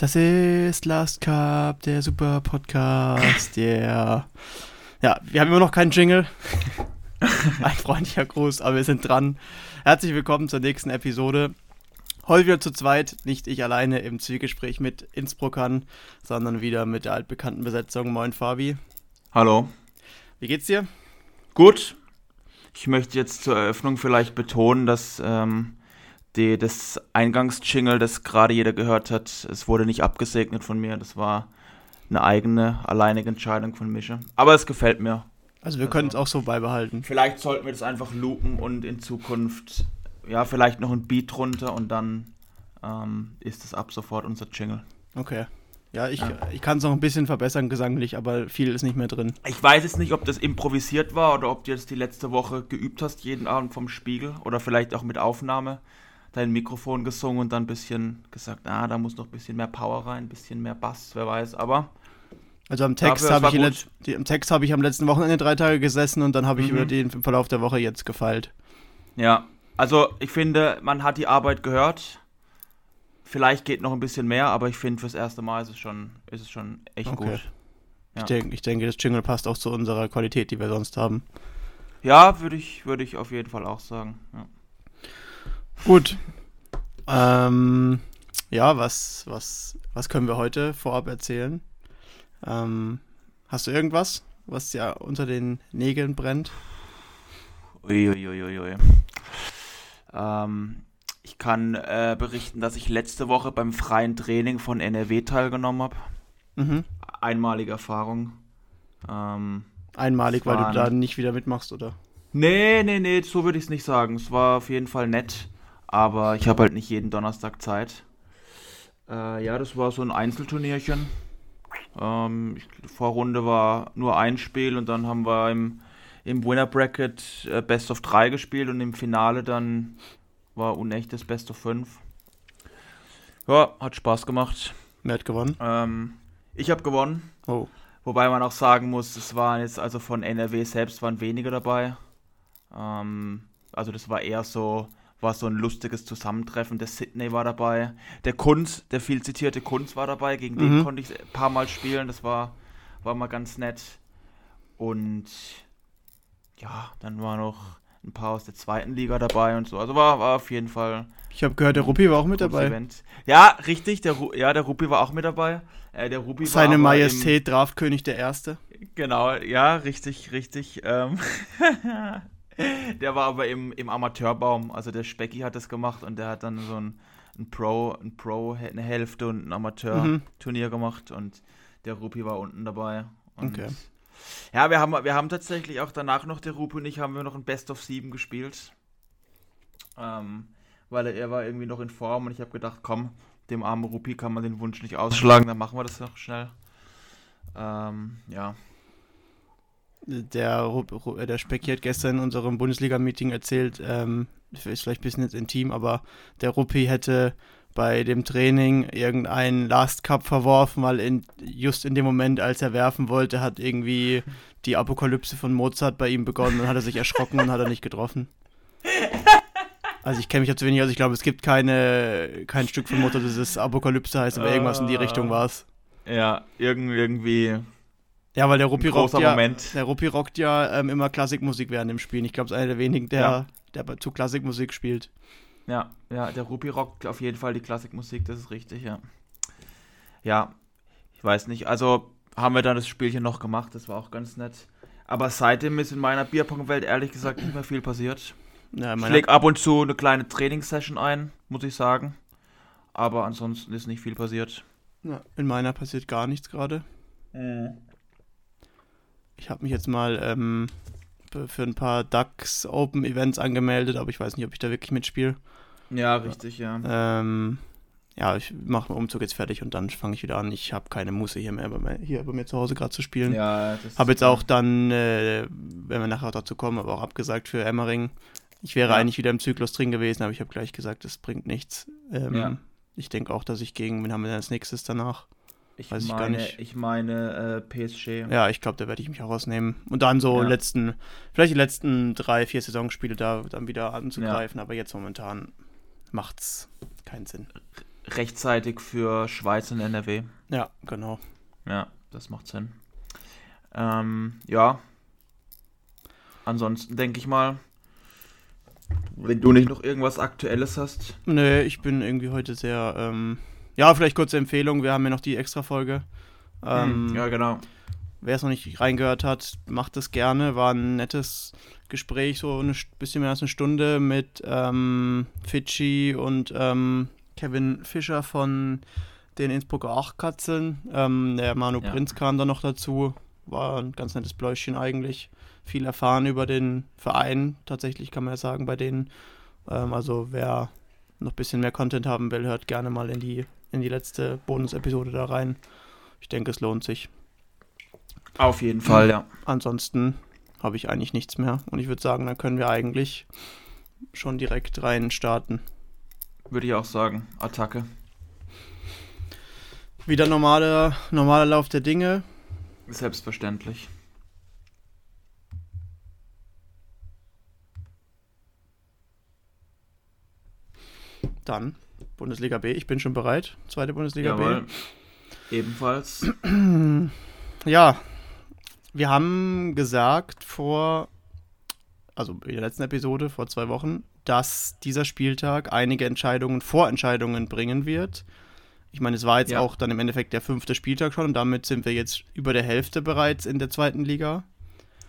Das ist Last Cup, der super Podcast, der. Ja, wir haben immer noch keinen Jingle. Ein freundlicher Gruß, aber wir sind dran. Herzlich willkommen zur nächsten Episode. Heute wieder zu zweit, nicht ich alleine im Zwiegespräch mit Innsbruckern, sondern wieder mit der altbekannten Besetzung. Moin Fabi. Hallo. Wie geht's dir? Gut. Ich möchte jetzt zur Eröffnung vielleicht betonen, dass ähm, die, das Eingangsjingle, das gerade jeder gehört hat, es wurde nicht abgesegnet von mir. Das war eine eigene, alleinige Entscheidung von Mische. Aber es gefällt mir. Also wir also, können es auch so beibehalten. Vielleicht sollten wir das einfach loopen und in Zukunft, ja, vielleicht noch ein Beat drunter und dann ähm, ist es ab sofort unser Jingle. Okay. Ja, ich, ja. ich kann es noch ein bisschen verbessern gesanglich, aber viel ist nicht mehr drin. Ich weiß jetzt nicht, ob das improvisiert war oder ob du jetzt die letzte Woche geübt hast, jeden Abend vom Spiegel oder vielleicht auch mit Aufnahme dein Mikrofon gesungen und dann ein bisschen gesagt, ah, da muss noch ein bisschen mehr Power rein, ein bisschen mehr Bass, wer weiß, aber. Also am Text habe ich, die, am Text hab ich am letzten Wochenende drei Tage gesessen und dann habe ich mhm. über den Verlauf der Woche jetzt gefeilt. Ja, also ich finde, man hat die Arbeit gehört. Vielleicht geht noch ein bisschen mehr, aber ich finde, fürs erste Mal ist es schon, ist es schon echt okay. gut. Ja. Ich, denk, ich denke, das Jingle passt auch zu unserer Qualität, die wir sonst haben. Ja, würde ich, würd ich auf jeden Fall auch sagen. Ja. Gut. Ähm, ja, was, was, was können wir heute vorab erzählen? Ähm, hast du irgendwas, was dir unter den Nägeln brennt? Uiuiuiui. Ui, ui, ui. Ähm, ich kann äh, berichten, dass ich letzte Woche beim freien Training von NRW teilgenommen habe. Mhm. Einmalige Erfahrung. Ähm, Einmalig, weil du da nicht wieder mitmachst, oder? Nee, nee, nee, so würde ich es nicht sagen. Es war auf jeden Fall nett, aber ich habe halt nicht jeden Donnerstag Zeit. Äh, ja, das war so ein Einzelturnierchen. Ähm, ich, Vorrunde war nur ein Spiel und dann haben wir im, im Winner Bracket äh, Best of 3 gespielt und im Finale dann war unechtes Best of 5. Ja, hat Spaß gemacht. Wer hat gewonnen? Ähm, ich habe gewonnen. Oh. Wobei man auch sagen muss, es waren jetzt also von NRW selbst waren weniger dabei. Ähm, also das war eher so, war so ein lustiges Zusammentreffen. Der Sydney war dabei. Der Kunz, der viel zitierte Kunz war dabei. Gegen mhm. den konnte ich ein paar Mal spielen. Das war, war mal ganz nett. Und ja, dann war noch ein paar aus der zweiten Liga dabei und so. Also war, war auf jeden Fall. Ich habe gehört, der Ruppi war auch mit dabei. Event. Ja, richtig, der, ja, der Ruppi war auch mit dabei. Äh, der Ruppi Seine Majestät im, Draftkönig der Erste. Genau, ja, richtig, richtig. Ähm der war aber im, im Amateurbaum. Also der Specki hat das gemacht und der hat dann so ein, ein Pro, ein Pro, eine Hälfte und ein Amateur-Turnier mhm. gemacht und der Ruppi war unten dabei. Und okay. Ja, wir haben, wir haben tatsächlich auch danach noch, der Rupi und ich, haben wir noch ein Best of 7 gespielt. Ähm, weil er, er war irgendwie noch in Form und ich habe gedacht, komm, dem armen Rupi kann man den Wunsch nicht ausschlagen, dann machen wir das noch schnell. Ähm, ja. Der, der Specki hat gestern in unserem Bundesliga-Meeting erzählt, ähm, ist vielleicht ein bisschen jetzt intim, aber der Rupi hätte bei dem Training irgendeinen Last Cup verworfen, weil in, just in dem Moment, als er werfen wollte, hat irgendwie die Apokalypse von Mozart bei ihm begonnen und hat er sich erschrocken und hat er nicht getroffen. Also ich kenne mich ja zu wenig aus, ich glaube, es gibt keine, kein Stück von Mozart, das ist Apokalypse heißt, aber irgendwas in die Richtung war es. Ja, irgendwie. Ja, weil der Ruppi rockt ja, Moment. der Ruppi rockt ja ähm, immer Klassikmusik während dem Spielen. Ich glaube, es ist einer der wenigen, der, ja. der zu Klassikmusik spielt. Ja, ja, der Rupi rockt auf jeden Fall die Klassikmusik, das ist richtig, ja. Ja, ich weiß nicht, also haben wir dann das Spielchen noch gemacht, das war auch ganz nett. Aber seitdem ist in meiner Bierpong-Welt ehrlich gesagt nicht mehr viel passiert. Ja, ich lege ab und zu eine kleine Trainingssession ein, muss ich sagen. Aber ansonsten ist nicht viel passiert. Ja, in meiner passiert gar nichts gerade. Mhm. Ich habe mich jetzt mal ähm, für ein paar DAX Open Events angemeldet, aber ich weiß nicht, ob ich da wirklich mitspiele. Ja, richtig, ja. Ähm, ja, ich mache meinen Umzug jetzt fertig und dann fange ich wieder an. Ich habe keine Muße hier mehr bei mir, hier bei mir zu Hause gerade zu spielen. Ja, das Habe jetzt auch dann, äh, wenn wir nachher dazu kommen, aber auch abgesagt für Emmering. Ich wäre ja. eigentlich wieder im Zyklus drin gewesen, aber ich habe gleich gesagt, das bringt nichts. Ähm, ja. Ich denke auch, dass ich gegen, wen haben wir denn als nächstes danach? Ich Weiß meine, ich, gar nicht. ich meine äh, PSG. Ja, ich glaube, da werde ich mich auch rausnehmen. Und dann so ja. letzten, vielleicht die letzten drei, vier Saisonspiele da dann wieder anzugreifen, ja. aber jetzt momentan macht's keinen Sinn. rechtzeitig für Schweiz und NRW. Ja, genau. Ja, das macht Sinn. Ähm, ja. Ansonsten denke ich mal, wenn du nicht noch irgendwas Aktuelles hast. Nee, ich bin irgendwie heute sehr, ähm, ja, vielleicht kurze Empfehlung, wir haben ja noch die Extra-Folge. Ähm, ja, genau. Wer es noch nicht reingehört hat, macht das gerne. War ein nettes Gespräch, so ein bisschen mehr als eine Stunde mit ähm, Fidschi und ähm, Kevin Fischer von den Innsbrucker Achtkatzeln. Ähm, der Manu ja. Prinz kam da noch dazu. War ein ganz nettes Bläuschen eigentlich. Viel erfahren über den Verein, tatsächlich kann man ja sagen, bei denen. Ähm, also wer noch ein bisschen mehr Content haben will, hört gerne mal in die, in die letzte Bonus-Episode da rein. Ich denke, es lohnt sich. Auf jeden Fall, ja. Ansonsten habe ich eigentlich nichts mehr. Und ich würde sagen, dann können wir eigentlich schon direkt rein starten. Würde ich auch sagen. Attacke. Wieder normaler, normaler Lauf der Dinge. Selbstverständlich. Dann Bundesliga B. Ich bin schon bereit. Zweite Bundesliga Jawohl. B. Ebenfalls. Ja, wir haben gesagt vor, also in der letzten Episode vor zwei Wochen, dass dieser Spieltag einige Entscheidungen, Vorentscheidungen bringen wird. Ich meine, es war jetzt ja. auch dann im Endeffekt der fünfte Spieltag schon und damit sind wir jetzt über der Hälfte bereits in der zweiten Liga.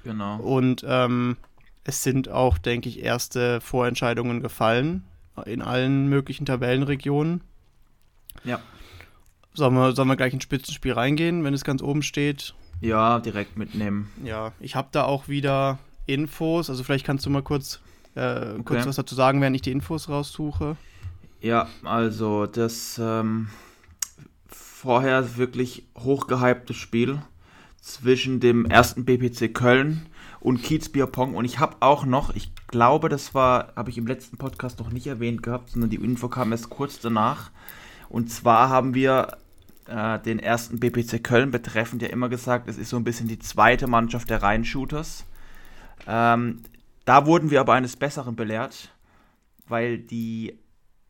Genau. Und ähm, es sind auch, denke ich, erste Vorentscheidungen gefallen in allen möglichen Tabellenregionen. Ja. Sollen wir, sollen wir gleich ins Spitzenspiel reingehen, wenn es ganz oben steht? Ja, direkt mitnehmen. Ja, ich habe da auch wieder Infos. Also vielleicht kannst du mal kurz, äh, okay. kurz was dazu sagen, während ich die Infos raussuche. Ja, also das ähm, vorher wirklich hochgehypte Spiel zwischen dem ersten BPC Köln und Kiezbier Pong. Und ich habe auch noch, ich glaube, das war, habe ich im letzten Podcast noch nicht erwähnt gehabt, sondern die Info kam erst kurz danach. Und zwar haben wir äh, den ersten BPC Köln betreffend ja immer gesagt, es ist so ein bisschen die zweite Mannschaft der Rhein-Shooters. Ähm, da wurden wir aber eines Besseren belehrt, weil die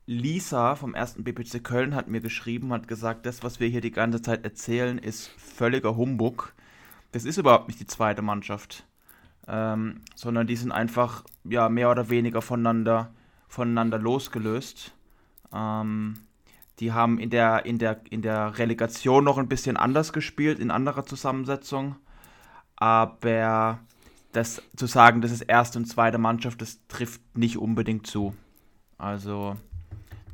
Lisa vom ersten BPC Köln hat mir geschrieben, hat gesagt, das, was wir hier die ganze Zeit erzählen, ist völliger Humbug. Das ist überhaupt nicht die zweite Mannschaft, ähm, sondern die sind einfach ja mehr oder weniger voneinander, voneinander losgelöst. Ähm, die haben in der, in, der, in der Relegation noch ein bisschen anders gespielt, in anderer Zusammensetzung. Aber das zu sagen, das ist erste und zweite Mannschaft, das trifft nicht unbedingt zu. Also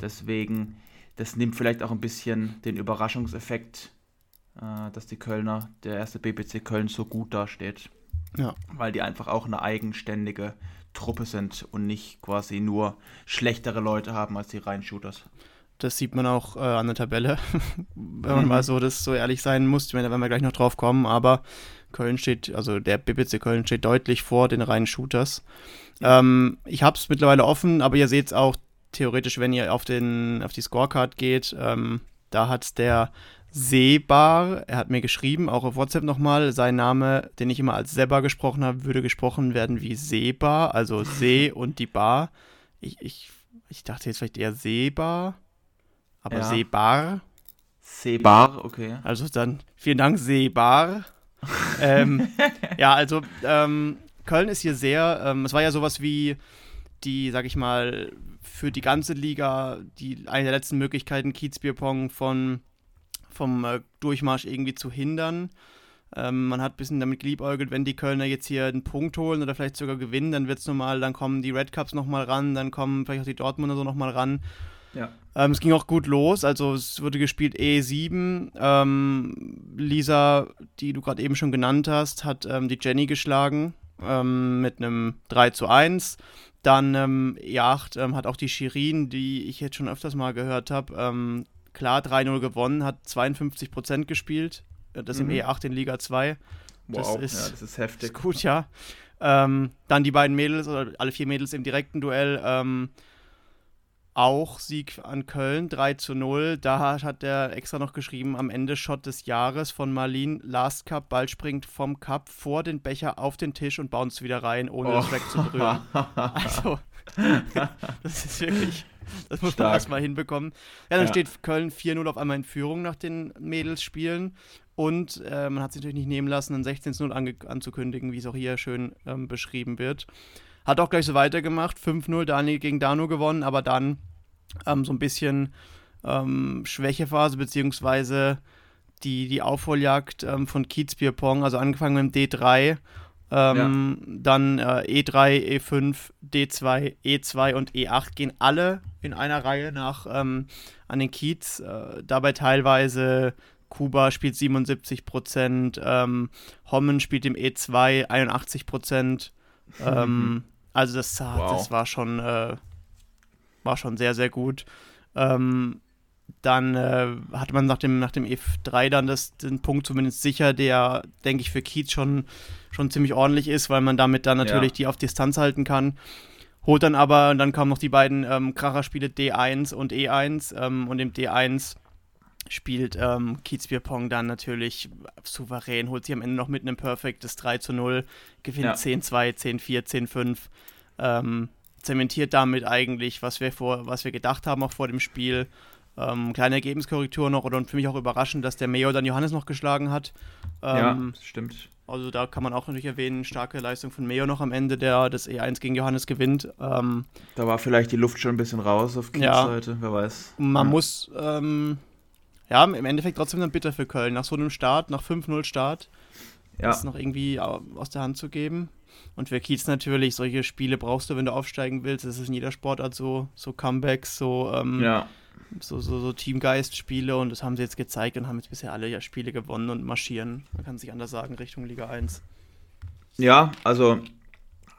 deswegen, das nimmt vielleicht auch ein bisschen den Überraschungseffekt, äh, dass die Kölner, der erste BBC Köln so gut dasteht. Ja. Weil die einfach auch eine eigenständige Truppe sind und nicht quasi nur schlechtere Leute haben als die Rhein-Shooters. Das sieht man auch äh, an der Tabelle, wenn man mhm. mal so das so ehrlich sein muss. Ich meine, da werden wir gleich noch drauf kommen, aber Köln steht, also der BBC Köln steht deutlich vor den reinen Shooters. Ja. Ähm, ich habe es mittlerweile offen, aber ihr seht es auch theoretisch, wenn ihr auf, den, auf die Scorecard geht. Ähm, da hat der Seebar, er hat mir geschrieben, auch auf WhatsApp nochmal, sein Name, den ich immer als Seba gesprochen habe, würde gesprochen werden wie Seebar, also See und die Bar. Ich, ich, ich dachte jetzt vielleicht eher Seebar aber ja. Seebar. Seebar, okay. Also dann vielen Dank, Seebar. ähm, ja, also ähm, Köln ist hier sehr, ähm, es war ja sowas wie die, sag ich mal, für die ganze Liga die eine der letzten Möglichkeiten, Kiezbierpong von vom äh, Durchmarsch irgendwie zu hindern. Ähm, man hat ein bisschen damit geliebäugelt, wenn die Kölner jetzt hier einen Punkt holen oder vielleicht sogar gewinnen, dann wird es nochmal, dann kommen die Red Cups nochmal ran, dann kommen vielleicht auch die Dortmunder so nochmal ran. Ja. Ähm, es ging auch gut los, also es wurde gespielt E7. Ähm, Lisa, die du gerade eben schon genannt hast, hat ähm, die Jenny geschlagen ähm, mit einem 3 zu 1. Dann ähm, E8 ähm, hat auch die Shirin, die ich jetzt schon öfters mal gehört habe, ähm, klar 3-0 gewonnen, hat 52% gespielt. Äh, das mhm. im E8 in Liga 2. Das wow, ist, ja, das ist heftig. Ist gut, ja. dann die beiden Mädels, oder alle vier Mädels im direkten Duell. auch Sieg an Köln, 3 zu 0. Da hat er extra noch geschrieben, am Ende Shot des Jahres von Marlin, Last Cup, Ball springt vom Cup vor den Becher auf den Tisch und bounce wieder rein, ohne oh. es wegzuberühren. Also, das ist wirklich, das muss Stark. man erstmal hinbekommen. Ja, dann ja. steht Köln 4-0 auf einmal in Führung nach den Mädels-Spielen. Und äh, man hat sich natürlich nicht nehmen lassen, ein 16-0 anzukündigen, wie es auch hier schön ähm, beschrieben wird. Hat auch gleich so weitergemacht. 5-0 Dani gegen Dano gewonnen, aber dann ähm, so ein bisschen ähm, Schwächephase, beziehungsweise die, die Aufholjagd ähm, von Kiezbierpong, also angefangen mit dem D3, ähm, ja. dann äh, E3, E5, D2, E2 und E8 gehen alle in einer Reihe nach ähm, an den Kiez. Äh, dabei teilweise Kuba spielt 77 Prozent, ähm, Hommen spielt im E2 81 Prozent. ähm, also das, wow. das war schon, äh, war schon sehr, sehr gut. Ähm, dann äh, hatte man nach dem, nach dem E3 dann das, den Punkt zumindest sicher, der, denke ich, für Kiez schon, schon ziemlich ordentlich ist, weil man damit dann natürlich ja. die auf Distanz halten kann. Holt dann aber, dann kamen noch die beiden ähm, Kracherspiele D1 und E1 ähm, und im D1 spielt ähm, Kiezbierpong dann natürlich souverän, holt sich am Ende noch mit einem perfektes 3 zu 0, gewinnt ja. 10-2, 10-4, 10-5, ähm, zementiert damit eigentlich, was wir, vor, was wir gedacht haben, auch vor dem Spiel. Ähm, kleine Ergebniskorrektur noch und für mich auch überraschend, dass der Mayo dann Johannes noch geschlagen hat. ja, ähm, stimmt. Also da kann man auch natürlich erwähnen, starke Leistung von Mayo noch am Ende, der das E1 gegen Johannes gewinnt. Ähm, da war vielleicht die Luft schon ein bisschen raus auf Kiez ja, Seite, wer weiß. Man ja. muss ähm, ja, im Endeffekt trotzdem dann bitter für Köln. Nach so einem Start, nach 5-0 Start, ja. das noch irgendwie aus der Hand zu geben. Und für Kiez natürlich, solche Spiele brauchst du, wenn du aufsteigen willst. Das ist in jeder Sportart so, so Comebacks, so, ähm, ja. So, so, so Teamgeist-Spiele und das haben sie jetzt gezeigt und haben jetzt bisher alle ja Spiele gewonnen und marschieren. Man kann sich anders sagen, Richtung Liga 1. Ja, also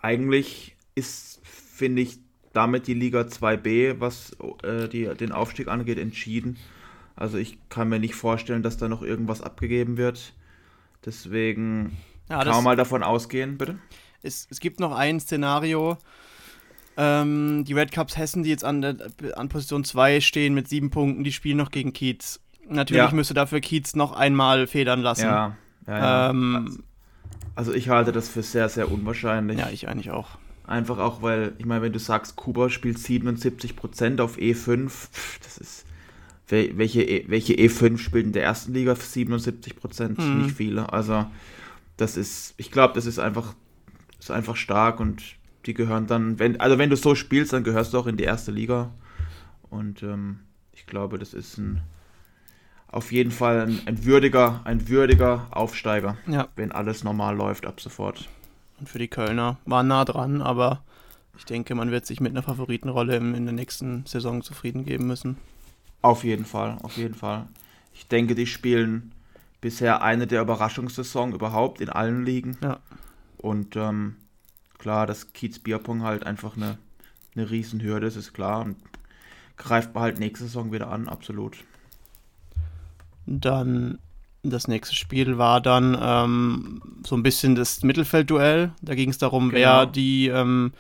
eigentlich ist, finde ich, damit die Liga 2b, was äh, die, den Aufstieg angeht, entschieden. Also ich kann mir nicht vorstellen, dass da noch irgendwas abgegeben wird. Deswegen ja, kann man mal davon ausgehen, bitte. Es, es gibt noch ein Szenario. Ähm, die Red Cups Hessen, die jetzt an, der, an Position 2 stehen mit sieben Punkten, die spielen noch gegen Kiez. Natürlich ja. müsste dafür Kiez noch einmal federn lassen. Ja, ja, ja. Ähm, also ich halte das für sehr, sehr unwahrscheinlich. Ja, ich eigentlich auch. Einfach auch, weil, ich meine, wenn du sagst, Kuba spielt 77% auf E5, pff, das ist welche, e, welche E5 spielt in der ersten Liga? 77 Prozent, mhm. nicht viele. Also, das ist, ich glaube, das ist einfach, ist einfach stark und die gehören dann, wenn, also wenn du so spielst, dann gehörst du auch in die erste Liga. Und ähm, ich glaube, das ist ein auf jeden Fall ein, ein würdiger, ein würdiger Aufsteiger, ja. wenn alles normal läuft ab sofort. Und für die Kölner war nah dran, aber ich denke, man wird sich mit einer Favoritenrolle in der nächsten Saison zufrieden geben müssen. Auf jeden Fall, auf jeden Fall. Ich denke, die spielen bisher eine der Überraschungssaison überhaupt in allen Ligen. Ja. Und ähm, klar, dass Kiez Bierpong halt einfach eine, eine Riesenhürde ist, ist klar. Und greift man halt nächste Saison wieder an, absolut. Dann das nächste Spiel war dann ähm, so ein bisschen das Mittelfeldduell. Da ging es darum, genau. wer die, ähm,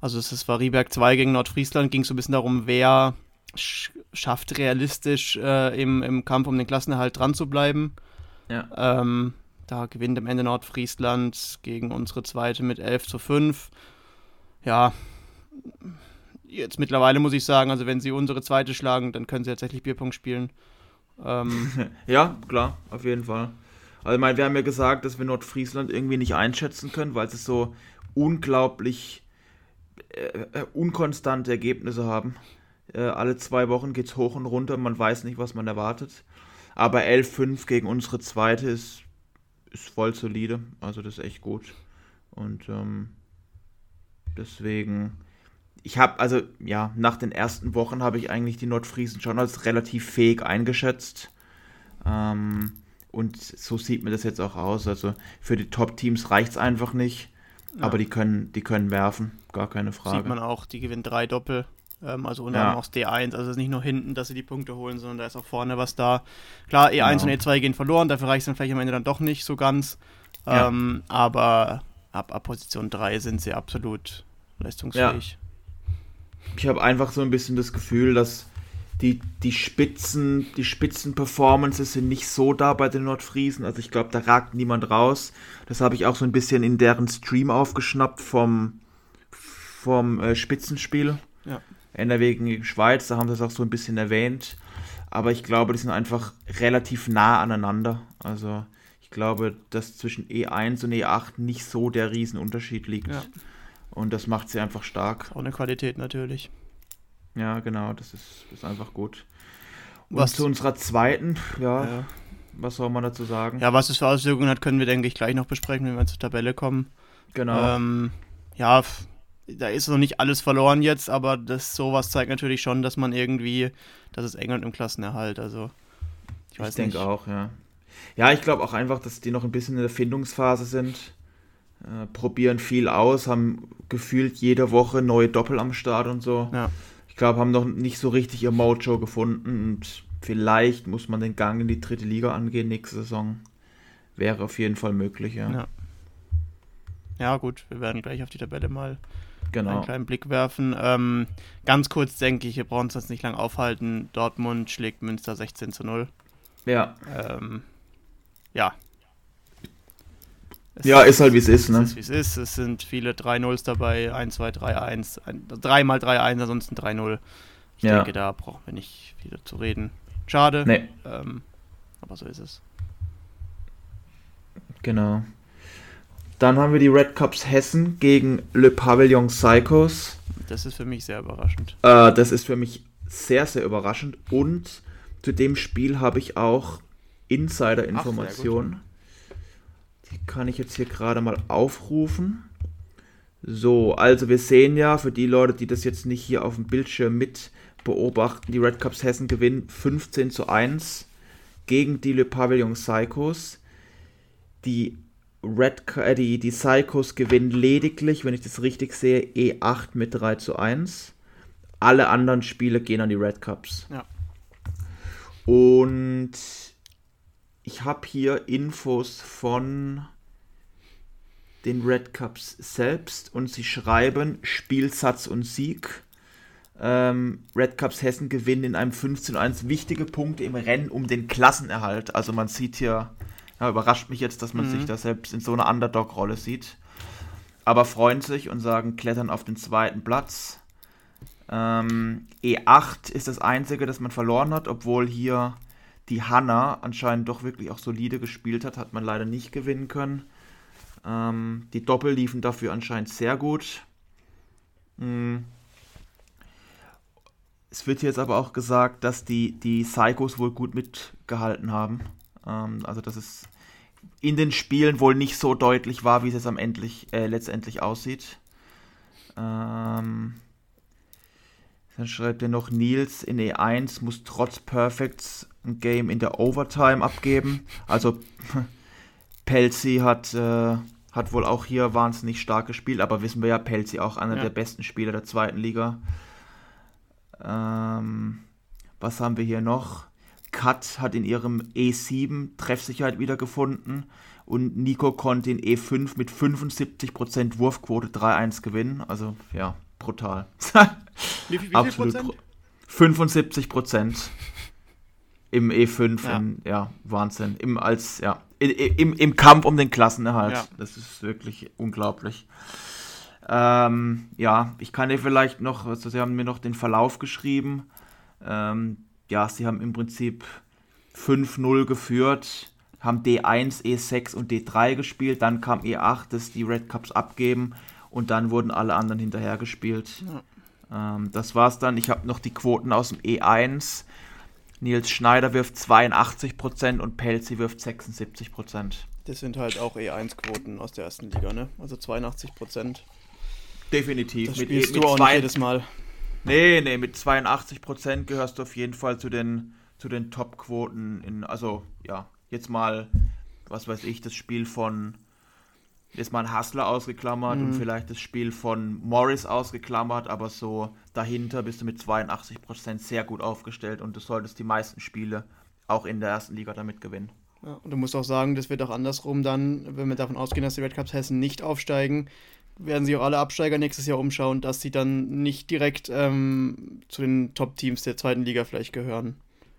also es war Rieberg 2 gegen Nordfriesland, ging es so ein bisschen darum, wer schafft, realistisch äh, im, im Kampf um den Klassenerhalt dran zu bleiben. Ja. Ähm, da gewinnt am Ende Nordfriesland gegen unsere zweite mit 11 zu 5. Ja, jetzt mittlerweile muss ich sagen, also wenn sie unsere zweite schlagen, dann können sie tatsächlich Bierpunkt spielen. Ähm, ja, klar, auf jeden Fall. Also, ich meine, wir haben ja gesagt, dass wir Nordfriesland irgendwie nicht einschätzen können, weil sie so unglaublich äh, äh unkonstante Ergebnisse haben. Äh, alle zwei Wochen geht es hoch und runter, man weiß nicht, was man erwartet. Aber 11-5 gegen unsere zweite ist, ist voll solide. Also das ist echt gut. Und ähm, deswegen, ich habe, also ja, nach den ersten Wochen habe ich eigentlich die Nordfriesen schon als relativ fähig eingeschätzt. Ähm, und so sieht mir das jetzt auch aus. Also für die Top-Teams reicht es einfach nicht. Ja. Aber die können, die können werfen, gar keine Frage. Sieht man auch, die gewinnen drei Doppel. Ähm, also unter anderem ja. aus D1. Also es ist nicht nur hinten, dass sie die Punkte holen, sondern da ist auch vorne was da. Klar, E1 genau. und E2 gehen verloren, dafür reicht es dann vielleicht am Ende dann doch nicht so ganz. Ja. Ähm, aber ab, ab, Position 3 sind sie absolut leistungsfähig. ich habe einfach so ein bisschen das Gefühl, dass die, die Spitzen, die Spitzen-Performances sind nicht so da bei den Nordfriesen. Also ich glaube, da ragt niemand raus. Das habe ich auch so ein bisschen in deren Stream aufgeschnappt vom, vom äh, Spitzenspiel. Ja. NRW gegen Schweiz, da haben sie es auch so ein bisschen erwähnt. Aber ich glaube, die sind einfach relativ nah aneinander. Also ich glaube, dass zwischen E1 und E8 nicht so der Riesenunterschied liegt. Ja. Und das macht sie einfach stark. Auch eine Qualität natürlich. Ja, genau, das ist, ist einfach gut. Und was zu unserer zweiten, ja, ja, was soll man dazu sagen? Ja, was es für Auswirkungen hat, können wir, denke ich, gleich noch besprechen, wenn wir zur Tabelle kommen. Genau. Ähm, ja, da ist noch nicht alles verloren jetzt, aber das sowas zeigt natürlich schon, dass man irgendwie, dass es England im Klassenerhalt, also ich weiß ich denke auch, ja. Ja, ich glaube auch einfach, dass die noch ein bisschen in der Findungsphase sind. Äh, probieren viel aus, haben gefühlt jede Woche neue Doppel am Start und so. Ja. Ich glaube, haben noch nicht so richtig ihr Mojo gefunden und vielleicht muss man den Gang in die dritte Liga angehen nächste Saison. Wäre auf jeden Fall möglich, ja. Ja, ja gut, wir werden gleich auf die Tabelle mal genau. einen kleinen Blick werfen. Ähm, ganz kurz denke ich, wir brauchen uns jetzt nicht lang aufhalten. Dortmund schlägt Münster 16 zu 0. Ja. Ähm, ja. Es ja, ist halt wie es ist, ne? Es ist wie es ist. Es sind viele 3-0s dabei, 1, 2, 3, 1, 3 mal 3, 1, ansonsten 3-0. Ich ja. denke, da brauchen wir nicht wieder zu reden. Schade. Nee. Ähm, aber so ist es. Genau. Dann haben wir die Red Cups Hessen gegen Le Pavillon Psychos. Das ist für mich sehr überraschend. Äh, das ist für mich sehr, sehr überraschend. Und zu dem Spiel habe ich auch Insider-Informationen. Die kann ich jetzt hier gerade mal aufrufen. So, also wir sehen ja, für die Leute, die das jetzt nicht hier auf dem Bildschirm mit beobachten, die Red Cups Hessen gewinnen 15 zu 1 gegen die Le Pavillon Psychos. Die Red, äh, die, die Psychos gewinnen lediglich, wenn ich das richtig sehe, E8 mit 3 zu 1. Alle anderen Spiele gehen an die Red Cups. Ja. Und ich habe hier Infos von den Red Cups selbst und sie schreiben Spielsatz und Sieg. Ähm, Red Cups Hessen gewinnen in einem 15-1 wichtige Punkte im Rennen um den Klassenerhalt. Also man sieht hier ja, überrascht mich jetzt, dass man mhm. sich da selbst in so einer Underdog-Rolle sieht. Aber freuen sich und sagen, klettern auf den zweiten Platz. Ähm, E8 ist das einzige, das man verloren hat, obwohl hier die Hanna anscheinend doch wirklich auch solide gespielt hat, hat man leider nicht gewinnen können. Ähm, die Doppel liefen dafür anscheinend sehr gut. Mhm. Es wird jetzt aber auch gesagt, dass die, die Psychos wohl gut mitgehalten haben. Ähm, also dass es in den Spielen wohl nicht so deutlich war, wie es jetzt am endlich, äh, letztendlich aussieht. Ähm, dann schreibt er noch, Nils in E1 muss trotz Perfects ein Game in der Overtime abgeben. Also Pelzi hat, äh, hat wohl auch hier wahnsinnig stark gespielt, aber wissen wir ja, Pelzi auch einer ja. der besten Spieler der zweiten Liga. Ähm, was haben wir hier noch? Kat hat in ihrem E7 Treffsicherheit wiedergefunden und Nico konnte in E5 mit 75% Wurfquote 3-1 gewinnen. Also ja, brutal. wie, wie, wie Absolut. Prozent? 75 im E5, ja. In, ja, Wahnsinn. Im, als, ja, im, im Kampf um den Klassenerhalt. Ja. Das ist wirklich unglaublich. Ähm, ja, ich kann dir vielleicht noch, also sie haben mir noch den Verlauf geschrieben. Ähm, ja, sie haben im Prinzip 5-0 geführt, haben D1, E6 und D3 gespielt, dann kam E8, das die Red Cups abgeben und dann wurden alle anderen hinterher gespielt. Ja. Ähm, das war's dann. Ich habe noch die Quoten aus dem E1. Nils Schneider wirft 82% und Pelzi wirft 76%. Das sind halt auch E1-Quoten aus der ersten Liga, ne? Also 82%. Definitiv. Das spielst mit, du mit auch jedes Mal. Nee, nee, mit 82% gehörst du auf jeden Fall zu den, zu den Top-Quoten. In, also, ja, jetzt mal, was weiß ich, das Spiel von, jetzt mal ein Hustler ausgeklammert mhm. und vielleicht das Spiel von Morris ausgeklammert, aber so dahinter bist du mit 82% sehr gut aufgestellt und du solltest die meisten Spiele auch in der ersten Liga damit gewinnen. Ja, und du musst auch sagen, das wird auch andersrum dann, wenn wir davon ausgehen, dass die Red Cups Hessen nicht aufsteigen, werden sich auch alle Absteiger nächstes Jahr umschauen, dass sie dann nicht direkt ähm, zu den Top-Teams der zweiten Liga vielleicht gehören.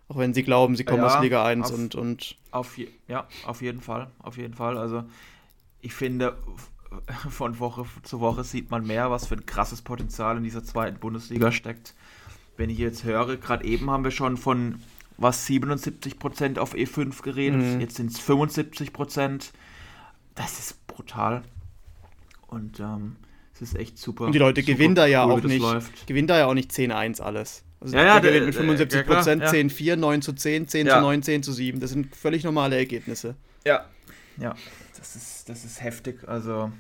Auch wenn sie glauben, sie kommen ja, aus Liga 1 auf, und, und. Auf je, ja, auf jeden Fall. Auf jeden Fall. Also ich finde, von Woche zu Woche sieht man mehr, was für ein krasses Potenzial in dieser zweiten Bundesliga steckt. Wenn ich jetzt höre, gerade eben haben wir schon von was 77% auf E5 geredet, mhm. jetzt sind es 75%. Das ist brutal. Und ähm, es ist echt super. Und die Leute gewinnen da ja auch nicht. Gewinnen da ja auch nicht 10-1 alles. Also ja, ja, der mit 75 ja, Prozent, ja. 10-4, 9 zu 10, 10 ja. zu 9, 10 zu 7. Das sind völlig normale Ergebnisse. Ja, ja, das ist, das ist heftig. Also,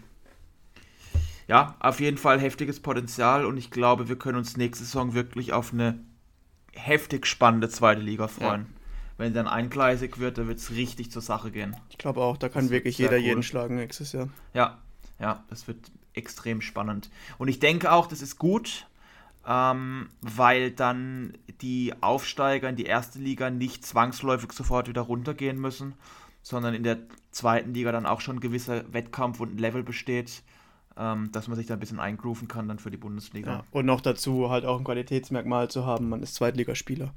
ja, auf jeden Fall heftiges Potenzial und ich glaube, wir können uns nächste Saison wirklich auf eine heftig spannende zweite Liga freuen. Ja. Wenn dann eingleisig wird, dann wird es richtig zur Sache gehen. Ich glaube auch, da kann das wirklich jeder cool. jeden schlagen nächstes Jahr. Ja, ja, das wird extrem spannend. Und ich denke auch, das ist gut, ähm, weil dann die Aufsteiger in die erste Liga nicht zwangsläufig sofort wieder runtergehen müssen, sondern in der zweiten Liga dann auch schon ein gewisser Wettkampf und ein Level besteht, ähm, dass man sich da ein bisschen eingrooven kann dann für die Bundesliga. Ja, und noch dazu halt auch ein Qualitätsmerkmal zu haben, man ist Zweitligaspieler.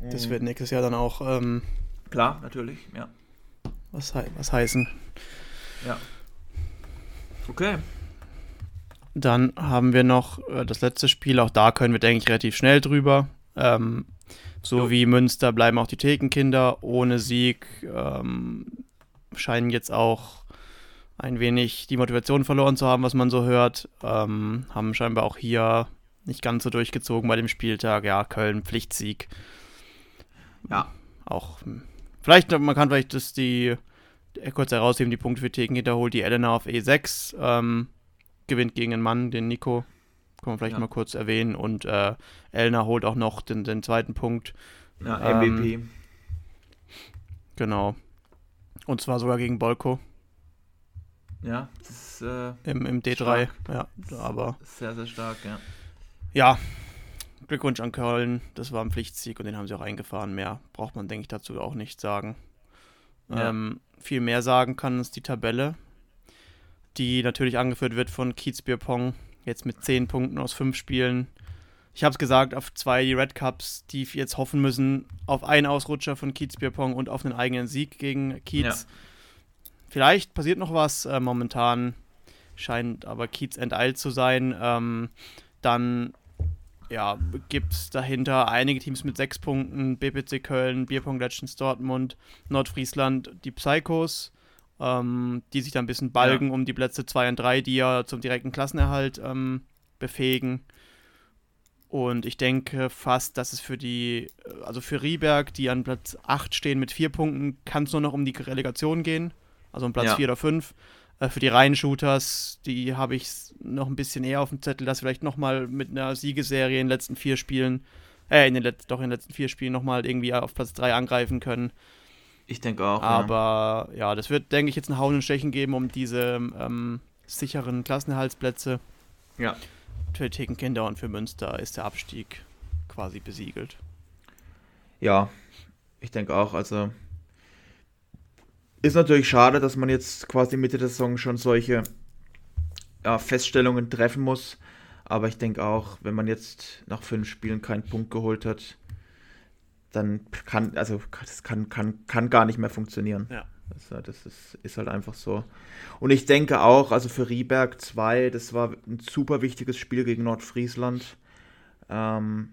Mhm. Das wird nächstes Jahr dann auch ähm, klar, natürlich, ja. Was, was heißen. Ja. Okay. Dann haben wir noch äh, das letzte Spiel, auch da können wir, denke ich, relativ schnell drüber. Ähm, so jo. wie Münster bleiben auch die Thekenkinder ohne Sieg. Ähm, scheinen jetzt auch ein wenig die Motivation verloren zu haben, was man so hört. Ähm, haben scheinbar auch hier nicht ganz so durchgezogen bei dem Spieltag. Ja, Köln, Pflichtsieg. Ja. Auch, hm, vielleicht, man kann vielleicht das die, kurz herausheben, die Punkte für Thekenkinder holt die Elena auf E6. Ähm, gewinnt gegen einen Mann, den Nico. Kann man vielleicht ja. mal kurz erwähnen. Und äh, Elner holt auch noch den, den zweiten Punkt. Ja, MVP. Ähm, genau. Und zwar sogar gegen Bolko. Ja, das ist, äh, Im, Im D3. Stark. Ja, aber. Sehr, sehr stark, ja. Ja, Glückwunsch an Köln. Das war ein Pflichtsieg und den haben sie auch eingefahren. Mehr braucht man, denke ich, dazu auch nicht sagen. Ja. Ähm, viel mehr sagen kann uns die Tabelle die natürlich angeführt wird von Kiezbierpong, jetzt mit 10 Punkten aus 5 Spielen. Ich habe es gesagt, auf zwei die Red Cups, die jetzt hoffen müssen auf einen Ausrutscher von Kiezbierpong und auf einen eigenen Sieg gegen Kiez. Ja. Vielleicht passiert noch was. Äh, momentan scheint aber Kiez enteilt zu sein. Ähm, dann ja, gibt es dahinter einige Teams mit sechs Punkten: BPC Köln, Bierpong Legends Dortmund, Nordfriesland, die Psychos ähm, die sich dann ein bisschen balgen ja. um die Plätze 2 und 3, die ja zum direkten Klassenerhalt ähm, befähigen. Und ich denke fast, dass es für die, also für Rieberg, die an Platz 8 stehen mit 4 Punkten, kann es nur noch um die Relegation gehen. Also um Platz ja. 4 oder 5. Äh, für die reinen Shooters, die habe ich noch ein bisschen eher auf dem Zettel, dass vielleicht nochmal mit einer Siegeserie in den letzten vier Spielen, äh, in den Let doch in den letzten vier Spielen nochmal irgendwie auf Platz 3 angreifen können. Ich denke auch. Aber ja. ja, das wird, denke ich, jetzt ein Hauen und Stechen geben um diese ähm, sicheren Klassenerhaltsplätze. Ja. Für Thekenkinder und für Münster ist der Abstieg quasi besiegelt. Ja, ich denke auch. Also ist natürlich schade, dass man jetzt quasi Mitte der Saison schon solche ja, Feststellungen treffen muss. Aber ich denke auch, wenn man jetzt nach fünf Spielen keinen Punkt geholt hat, dann kann, also das kann, kann, kann gar nicht mehr funktionieren. Ja. Das, das ist, ist, halt einfach so. Und ich denke auch, also für Rieberg 2, das war ein super wichtiges Spiel gegen Nordfriesland. Ähm,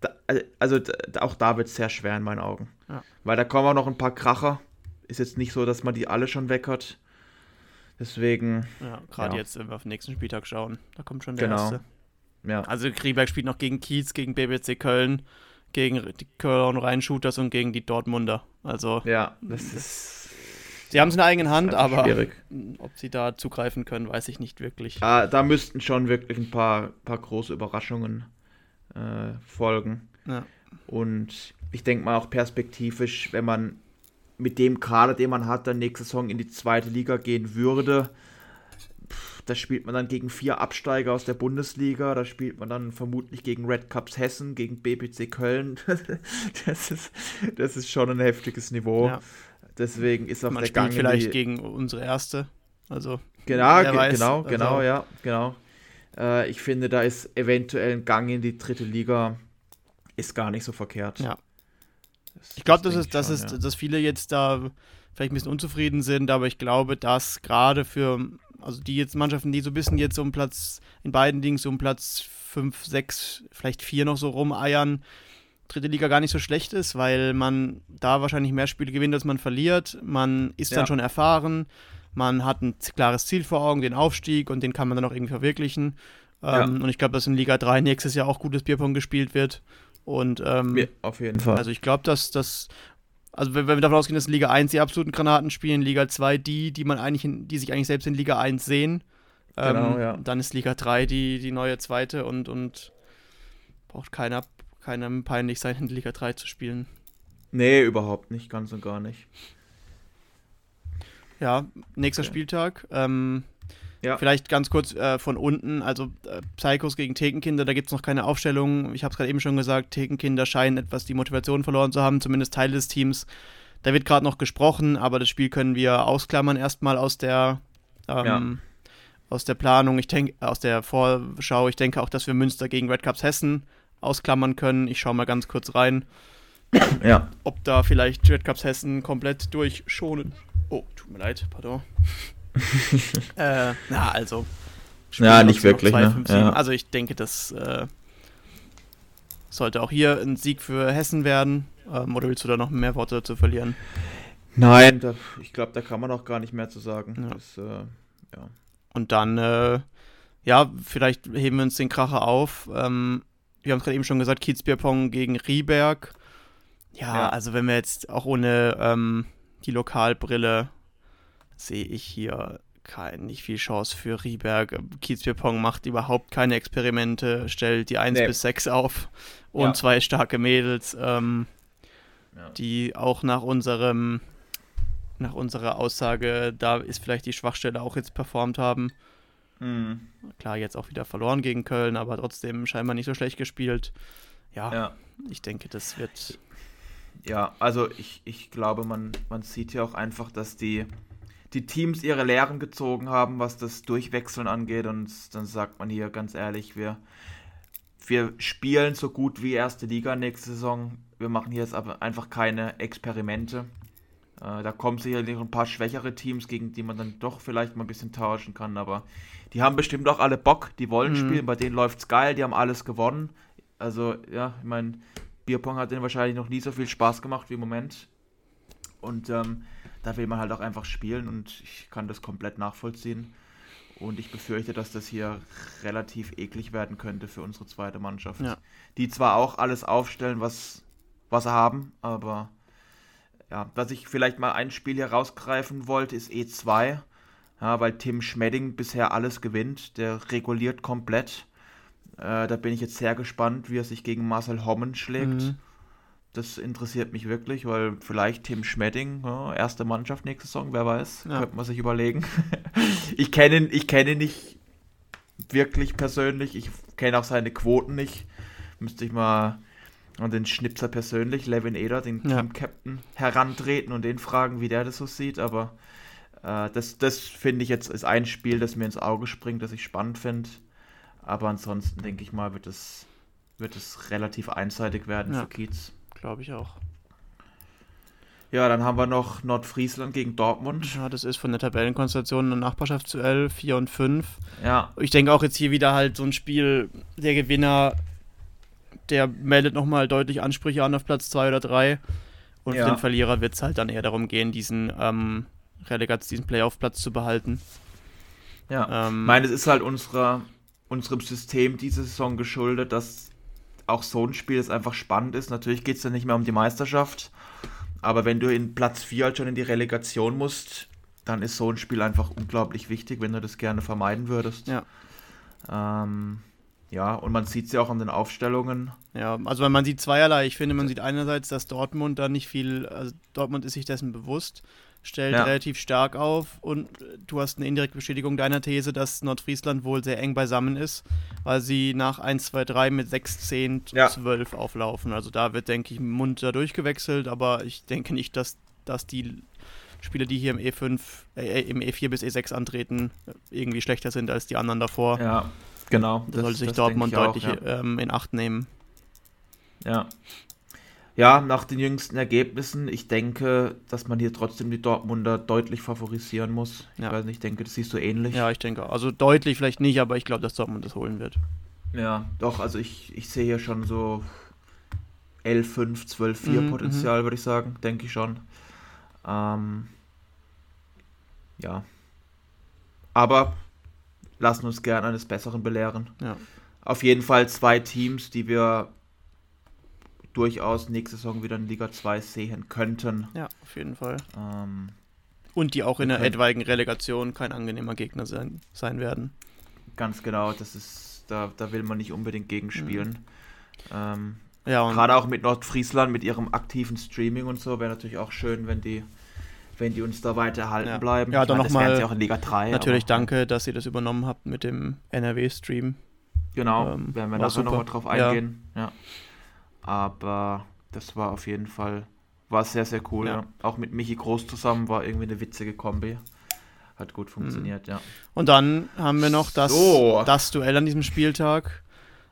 da, also da, auch da wird es sehr schwer in meinen Augen. Ja. Weil da kommen auch noch ein paar Kracher. Ist jetzt nicht so, dass man die alle schon weg hat. Deswegen. Ja, gerade ja. jetzt, wenn wir auf den nächsten Spieltag schauen, da kommt schon der genau. erste. Ja. Also Krieberg spielt noch gegen Kiez, gegen BBC Köln, gegen die Köln Rhein-Shooters und gegen die Dortmunder. Also ja, das ist. Sie haben es in der eigenen Hand, aber schwierig. ob sie da zugreifen können, weiß ich nicht wirklich. Ah, da müssten schon wirklich ein paar, paar große Überraschungen äh, folgen. Ja. Und ich denke mal auch perspektivisch, wenn man mit dem Kader, den man hat, dann nächste Saison in die zweite Liga gehen würde, da spielt man dann gegen vier Absteiger aus der Bundesliga. Da spielt man dann vermutlich gegen Red Cups Hessen, gegen BPC Köln. das, ist, das ist schon ein heftiges Niveau. Ja. Deswegen ist auf man der spielt Gang vielleicht gegen unsere erste. Also Genau, genau, genau, also, ja, genau. Äh, ich finde, da ist eventuell ein Gang in die dritte Liga ist gar nicht so verkehrt. Ja. Das, ich glaube, das, das, ist, das ist, ja. dass viele jetzt da vielleicht ein bisschen unzufrieden sind, aber ich glaube, dass gerade für, also die jetzt Mannschaften, die so ein bisschen jetzt um Platz, in beiden Dingen so um Platz 5, 6, vielleicht 4 noch so rumeiern, dritte Liga gar nicht so schlecht ist, weil man da wahrscheinlich mehr Spiele gewinnt, als man verliert. Man ist ja. dann schon erfahren, man hat ein klares Ziel vor Augen, den Aufstieg und den kann man dann auch irgendwie verwirklichen. Ja. Ähm, und ich glaube, dass in Liga 3 nächstes Jahr auch gutes Bierpong gespielt wird. Und ähm, ja, auf jeden Fall. Also ich glaube, dass das, also wenn, wenn, wir davon ausgehen, dass in Liga 1 die absoluten Granaten spielen, Liga 2 die, die man eigentlich, in, die sich eigentlich selbst in Liga 1 sehen. Ähm, genau, ja. Dann ist Liga 3 die, die neue zweite und, und braucht keiner, keinem peinlich sein, in Liga 3 zu spielen. Nee, überhaupt nicht, ganz und gar nicht. Ja, nächster okay. Spieltag. Ähm, ja. Vielleicht ganz kurz äh, von unten, also äh, Psychos gegen Thekenkinder, da gibt es noch keine Aufstellung. Ich habe es gerade eben schon gesagt, Thekenkinder scheinen etwas die Motivation verloren zu haben, zumindest Teil des Teams. Da wird gerade noch gesprochen, aber das Spiel können wir ausklammern erstmal aus der ähm, ja. aus der Planung, ich denke, aus der Vorschau. Ich denke auch, dass wir Münster gegen Red Cups Hessen ausklammern können. Ich schaue mal ganz kurz rein. Ja. Ob da vielleicht Red Cups Hessen komplett durchschonen. Oh, tut mir leid, pardon. äh, na, also. Ja, nicht wirklich. 2, ne? 5, ja. Also ich denke, das äh, sollte auch hier ein Sieg für Hessen werden. Ähm, oder willst du da noch mehr Worte dazu verlieren? Nein, da, ich glaube, da kann man auch gar nicht mehr zu sagen. Ja. Das, äh, ja. Und dann, äh, ja, vielleicht heben wir uns den Kracher auf. Ähm, wir haben es gerade eben schon gesagt, Kiezbierpong gegen Rieberg. Ja, ja, also wenn wir jetzt auch ohne ähm, die Lokalbrille sehe ich hier kein, nicht viel Chance für Rieberg. Kiezbierpong macht überhaupt keine Experimente, stellt die 1 nee. bis 6 auf und ja. zwei starke Mädels, ähm, ja. die auch nach unserem nach unserer Aussage, da ist vielleicht die Schwachstelle auch jetzt performt haben. Mhm. Klar, jetzt auch wieder verloren gegen Köln, aber trotzdem scheinbar nicht so schlecht gespielt. Ja, ja. ich denke, das wird. Ja, also ich, ich glaube, man, man sieht ja auch einfach, dass die, die Teams ihre Lehren gezogen haben, was das Durchwechseln angeht. Und dann sagt man hier ganz ehrlich, wir, wir spielen so gut wie erste Liga nächste Saison. Wir machen hier jetzt aber einfach keine Experimente. Äh, da kommen sicherlich ein paar schwächere Teams, gegen die man dann doch vielleicht mal ein bisschen tauschen kann. Aber die haben bestimmt auch alle Bock, die wollen mhm. spielen. Bei denen läuft es geil, die haben alles gewonnen. Also, ja, ich meine, Bierpong hat denen wahrscheinlich noch nie so viel Spaß gemacht wie im Moment. Und ähm, da will man halt auch einfach spielen und ich kann das komplett nachvollziehen. Und ich befürchte, dass das hier relativ eklig werden könnte für unsere zweite Mannschaft. Ja. Die zwar auch alles aufstellen, was, was sie haben, aber ja, was ich vielleicht mal ein Spiel hier rausgreifen wollte, ist E2. Ja, weil Tim Schmedding bisher alles gewinnt. Der reguliert komplett. Äh, da bin ich jetzt sehr gespannt, wie er sich gegen Marcel Hommen schlägt. Mhm. Das interessiert mich wirklich, weil vielleicht Tim Schmedding, ja, erste Mannschaft nächste Saison, wer weiß, ja. könnte man sich überlegen. ich kenne ihn, ich kenne ihn nicht wirklich persönlich, ich kenne auch seine Quoten nicht. Müsste ich mal an den Schnipser persönlich, Levin Eder, den ja. Team-Captain, herantreten und den fragen, wie der das so sieht, aber äh, das, das finde ich jetzt ist ein Spiel, das mir ins Auge springt, das ich spannend finde. Aber ansonsten denke ich mal, wird es, wird es relativ einseitig werden ja. für Kiez. Glaube ich auch. Ja, dann haben wir noch Nordfriesland gegen Dortmund. Ja, das ist von der Tabellenkonstellation eine Nachbarschaftsduell 4 und 5. Ja. Ich denke auch jetzt hier wieder halt so ein Spiel, der Gewinner, der meldet nochmal deutlich Ansprüche an auf Platz 2 oder 3. Und ja. für den Verlierer wird es halt dann eher darum gehen, diesen ähm, Relegats, diesen Playoff-Platz zu behalten. Ja. Ähm, ich meine, es ist halt unserer, unserem System diese Saison geschuldet, dass auch so ein Spiel, das einfach spannend ist. Natürlich geht es dann nicht mehr um die Meisterschaft, aber wenn du in Platz 4 halt schon in die Relegation musst, dann ist so ein Spiel einfach unglaublich wichtig, wenn du das gerne vermeiden würdest. Ja. Ähm, ja, und man sieht es ja auch an den Aufstellungen. Ja, also man sieht zweierlei. Ich finde, man sieht einerseits, dass Dortmund da nicht viel, also Dortmund ist sich dessen bewusst, stellt ja. relativ stark auf und du hast eine indirekte Bestätigung deiner These, dass Nordfriesland wohl sehr eng beisammen ist, weil sie nach 1, 2, 3 mit 6, 10, ja. 12 auflaufen. Also da wird, denke ich, munter durchgewechselt, aber ich denke nicht, dass, dass die Spieler, die hier im E5, äh, im E4 bis E6 antreten, irgendwie schlechter sind als die anderen davor. Ja, genau. Da sollte sich Dortmund auch, deutlich ja. ähm, in Acht nehmen. Ja. Ja, nach den jüngsten Ergebnissen, ich denke, dass man hier trotzdem die Dortmunder deutlich favorisieren muss. Ich Ja. weiß nicht, ich denke, das siehst du ähnlich. Ja, ich denke, also deutlich vielleicht nicht, aber ich glaube, dass Dortmund das holen wird. Ja, doch, also ich, ich sehe hier schon so 11-5, 12-4 Mhm, Potenzial, würde ich sagen, denke ich schon. Ähm, ja. Aber lassen uns gern eines Besseren belehren. Ja. Auf jeden Fall zwei Teams, die wir durchaus nächste Saison wieder in Liga 2 sehen könnten. Ja, auf jeden Fall. Ähm, Und die auch in der etwaigen Relegation kein angenehmer Gegner sein, sein werden. ganz genau, das ist, da, da will man nicht unbedingt gegen spielen. Ähm, Ja, und Gerade auch mit Nordfriesland, mit ihrem aktiven Streaming und so, wäre natürlich auch schön, wenn die, wenn die uns da weiter erhalten Ja. bleiben. Ja, Ich dann meine, das noch mal wären sie auch in Liga 3. natürlich aber, danke, dass ihr das übernommen habt mit dem NRW-Stream. Genau, ähm, werden wir nachher nochmal drauf Ja. eingehen. Ja. Aber das war auf jeden Fall, war sehr, sehr cool. Ja. Ja. Auch mit Michi Groß zusammen war irgendwie eine witzige Kombi. Hat gut funktioniert, ja. Und dann haben wir noch das, So. das Duell an diesem Spieltag,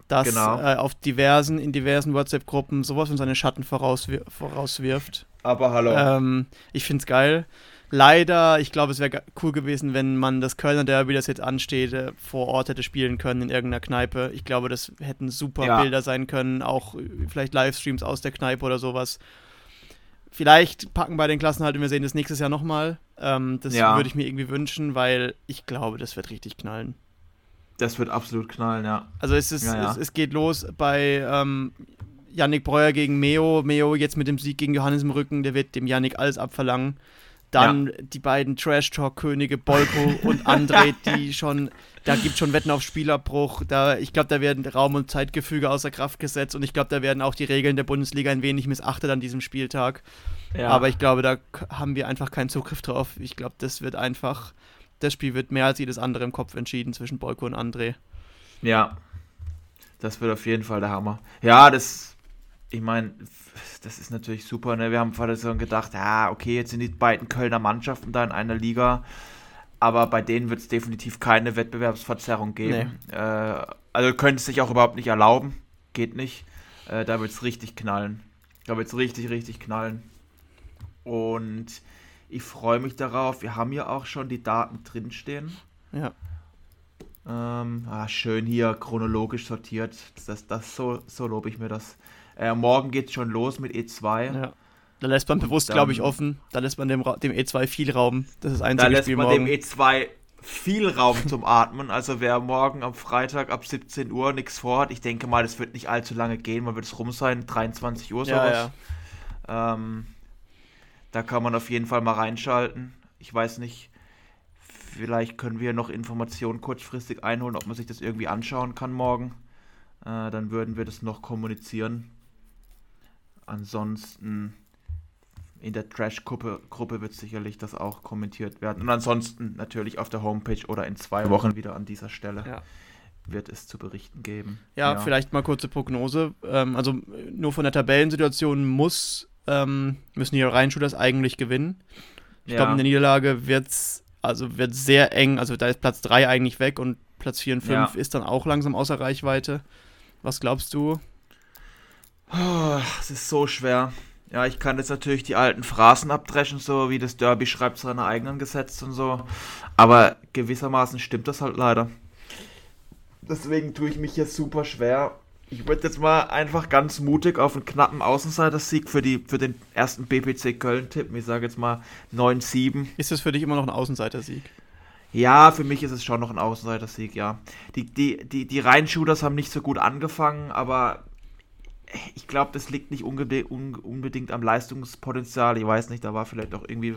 das Genau. äh, auf diversen, in diversen WhatsApp-Gruppen sowas von seine Schatten vorauswir vorauswirft. Aber hallo. Ähm, ich finde es geil. Leider, ich glaube, es wäre cool gewesen, wenn man das Kölner Derby, das jetzt ansteht, äh, vor Ort hätte spielen können in irgendeiner Kneipe. Ich glaube, das hätten super Ja. Bilder sein können, auch äh, vielleicht Livestreams aus der Kneipe oder sowas. Vielleicht packen bei den Klassen halt und wir sehen das nächstes Jahr nochmal. Ähm, das Ja. würde ich mir irgendwie wünschen, weil ich glaube, das wird richtig knallen. das wird absolut knallen, ja. Also es, ist, Ja, ja. Es, es geht los bei ähm, Yannick Breuer gegen Meo. Meo jetzt mit dem Sieg gegen Johannes im Rücken, der wird dem Yannick alles abverlangen. Dann die beiden Trash-Talk-Könige Bolko und André, die schon, da gibt schon Wetten auf Spielabbruch. Da, ich glaube, da werden Raum- und Zeitgefüge außer Kraft gesetzt und ich glaube, da werden auch die Regeln der Bundesliga ein wenig missachtet an diesem Spieltag. ja. Aber ich glaube, da haben wir einfach keinen Zugriff drauf. Ich glaube, das wird einfach, das Spiel wird mehr als jedes andere im Kopf entschieden zwischen Bolko und André. Ja, das wird auf jeden Fall der Hammer. Ja, das, ich meine, das ist natürlich super. Ne? Wir haben vor der Saison gedacht, ja, okay, jetzt sind die beiden Kölner Mannschaften da in einer Liga, aber bei denen wird es definitiv keine Wettbewerbsverzerrung geben. Äh, also können es sich auch überhaupt nicht erlauben. Geht nicht. Äh, da wird es richtig knallen. Da wird es richtig, richtig knallen. Und ich freue mich darauf. Wir haben ja auch schon die Daten drinstehen. Ja. Ähm, ah, schön hier chronologisch sortiert. Das, das, so, so lobe ich mir das. Äh, morgen geht's schon los mit E2. Ja. Da lässt man bewusst, glaube ich, offen. Da lässt man dem, dem E2 viel Raum. Das ist das Da einzige lässt Spiel man morgen. dem E2 viel Raum zum Atmen. Also wer morgen am Freitag ab 17 Uhr nichts vorhat, ich denke mal, das wird nicht allzu lange gehen. Man wird es rum sein, 23 Uhr ja, sowas. ja. Ähm, da kann man auf jeden Fall mal reinschalten. Ich weiß nicht, vielleicht können wir noch Informationen kurzfristig einholen, ob man sich das irgendwie anschauen kann morgen. Äh, dann würden wir das noch kommunizieren. Ansonsten in der Trash-Gruppe Gruppe wird sicherlich das auch kommentiert werden. Und ansonsten natürlich auf der Homepage oder in zwei Wochen wieder an dieser Stelle Ja. wird es zu berichten geben. Ja, vielleicht mal kurze Prognose. Ähm, also nur von der Tabellensituation muss, ähm, müssen die Rheinshooters eigentlich gewinnen. Ich glaube, in der Niederlage wird's, also wird sehr eng. Also da ist Platz 3 eigentlich weg und Platz 4 und 5 Ja. ist dann auch langsam außer Reichweite. Was glaubst du? Oh, es ist so schwer. Ja, ich kann jetzt natürlich die alten Phrasen abdreschen, so wie das Derby schreibt seine eigenen Gesetze und so. Aber gewissermaßen stimmt das halt leider. Deswegen tue ich mich hier super schwer. Ich würde jetzt mal einfach ganz mutig auf einen knappen Außenseiter-Sieg für, die, für den ersten BPC Köln tippen. Ich sage jetzt mal 9-7. Ist das für dich immer noch ein Außenseiter-Sieg? Ja, für mich ist es schon noch ein Außenseiter-Sieg, ja. Die, die, die, die Rhein-Shooters haben nicht so gut angefangen, aber ich glaube, das liegt nicht unbedingt, un, unbedingt am Leistungspotenzial. Ich weiß nicht, da war vielleicht auch irgendwie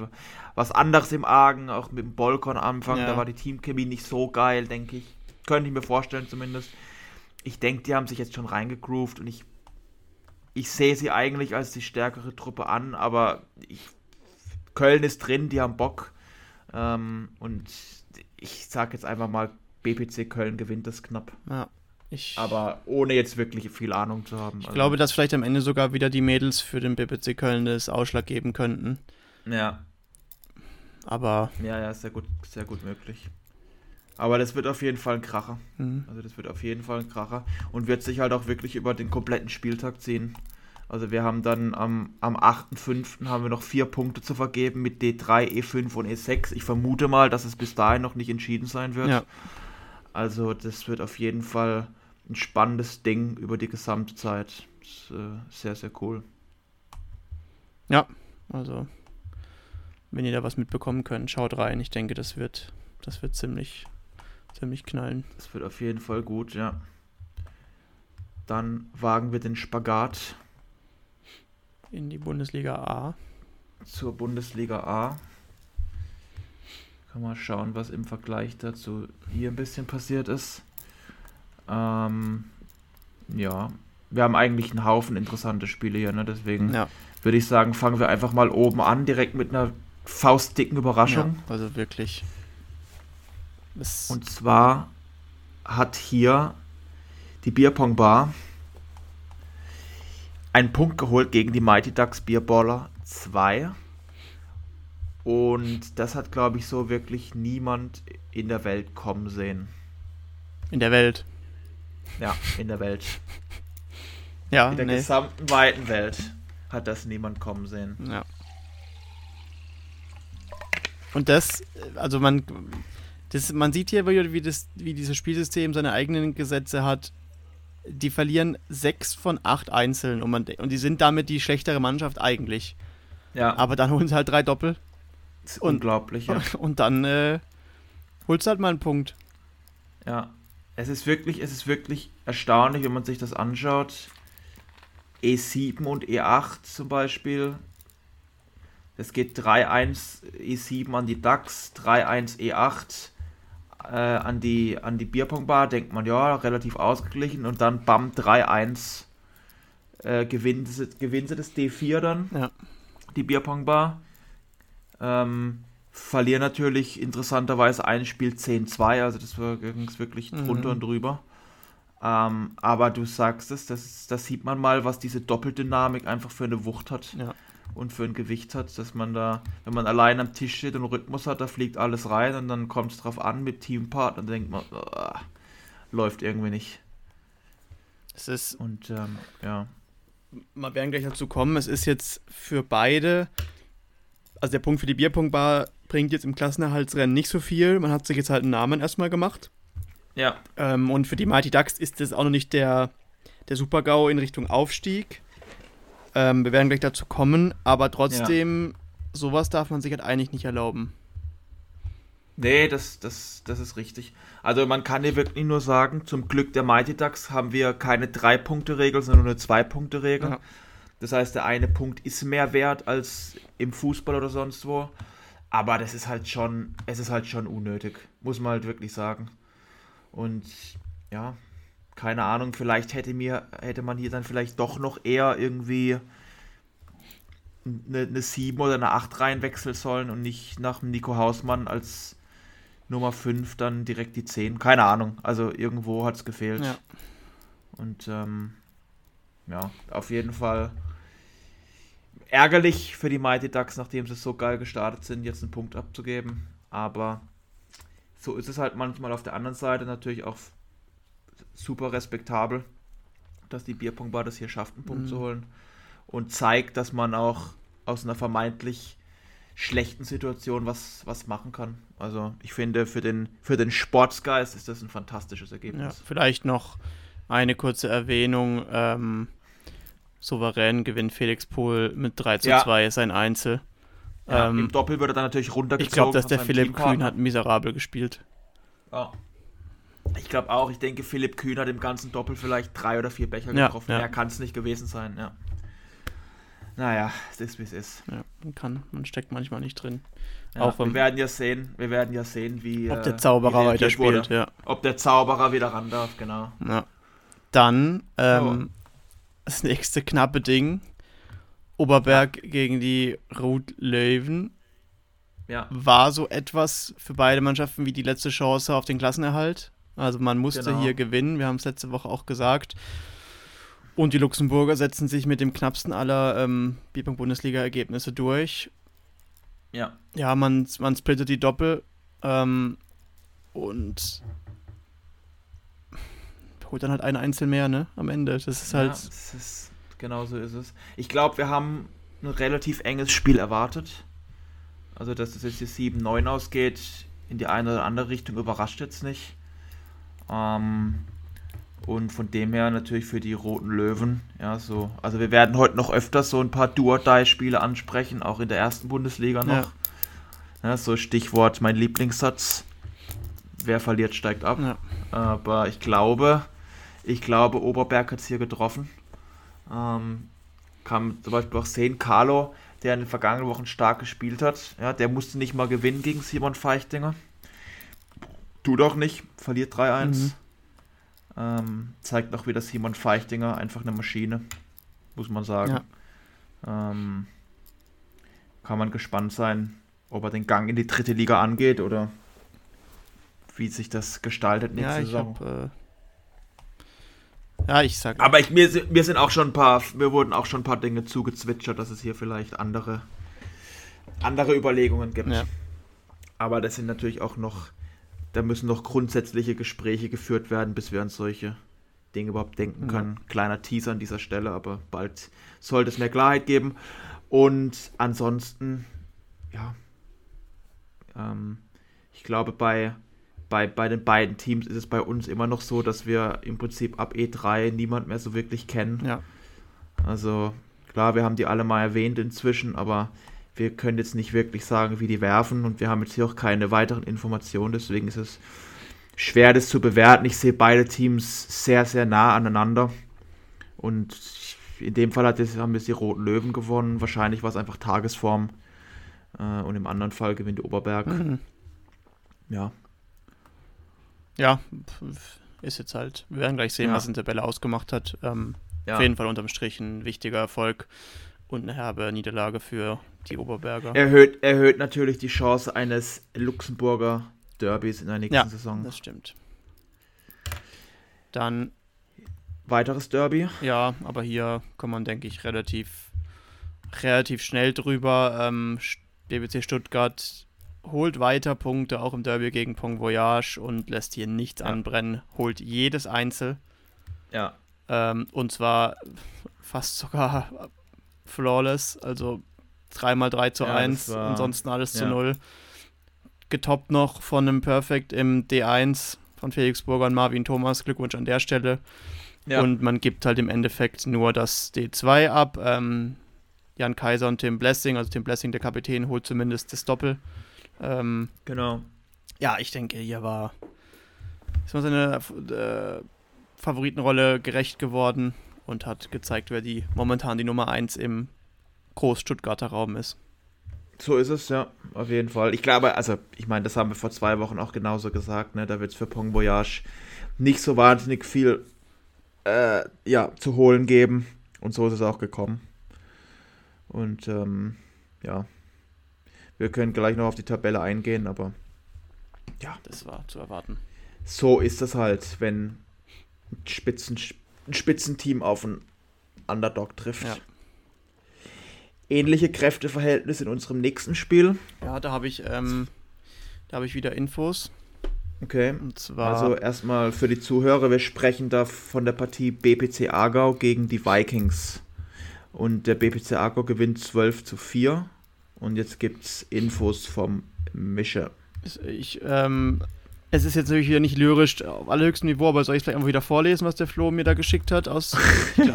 was anderes im Argen, auch mit dem Bolkon am Anfang. Ja. Da war die Teamchemie nicht so geil, denke ich. Könnte ich mir vorstellen zumindest. Ich denke, die haben sich jetzt schon reingegroovt und ich, ich sehe sie eigentlich als die stärkere Truppe an, aber ich, Köln ist drin, die haben Bock. Ähm, und ich sage jetzt einfach mal, BPC Köln gewinnt das knapp. Ja. Ich, Aber ohne jetzt wirklich viel Ahnung zu haben. ich glaube, dass vielleicht am Ende sogar wieder die Mädels für den BPC Köln das Ausschlag geben könnten. Ja. aber. Ja, ja, sehr gut, sehr gut möglich. Aber das wird auf jeden Fall ein Kracher. Mhm. Also das wird auf jeden Fall ein Kracher und wird sich halt auch wirklich über den kompletten Spieltag ziehen. Also wir haben dann am, am 8.5. haben wir noch vier Punkte zu vergeben mit D3, E5 und E6. Ich vermute mal, dass es bis dahin noch nicht entschieden sein wird. Ja. Also das wird auf jeden Fall ein spannendes Ding über die gesamte Zeit. Ist, äh, sehr, sehr cool. Ja, also wenn ihr da was mitbekommen könnt, schaut rein. Ich denke, das wird, das wird ziemlich, ziemlich knallen. Das wird auf jeden Fall gut, ja. Dann wagen wir den Spagat In die Bundesliga A. zur Bundesliga A. Kann mal schauen, was im Vergleich dazu hier ein bisschen passiert ist. Ähm, ja, wir haben eigentlich einen Haufen interessante Spiele hier, ne? deswegen Ja, würde ich sagen, fangen wir einfach mal oben an, direkt mit einer faustdicken Überraschung. ja also wirklich. Es, Und zwar hat hier die Bierpong Bar einen Punkt geholt gegen die Mighty Ducks Bierballer 2. Und das hat, glaube ich, so wirklich niemand in der Welt kommen sehen. in der Welt. Ja, in der Welt. Ja, In der nee. gesamten weiten Welt hat das niemand kommen sehen. Ja. Und das, also man, das, man sieht hier, wie, das, wie dieses Spielsystem seine eigenen Gesetze hat. Die verlieren sechs von acht Einzeln und, man, und die sind damit die schlechtere Mannschaft eigentlich. Ja, Aber dann holen sie halt drei Doppel und- unglaublich. Ja. und dann äh, holst du halt mal einen Punkt. Ja, es ist wirklich, es ist wirklich erstaunlich, wenn man sich das anschaut. E7 und E8 zum Beispiel. Es geht 3-1 E7 an die DAX, 3-1 E8 äh, an die, an die Bierpongbar. Denkt man, ja, relativ ausgeglichen. Und dann bam, 3-1 äh, gewinnen, sie, gewinnen sie das D4 dann Ja. die Bierpongbar. Ähm, verlieren natürlich interessanterweise ein Spiel 10-2, also das war ging's wirklich Mhm. drunter und drüber. Ähm, aber du sagst es, das, das sieht man mal, was diese Doppeldynamik einfach für eine Wucht hat Ja. und für ein Gewicht hat, dass man da, wenn man allein am Tisch steht und Rhythmus hat, da fliegt alles rein und dann kommt es drauf an mit Teampartner, denkt man, "Ah, läuft irgendwie nicht. Es ist, Und ähm, ja, wir werden gleich dazu kommen, es ist jetzt für beide, also der Punkt für die Bierpunktbar bringt jetzt im Klassenerhaltsrennen nicht so viel. Man hat sich jetzt halt einen Namen erstmal gemacht. ja, Ähm, und für die Mighty Ducks ist das auch noch nicht der, der Super-GAU in Richtung Aufstieg. Ähm, wir werden gleich dazu kommen, aber trotzdem, sowas darf man sich halt eigentlich nicht erlauben. Nee, das, das, das ist richtig. Also man kann dir wirklich nur sagen, zum Glück der Mighty Ducks haben wir keine Drei-Punkte-Regel, sondern nur eine Zwei-Punkte-Regel. Ja. Das heißt, der eine Punkt ist mehr wert als im Fußball oder sonst wo. Aber das ist halt schon, es ist halt schon unnötig, muss man halt wirklich sagen. Und ja, keine Ahnung, vielleicht hätte mir, hätte man hier dann vielleicht doch noch eher irgendwie eine, eine 7 oder eine 8 reinwechseln sollen und nicht nach dem Nico Hausmann als Nummer 5 dann direkt die 10. Keine Ahnung. Also irgendwo hat es gefehlt. Ja. Und ähm, ja, auf jeden Fall ärgerlich für die Mighty Ducks, nachdem sie so geil gestartet sind, jetzt einen Punkt abzugeben. Aber so ist es halt manchmal auf der anderen Seite natürlich auch super respektabel, dass die Bierpunktbar das hier schafft, einen Punkt Mhm. zu holen. Und zeigt, dass man auch aus einer vermeintlich schlechten Situation was, was machen kann. Also ich finde, für den, für den Sportsgeist ist das ein fantastisches Ja, Ergebnis. vielleicht noch eine kurze Erwähnung. Ähm, souverän gewinnt Felix Pohl mit 3 zu Ja. 2 sein Einzel. Ja, ähm, Im Doppel wird er dann natürlich runtergezogen. ich glaube, dass der Philipp. Kühn hat miserabel gespielt. Ja. Ich glaube auch, ich denke, Philipp Kühn hat im ganzen Doppel vielleicht drei oder vier Becher Ja, getroffen. ja. Mehr kann es nicht gewesen sein, ja. Naja, es ist wie es ist. Ja, man kann, man steckt manchmal nicht drin. Ja, Auch wir wenn- werden ja sehen, wir werden ja sehen, wie. Ob äh, der Zauberer wie reagiert weiterspielt, ja. Ob der Zauberer wieder ran darf, genau. ja. Dann ähm, das nächste knappe Ding. Oberberg gegen die Rot Löwen Ja, war so etwas für beide Mannschaften wie die letzte Chance auf den Klassenerhalt. Also man musste Genau. hier gewinnen, wir haben es letzte Woche auch gesagt. Und die Luxemburger setzen sich mit dem knappsten aller ähm, Bierpong-Bundesliga-Ergebnisse durch. Ja. Ja, man, man splittet die Doppel ähm, und holt dann halt ein Einzel mehr, ne? Am Ende. Das ist halt. Ja, das ist, genau so ist es. Ich glaube, wir haben ein relativ enges Spiel erwartet. Also, dass es jetzt hier 7-9 ausgeht, in die eine oder andere Richtung, überrascht jetzt nicht. Ähm, und von dem her natürlich für die Roten Löwen, ja, so. Also, wir werden heute noch öfters so ein paar Do-or-Die-Spiele ansprechen, auch in der ersten Bundesliga noch. Ja. Ja, so Stichwort mein Lieblingssatz. Wer verliert, steigt ab. Ja. Aber ich glaube, ich glaube, Oberberg hat es hier getroffen. Ähm, kann zum Beispiel auch sehen, Carlo, der in den vergangenen Wochen stark gespielt hat, ja, der musste nicht mal gewinnen gegen Simon Feichtinger. Tut auch nicht, verliert 3-1. Mhm. Ähm, zeigt auch wieder Simon Feichtinger, einfach eine Maschine, muss man sagen. Ja. Ähm, kann man gespannt sein, ob er den Gang in die dritte Liga angeht oder wie sich das gestaltet nächste ja, Saison. Hab, äh ja, ich sag. Aber ich, mir, mir sind auch schon ein paar, mir wurden auch schon ein paar Dinge zugezwitschert, dass es hier vielleicht andere, andere Überlegungen gibt. Ja. Aber das sind natürlich auch noch, da müssen noch grundsätzliche Gespräche geführt werden, bis wir an solche Dinge überhaupt denken können. Ja. Kleiner Teaser an dieser Stelle, aber bald sollte es mehr Klarheit geben. Und ansonsten, ja, ähm, ich glaube, bei, bei, bei den beiden Teams ist es bei uns immer noch so, dass wir im Prinzip ab E3 niemand mehr so wirklich kennen. Ja. Also klar, wir haben die alle mal erwähnt inzwischen, aber wir können jetzt nicht wirklich sagen, wie die werfen und wir haben jetzt hier auch keine weiteren Informationen, deswegen ist es schwer, das zu bewerten. Ich sehe beide Teams sehr, sehr nah aneinander und in dem Fall hat es, haben jetzt die Roten Löwen gewonnen. Wahrscheinlich war es einfach Tagesform. Äh, und im anderen Fall gewinnt Oberberg. Mhm. Ja. Ja, ist jetzt halt. Wir werden gleich sehen, ja. was in Tabelle ausgemacht hat. Ähm, ja. Auf jeden Fall unterm Strich ein wichtiger Erfolg und eine herbe Niederlage für die Oberberger. Erhöht, erhöht natürlich die Chance eines Luxemburger Derbys in der nächsten ja, Saison. Das stimmt. Dann. Weiteres Derby? Ja, aber hier kommt man, denke ich, relativ, relativ schnell drüber. Ähm, BBC Stuttgart holt weiter Punkte, auch im Derby gegen Pont Voyage und lässt hier nichts ja. anbrennen, holt jedes Einzel. Ja. Ähm, und zwar fast sogar flawless, also 3 mal 3 zu ja, 1, war, ansonsten alles ja. zu 0. Getoppt noch von einem Perfect im D1 von Felix Burger und Marvin Thomas. Glückwunsch an der Stelle. Ja. Und man gibt halt im Endeffekt nur das D2 ab. Ähm, Jan Kaiser und Tim Blessing, also Tim Blessing, der Kapitän, holt zumindest das Doppel. Ähm, genau. Ja, ich denke, hier war ist man seine äh, Favoritenrolle gerecht geworden und hat gezeigt, wer die momentan die Nummer 1 im Groß-Stuttgarter Raum ist. So ist es, ja, auf jeden Fall. Ich glaube, also, ich meine, das haben wir vor zwei Wochen auch genauso gesagt, ne? Da wird es für Pong Voyage nicht so wahnsinnig viel äh, ja, zu holen geben. Und so ist es auch gekommen. Und ähm, ja, wir können gleich noch auf die Tabelle eingehen, aber ja. Das war zu erwarten. So ist das halt, wenn ein, Spitzen, ein Spitzenteam auf ein Underdog trifft. Ja. Ähnliche Kräfteverhältnisse in unserem nächsten Spiel. Ja, da habe ich, ähm, da ich wieder Infos. Okay. Also erstmal für die Zuhörer, wir sprechen da von der Partie BPC Aargau gegen die Vikings. Und der BPC Arco gewinnt 12 zu 4. Und jetzt gibt es Infos vom Mischer. Ich, ähm, es ist jetzt natürlich wieder nicht lyrisch auf allerhöchstem Niveau, aber soll ich vielleicht einfach wieder vorlesen, was der Flo mir da geschickt hat? Aus,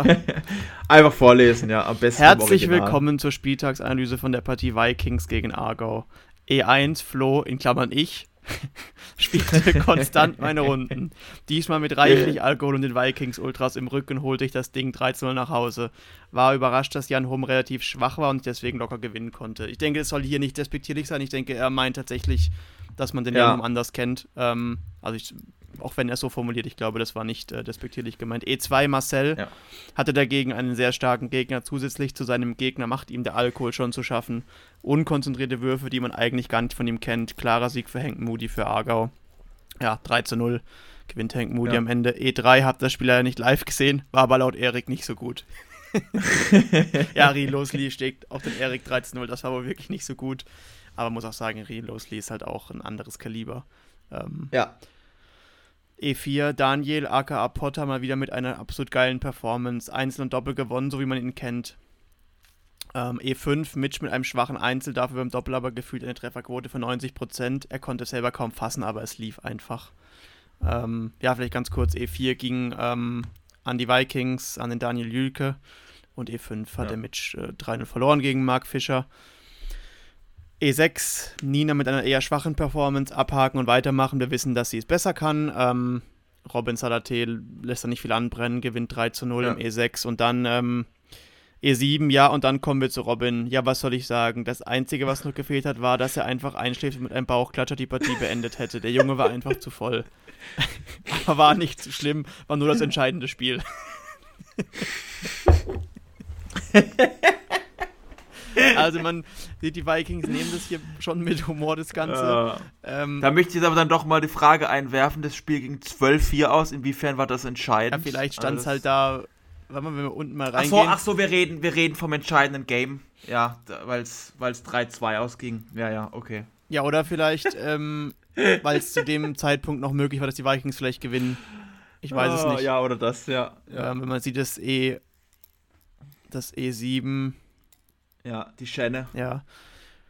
einfach vorlesen, ja, am besten. Herzlich willkommen zur Spieltagsanalyse von der Partie Vikings gegen Aargau. E1 Flo, in Klammern ich, spielte konstant meine Runden. Diesmal mit reichlich Alkohol und den Vikings Ultras im Rücken holte ich das Ding 13-0 nach Hause. War überrascht, dass Jan Hum relativ schwach war und deswegen locker gewinnen konnte. Ich denke, es soll hier nicht despektierlich sein. Ich denke, er meint tatsächlich, dass man den ja. Jan Hum anders kennt. Ähm, also ich auch wenn er so formuliert, ich glaube, das war nicht äh, despektierlich gemeint. E2 Marcel ja. hatte dagegen einen sehr starken Gegner. Zusätzlich zu seinem Gegner macht ihm der Alkohol schon zu schaffen. Unkonzentrierte Würfe, die man eigentlich gar nicht von ihm kennt. Klarer Sieg für Hank Moody für Aargau. Ja, 3 zu 0 gewinnt Hank Moody ja. am Ende. E3 habt das Spiel leider nicht live gesehen, war aber laut Erik nicht so gut. ja, Rien Losli steht auf den Erik 13-0, das war wohl wirklich nicht so gut. Aber muss auch sagen, Rien Losli ist halt auch ein anderes Kaliber. Ähm, ja. E4, Daniel aka Potter mal wieder mit einer absolut geilen Performance. Einzel und Doppel gewonnen, so wie man ihn kennt. Ähm, E5, Mitch mit einem schwachen Einzel, dafür beim Doppel aber gefühlt eine Trefferquote von 90%. Er konnte es selber kaum fassen, aber es lief einfach. Ähm, ja, vielleicht ganz kurz, E4 ging ähm, an die Vikings, an den Daniel Jülke und E5 hat ja. Mitch äh, 3-0 verloren gegen Mark Fischer. E6, Nina mit einer eher schwachen Performance abhaken und weitermachen. Wir wissen, dass sie es besser kann. Ähm, Robin Salaté lässt da nicht viel anbrennen, gewinnt 3 zu 0 ja. im E6 und dann ähm, E7, ja, und dann kommen wir zu Robin. Ja, was soll ich sagen? Das Einzige, was noch gefehlt hat, war, dass er einfach einschläft und mit einem Bauchklatscher die Partie beendet hätte. Der Junge war einfach zu voll. Aber war nicht so schlimm, war nur das entscheidende Spiel. also man sieht, die Vikings nehmen das hier schon mit Humor, das Ganze. Äh, ähm, da möchte ich jetzt aber dann doch mal die Frage einwerfen, das Spiel ging 12-4 aus, inwiefern war das entscheidend? Ja, vielleicht stand es also halt da, wenn wir unten mal reingehen. Ach so, ach so wir, reden, wir reden vom entscheidenden Game. Ja, weil es 3-2 ausging. Ja, ja, okay. Ja, oder vielleicht, ähm, weil es zu dem Zeitpunkt noch möglich war, dass die Vikings vielleicht gewinnen. Ich weiß oh, es nicht. Ja, oder das, ja. ja. Ähm, wenn man sieht, das E, das E7 ja, die Schenne. Ja.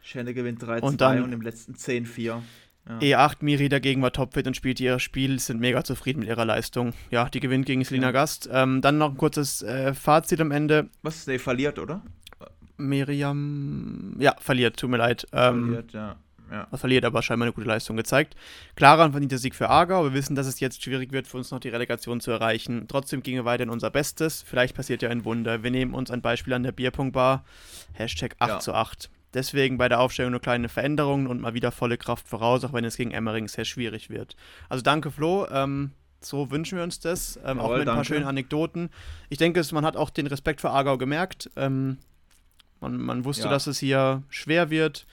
Schenne gewinnt 3-2 und, und, im letzten 10-4. Ja. E8 Miri dagegen war topfit und spielt ihr Spiel, sind mega zufrieden mit ihrer Leistung. Ja, die gewinnt gegen Selina ja. Gast. Ähm, dann noch ein kurzes äh, Fazit am Ende. Was? Nee, verliert, oder? Miriam. Ja, verliert, tut mir leid. Ähm, verliert, ja. Ja. Verliert aber scheinbar eine gute Leistung gezeigt. Klarer und verdienter Sieg für Aargau. Wir wissen, dass es jetzt schwierig wird, für uns noch die Relegation zu erreichen. Trotzdem gingen wir weiter in unser Bestes. Vielleicht passiert ja ein Wunder. Wir nehmen uns ein Beispiel an der Bierpunktbar. Hashtag 8 ja. zu 8. Deswegen bei der Aufstellung nur kleine Veränderungen und mal wieder volle Kraft voraus, auch wenn es gegen Emmering sehr schwierig wird. Also danke Flo. Ähm, so wünschen wir uns das. Ähm, Jawohl, auch mit ein danke. paar schönen Anekdoten. Ich denke, man hat auch den Respekt für Aargau gemerkt. Ähm, man, man, wusste, ja. dass es hier schwer wird.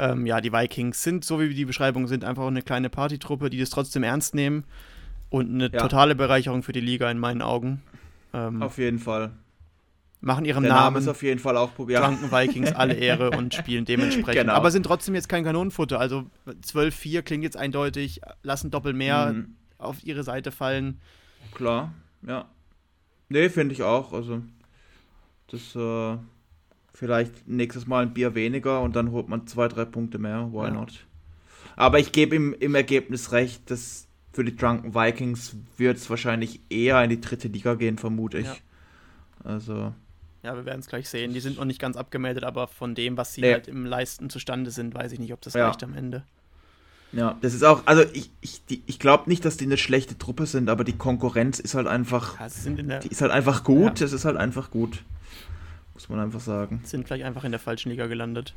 Ähm, ja, die Vikings sind, so wie die Beschreibungen sind, einfach eine kleine Partytruppe, die das trotzdem ernst nehmen. Und eine ja. totale Bereicherung für die Liga in meinen Augen. Ähm, auf jeden Fall. Machen ihrem Der Namen Name ist auf jeden Fall auch probiert. Drunken Vikings alle Ehre und spielen dementsprechend. Genau. Aber sind trotzdem jetzt kein Kanonenfutter. Also 12-4 klingt jetzt eindeutig, lassen doppelt mehr mhm. auf ihre Seite fallen. Klar, ja. Nee, finde ich auch. Also, das äh, Vielleicht nächstes Mal ein Bier weniger und dann holt man zwei, drei Punkte mehr. Why ja. not? Aber ich gebe ihm im Ergebnis recht, dass für die Drunken Vikings wird es wahrscheinlich eher in die dritte Liga gehen, vermute ich. Ja. Also. Ja, wir werden es gleich sehen. Die sind noch nicht ganz abgemeldet, aber von dem, was sie nee. halt im Leisten zustande sind, weiß ich nicht, ob das ja. reicht am Ende. Ja, das ist auch, also ich, ich, ich glaube nicht, dass die eine schlechte Truppe sind, aber die Konkurrenz ist halt einfach, ja, die ist halt einfach gut, ja. das ist halt einfach gut. Muss man einfach sagen. Sind vielleicht einfach in der falschen Liga gelandet.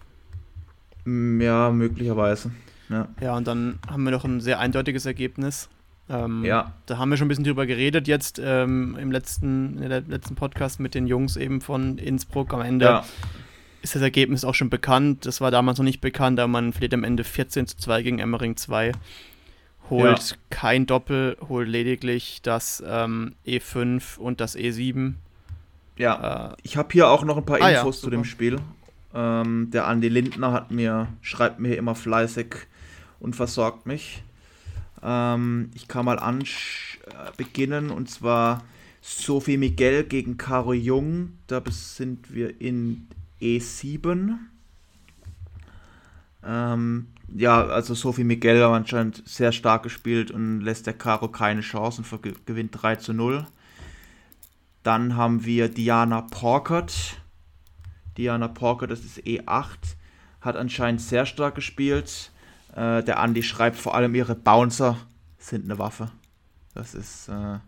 Mm, ja, möglicherweise. Ja, ja und dann haben wir noch ein sehr eindeutiges Ergebnis. Ähm, ja. Da haben wir schon ein bisschen drüber geredet jetzt ähm, im letzten, in der letzten Podcast mit den Jungs eben von Innsbruck. Am Ende ja. ist das Ergebnis auch schon bekannt. Das war damals noch nicht bekannt, aber man verliert am Ende 14 zu 2 gegen Emmering 2. Holt ja. kein Doppel, holt lediglich das ähm, E5 und das E7. Ja, äh, ich habe hier auch noch ein paar ah, Infos ja, zu dem Spiel. Ähm, der Andi Lindner hat mir, schreibt mir immer fleißig und versorgt mich. Ähm, ich kann mal an äh, beginnen und zwar Sophie Miguel gegen Caro Jung. Da sind wir in E7. Ähm, ja, also Sophie Miguel hat anscheinend sehr stark gespielt und lässt der Caro keine Chancen, gewinnt 3 zu 0. Dann haben wir Diana Porkert. Diana Porkert, das ist E8, hat anscheinend sehr stark gespielt. Äh, der Andi schreibt vor allem ihre Bouncer sind eine Waffe. Das ist äh,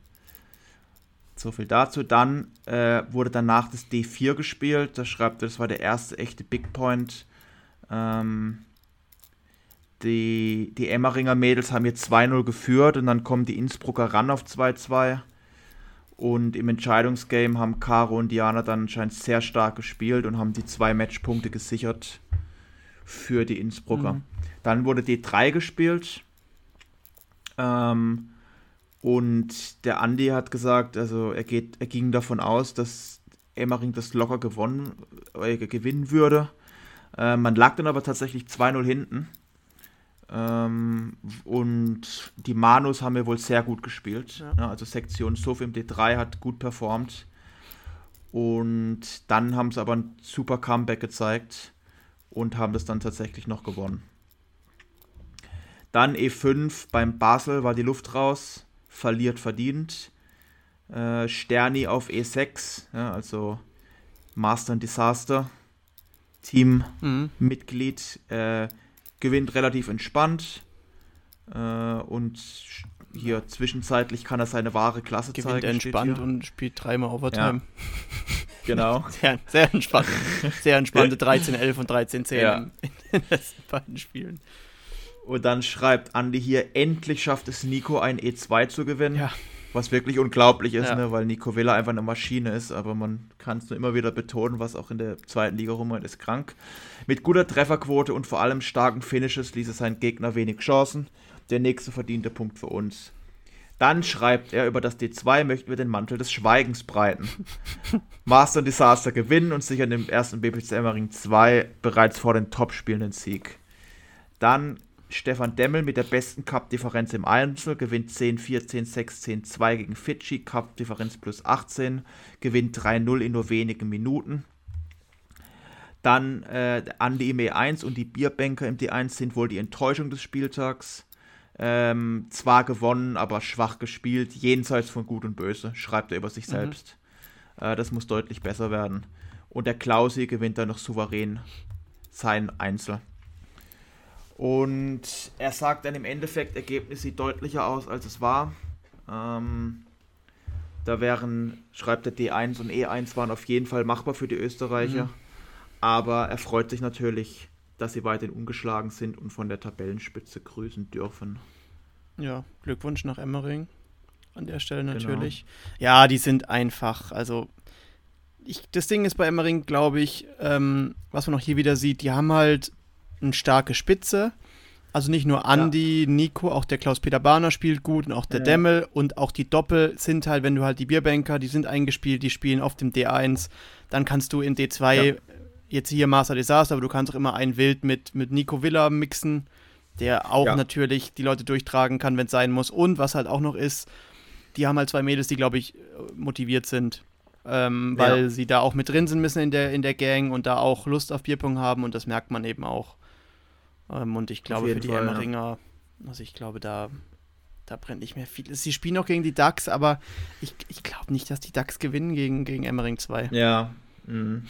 so viel dazu. Dann äh, wurde danach das D4 gespielt. Da schreibt er, das war der erste echte Big Point. Ähm, die, die Emmeringer Mädels haben hier 2-0 geführt und dann kommen die Innsbrucker ran auf 2-2. Und im Entscheidungsgame haben Caro und Diana dann anscheinend sehr stark gespielt und haben die zwei Matchpunkte gesichert für die Innsbrucker. Mhm. Dann wurde D3 gespielt. Ähm, und der Andi hat gesagt, also er, geht, er ging davon aus, dass Emmering das locker gewonnen, äh, gewinnen würde. Äh, man lag dann aber tatsächlich 2-0 hinten. Ähm, und die Manus haben wir wohl sehr gut gespielt. Ja. Ja, also Sektion Sof im D3 hat gut performt. Und dann haben sie aber ein super Comeback gezeigt und haben das dann tatsächlich noch gewonnen. Dann E5 beim Basel war die Luft raus, verliert verdient. Äh, Sterni auf E6, ja, also Master and Disaster. Teammitglied mhm. äh, gewinnt relativ entspannt äh, und hier zwischenzeitlich kann er seine wahre Klasse gewinnt zeigen. Gewinnt entspannt und spielt dreimal Overtime. Ja. genau. Sehr, sehr entspannt. Sehr entspannte 13-11 und 13-10 ja. in, den letzten beiden Spielen. Und dann schreibt Andy hier, endlich schafft es Nico ein E2 zu gewinnen. Ja. Was wirklich unglaublich ist, ja. ne, weil Nico Villa einfach eine Maschine ist, aber man kann es nur immer wieder betonen, was auch in der zweiten Liga rumgeht, ist krank. Mit guter Trefferquote und vor allem starken Finishes ließ es seinen Gegner wenig Chancen. Der nächste verdiente Punkt für uns. Dann schreibt er, über das D2 möchten wir den Mantel des Schweigens breiten. Master und Disaster gewinnen und sichern im ersten BPC Emmering 2 bereits vor den Top-Spielen den Sieg. Dann Stefan Demmel mit der besten Cup-Differenz im Einzel gewinnt 10-4, 10-6, 10-2 gegen Fidschi, Cup-Differenz plus 18, gewinnt 3-0 in nur wenigen Minuten. Dann äh, Andi im E1 und die Bierbänker im D1 sind wohl die Enttäuschung des Spieltags. Ähm, zwar gewonnen, aber schwach gespielt, jenseits von Gut und Böse, schreibt er über sich mhm. selbst. Äh, das muss deutlich besser werden. Und der Klausi gewinnt dann noch souverän sein Einzel. Und er sagt dann im Endeffekt, Ergebnis sieht deutlicher aus, als es war. Ähm, da wären, schreibt der D1 und E1 waren auf jeden Fall machbar für die Österreicher. Mhm. Aber er freut sich natürlich, dass sie weiterhin ungeschlagen sind und von der Tabellenspitze grüßen dürfen. Ja, Glückwunsch nach Emmering an der Stelle genau. natürlich. Genau. Ja, die sind einfach, also ich, das Ding ist bei Emmering, glaube ich, ähm, was man auch hier wieder sieht, die haben halt eine starke Spitze. Also nicht nur Andy, ja. Nico, auch der Klaus-Peter Bahner spielt gut und auch der ja. Demmel und auch die Doppel sind halt, wenn du halt die Bierbanker, die sind eingespielt, die spielen auf dem D1, dann kannst du in D2 ja. jetzt hier Master Disaster, aber du kannst auch immer ein Wild mit, mit Nico Villa mixen, der auch natürlich die Leute durchtragen kann, wenn es sein muss. Und was halt auch noch ist, die haben halt zwei Mädels, die, glaube ich, motiviert sind. Ähm, weil sie da auch mit drin sind müssen in der, in der Gang und da auch Lust auf Bierpong haben und das merkt man eben auch. Ähm, und ich glaube, für die Fall, Emmeringer, ja. also ich glaube, da, da brennt nicht mehr viel. Sie spielen auch gegen die Ducks, aber ich, ich glaube nicht, dass die Ducks gewinnen gegen, gegen Emmering 2. Ja. Mh.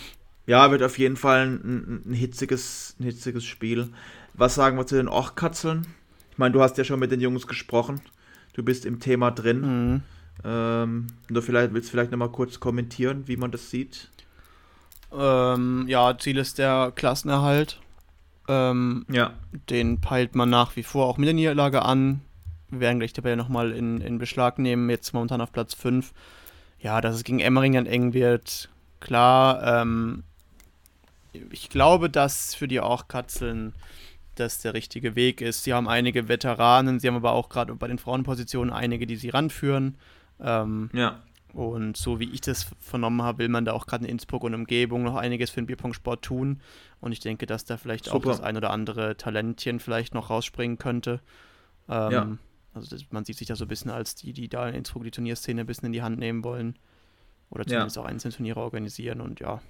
Ja, wird auf jeden Fall ein, ein, hitziges, ein hitziges Spiel. Was sagen wir zu den Ochkatzeln? Ich meine, du hast ja schon mit den Jungs gesprochen. Du bist im Thema drin. Mhm. Ähm, du vielleicht, willst vielleicht nochmal kurz kommentieren, wie man das sieht? Ähm, ja, Ziel ist der Klassenerhalt. Ähm, ja. Den peilt man nach wie vor auch mit der Niederlage an. Wir werden gleich dabei nochmal in, in Beschlag nehmen, jetzt momentan auf Platz 5. Ja, dass es gegen Emmering dann eng wird, klar. Ähm, ich glaube, dass für die Auch-Katzeln das der richtige Weg ist. Sie haben einige Veteranen, sie haben aber auch gerade bei den Frauenpositionen einige, die sie ranführen. Ähm, ja. Und so wie ich das vernommen habe, will man da auch gerade in Innsbruck und Umgebung noch einiges für den Bierpong-Sport tun. Und ich denke, dass da vielleicht Super. auch das ein oder andere Talentchen vielleicht noch rausspringen könnte. Ähm, ja. Also das, man sieht sich da so ein bisschen als die, die da in Innsbruck die Turnierszene ein bisschen in die Hand nehmen wollen. Oder zumindest ja. auch einzelne Turniere organisieren und ja.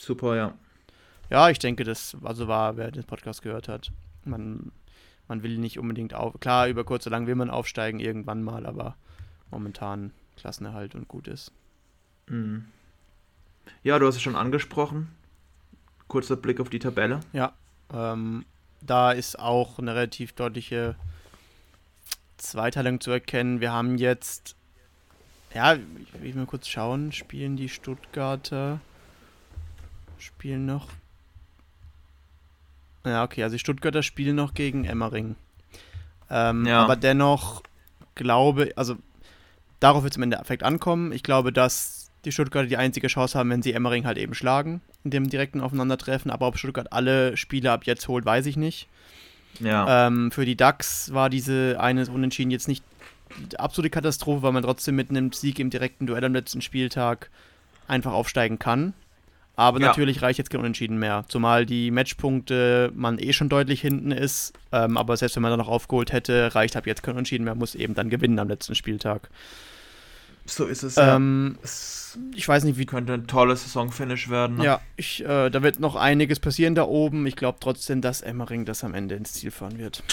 Super, ja. Ja, ich denke, das also war, wer den Podcast gehört hat. Man, man will nicht unbedingt auf. Klar, über kurz oder lang will man aufsteigen irgendwann mal, aber momentan Klassenerhalt und gut ist. Mhm. Ja, du hast es schon angesprochen. Kurzer Blick auf die Tabelle. Ja, ähm, da ist auch eine relativ deutliche Zweiteilung zu erkennen. Wir haben jetzt, ja, ich will mal kurz schauen, spielen die Stuttgarter, spielen noch. Ja, okay, also die Stuttgarter spielen noch gegen Emmering. Ähm, ja. Aber dennoch glaube, also darauf wird es im Endeffekt ankommen. Ich glaube, dass die Stuttgarter die einzige Chance haben, wenn sie Emmering halt eben schlagen, in dem direkten Aufeinandertreffen. Aber ob Stuttgart alle Spiele ab jetzt holt, weiß ich nicht. Ja. Ähm, für die Ducks war diese eine Unentschieden jetzt nicht die absolute Katastrophe, weil man trotzdem mit einem Sieg im direkten Duell am letzten Spieltag einfach aufsteigen kann. Aber ja. natürlich reicht jetzt kein Unentschieden mehr. Zumal die Matchpunkte man eh schon deutlich hinten ist. Ähm, aber selbst wenn man da noch aufgeholt hätte, reicht ab jetzt kein Unentschieden mehr, muss eben dann gewinnen am letzten Spieltag. So ist es. Ähm, ja. Ich weiß nicht, wie. Könnte ein tolles Saisonfinish werden. Ne? Ja, ich, äh, da wird noch einiges passieren da oben. Ich glaube trotzdem, dass Emmering das am Ende ins Ziel fahren wird.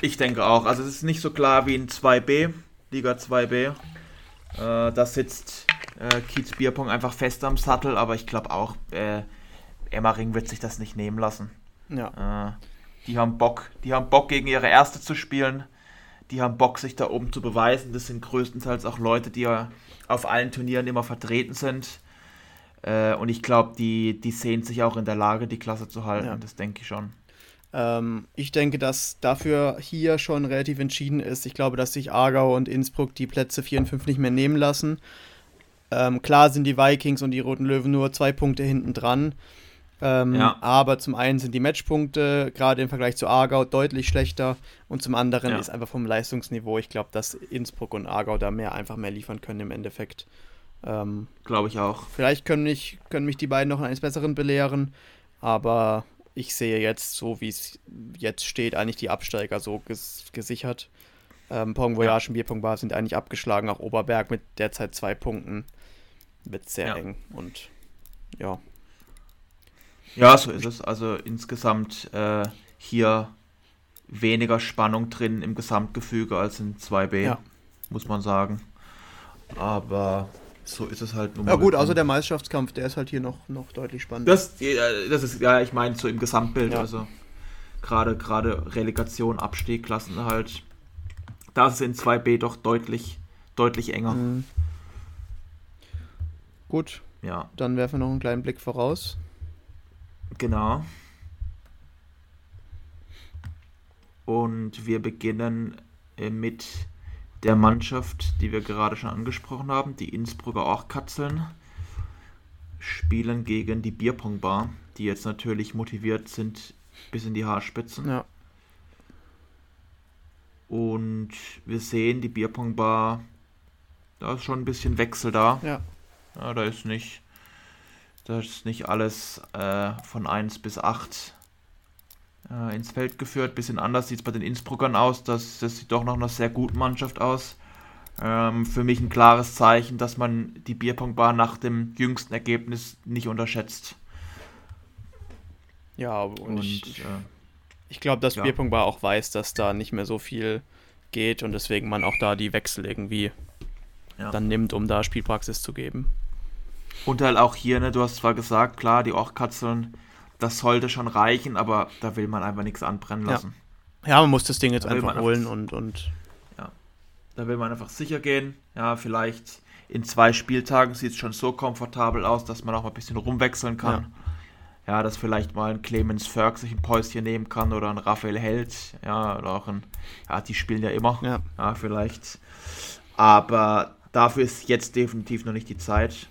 Ich denke auch. Also, es ist nicht so klar wie in 2B, Liga 2B. Äh, da sitzt äh, Kiez Bierpong einfach fest am Sattel, aber ich glaube auch, äh, Emmering wird sich das nicht nehmen lassen. Ja. Äh, die haben Bock, die haben Bock gegen ihre Erste zu spielen. Die haben Bock, sich da oben zu beweisen. Das sind größtenteils auch Leute, die ja auf allen Turnieren immer vertreten sind. Äh, und ich glaube, die, die sehen sich auch in der Lage, die Klasse zu halten. Ja. Das denke ich schon. Ähm, ich denke, dass dafür hier schon relativ entschieden ist. Ich glaube, dass sich Aargau und Innsbruck die Plätze 4 und 5 nicht mehr nehmen lassen. Ähm, klar sind die Vikings und die Roten Löwen nur zwei Punkte hinten dran. Ähm, ja. Aber zum einen sind die Matchpunkte gerade im Vergleich zu Aargau deutlich schlechter und zum anderen ja. ist einfach vom Leistungsniveau, ich glaube, dass Innsbruck und Aargau da mehr einfach mehr liefern können im Endeffekt. Ähm, glaube ich auch. Vielleicht können mich, können mich die beiden noch eines Besseren belehren, aber ich sehe jetzt, so wie es jetzt steht, eigentlich die Absteiger so ges gesichert. Ähm, Pong Voyage ja. und Bierpong Bar sind eigentlich abgeschlagen, auch Oberberg mit derzeit zwei Punkten wird sehr ja. eng und ja. Ja, so ist es. Also insgesamt äh, hier weniger Spannung drin im Gesamtgefüge als in 2B, ja. muss man sagen. Aber so ist es halt nun Ja gut, außer der Meisterschaftskampf, der ist halt hier noch, noch deutlich spannender. Das, das ist, ja, ich meine so im Gesamtbild, ja. also gerade gerade Relegation, Abstieg, Klassen halt. Da ist es in 2B doch deutlich, deutlich enger. Mhm. Gut. Ja. Dann werfen wir noch einen kleinen Blick voraus. Genau. Und wir beginnen äh, mit der Mannschaft, die wir gerade schon angesprochen haben, die Innsbrucker Orchkatzeln, spielen gegen die Bierpongbar, die jetzt natürlich motiviert sind bis in die Haarspitzen. Ja. Und wir sehen, die Bierpongbar, da ist schon ein bisschen Wechsel da. Ja. Ja, da ist nicht, da ist nicht alles äh, von 1 bis 8 äh, ins Feld geführt. Bisschen anders sieht es bei den Innsbruckern aus. Das, das sieht doch noch eine sehr gute Mannschaft aus. Ähm, für mich ein klares Zeichen, dass man die Bierpunktbar nach dem jüngsten Ergebnis nicht unterschätzt. Ja, und, und ich, äh, ich glaube, dass ja. Bierpunktbar auch weiß, dass da nicht mehr so viel geht und deswegen man auch da die Wechsel irgendwie ja. dann nimmt, um da Spielpraxis zu geben. Und halt auch hier, ne, du hast zwar gesagt, klar, die Orchkatzeln, das sollte schon reichen, aber da will man einfach nichts anbrennen lassen. Ja, ja man muss das Ding jetzt da einfach holen und, und. Ja. Da will man einfach sicher gehen. Ja, vielleicht in zwei Spieltagen sieht es schon so komfortabel aus, dass man auch mal ein bisschen rumwechseln kann. Ja, ja dass vielleicht mal ein Clemens Ferg sich ein Päuschen nehmen kann oder ein Raphael Held. Ja, oder auch ein. Ja, die spielen ja immer. Ja, ja vielleicht. Aber dafür ist jetzt definitiv noch nicht die Zeit.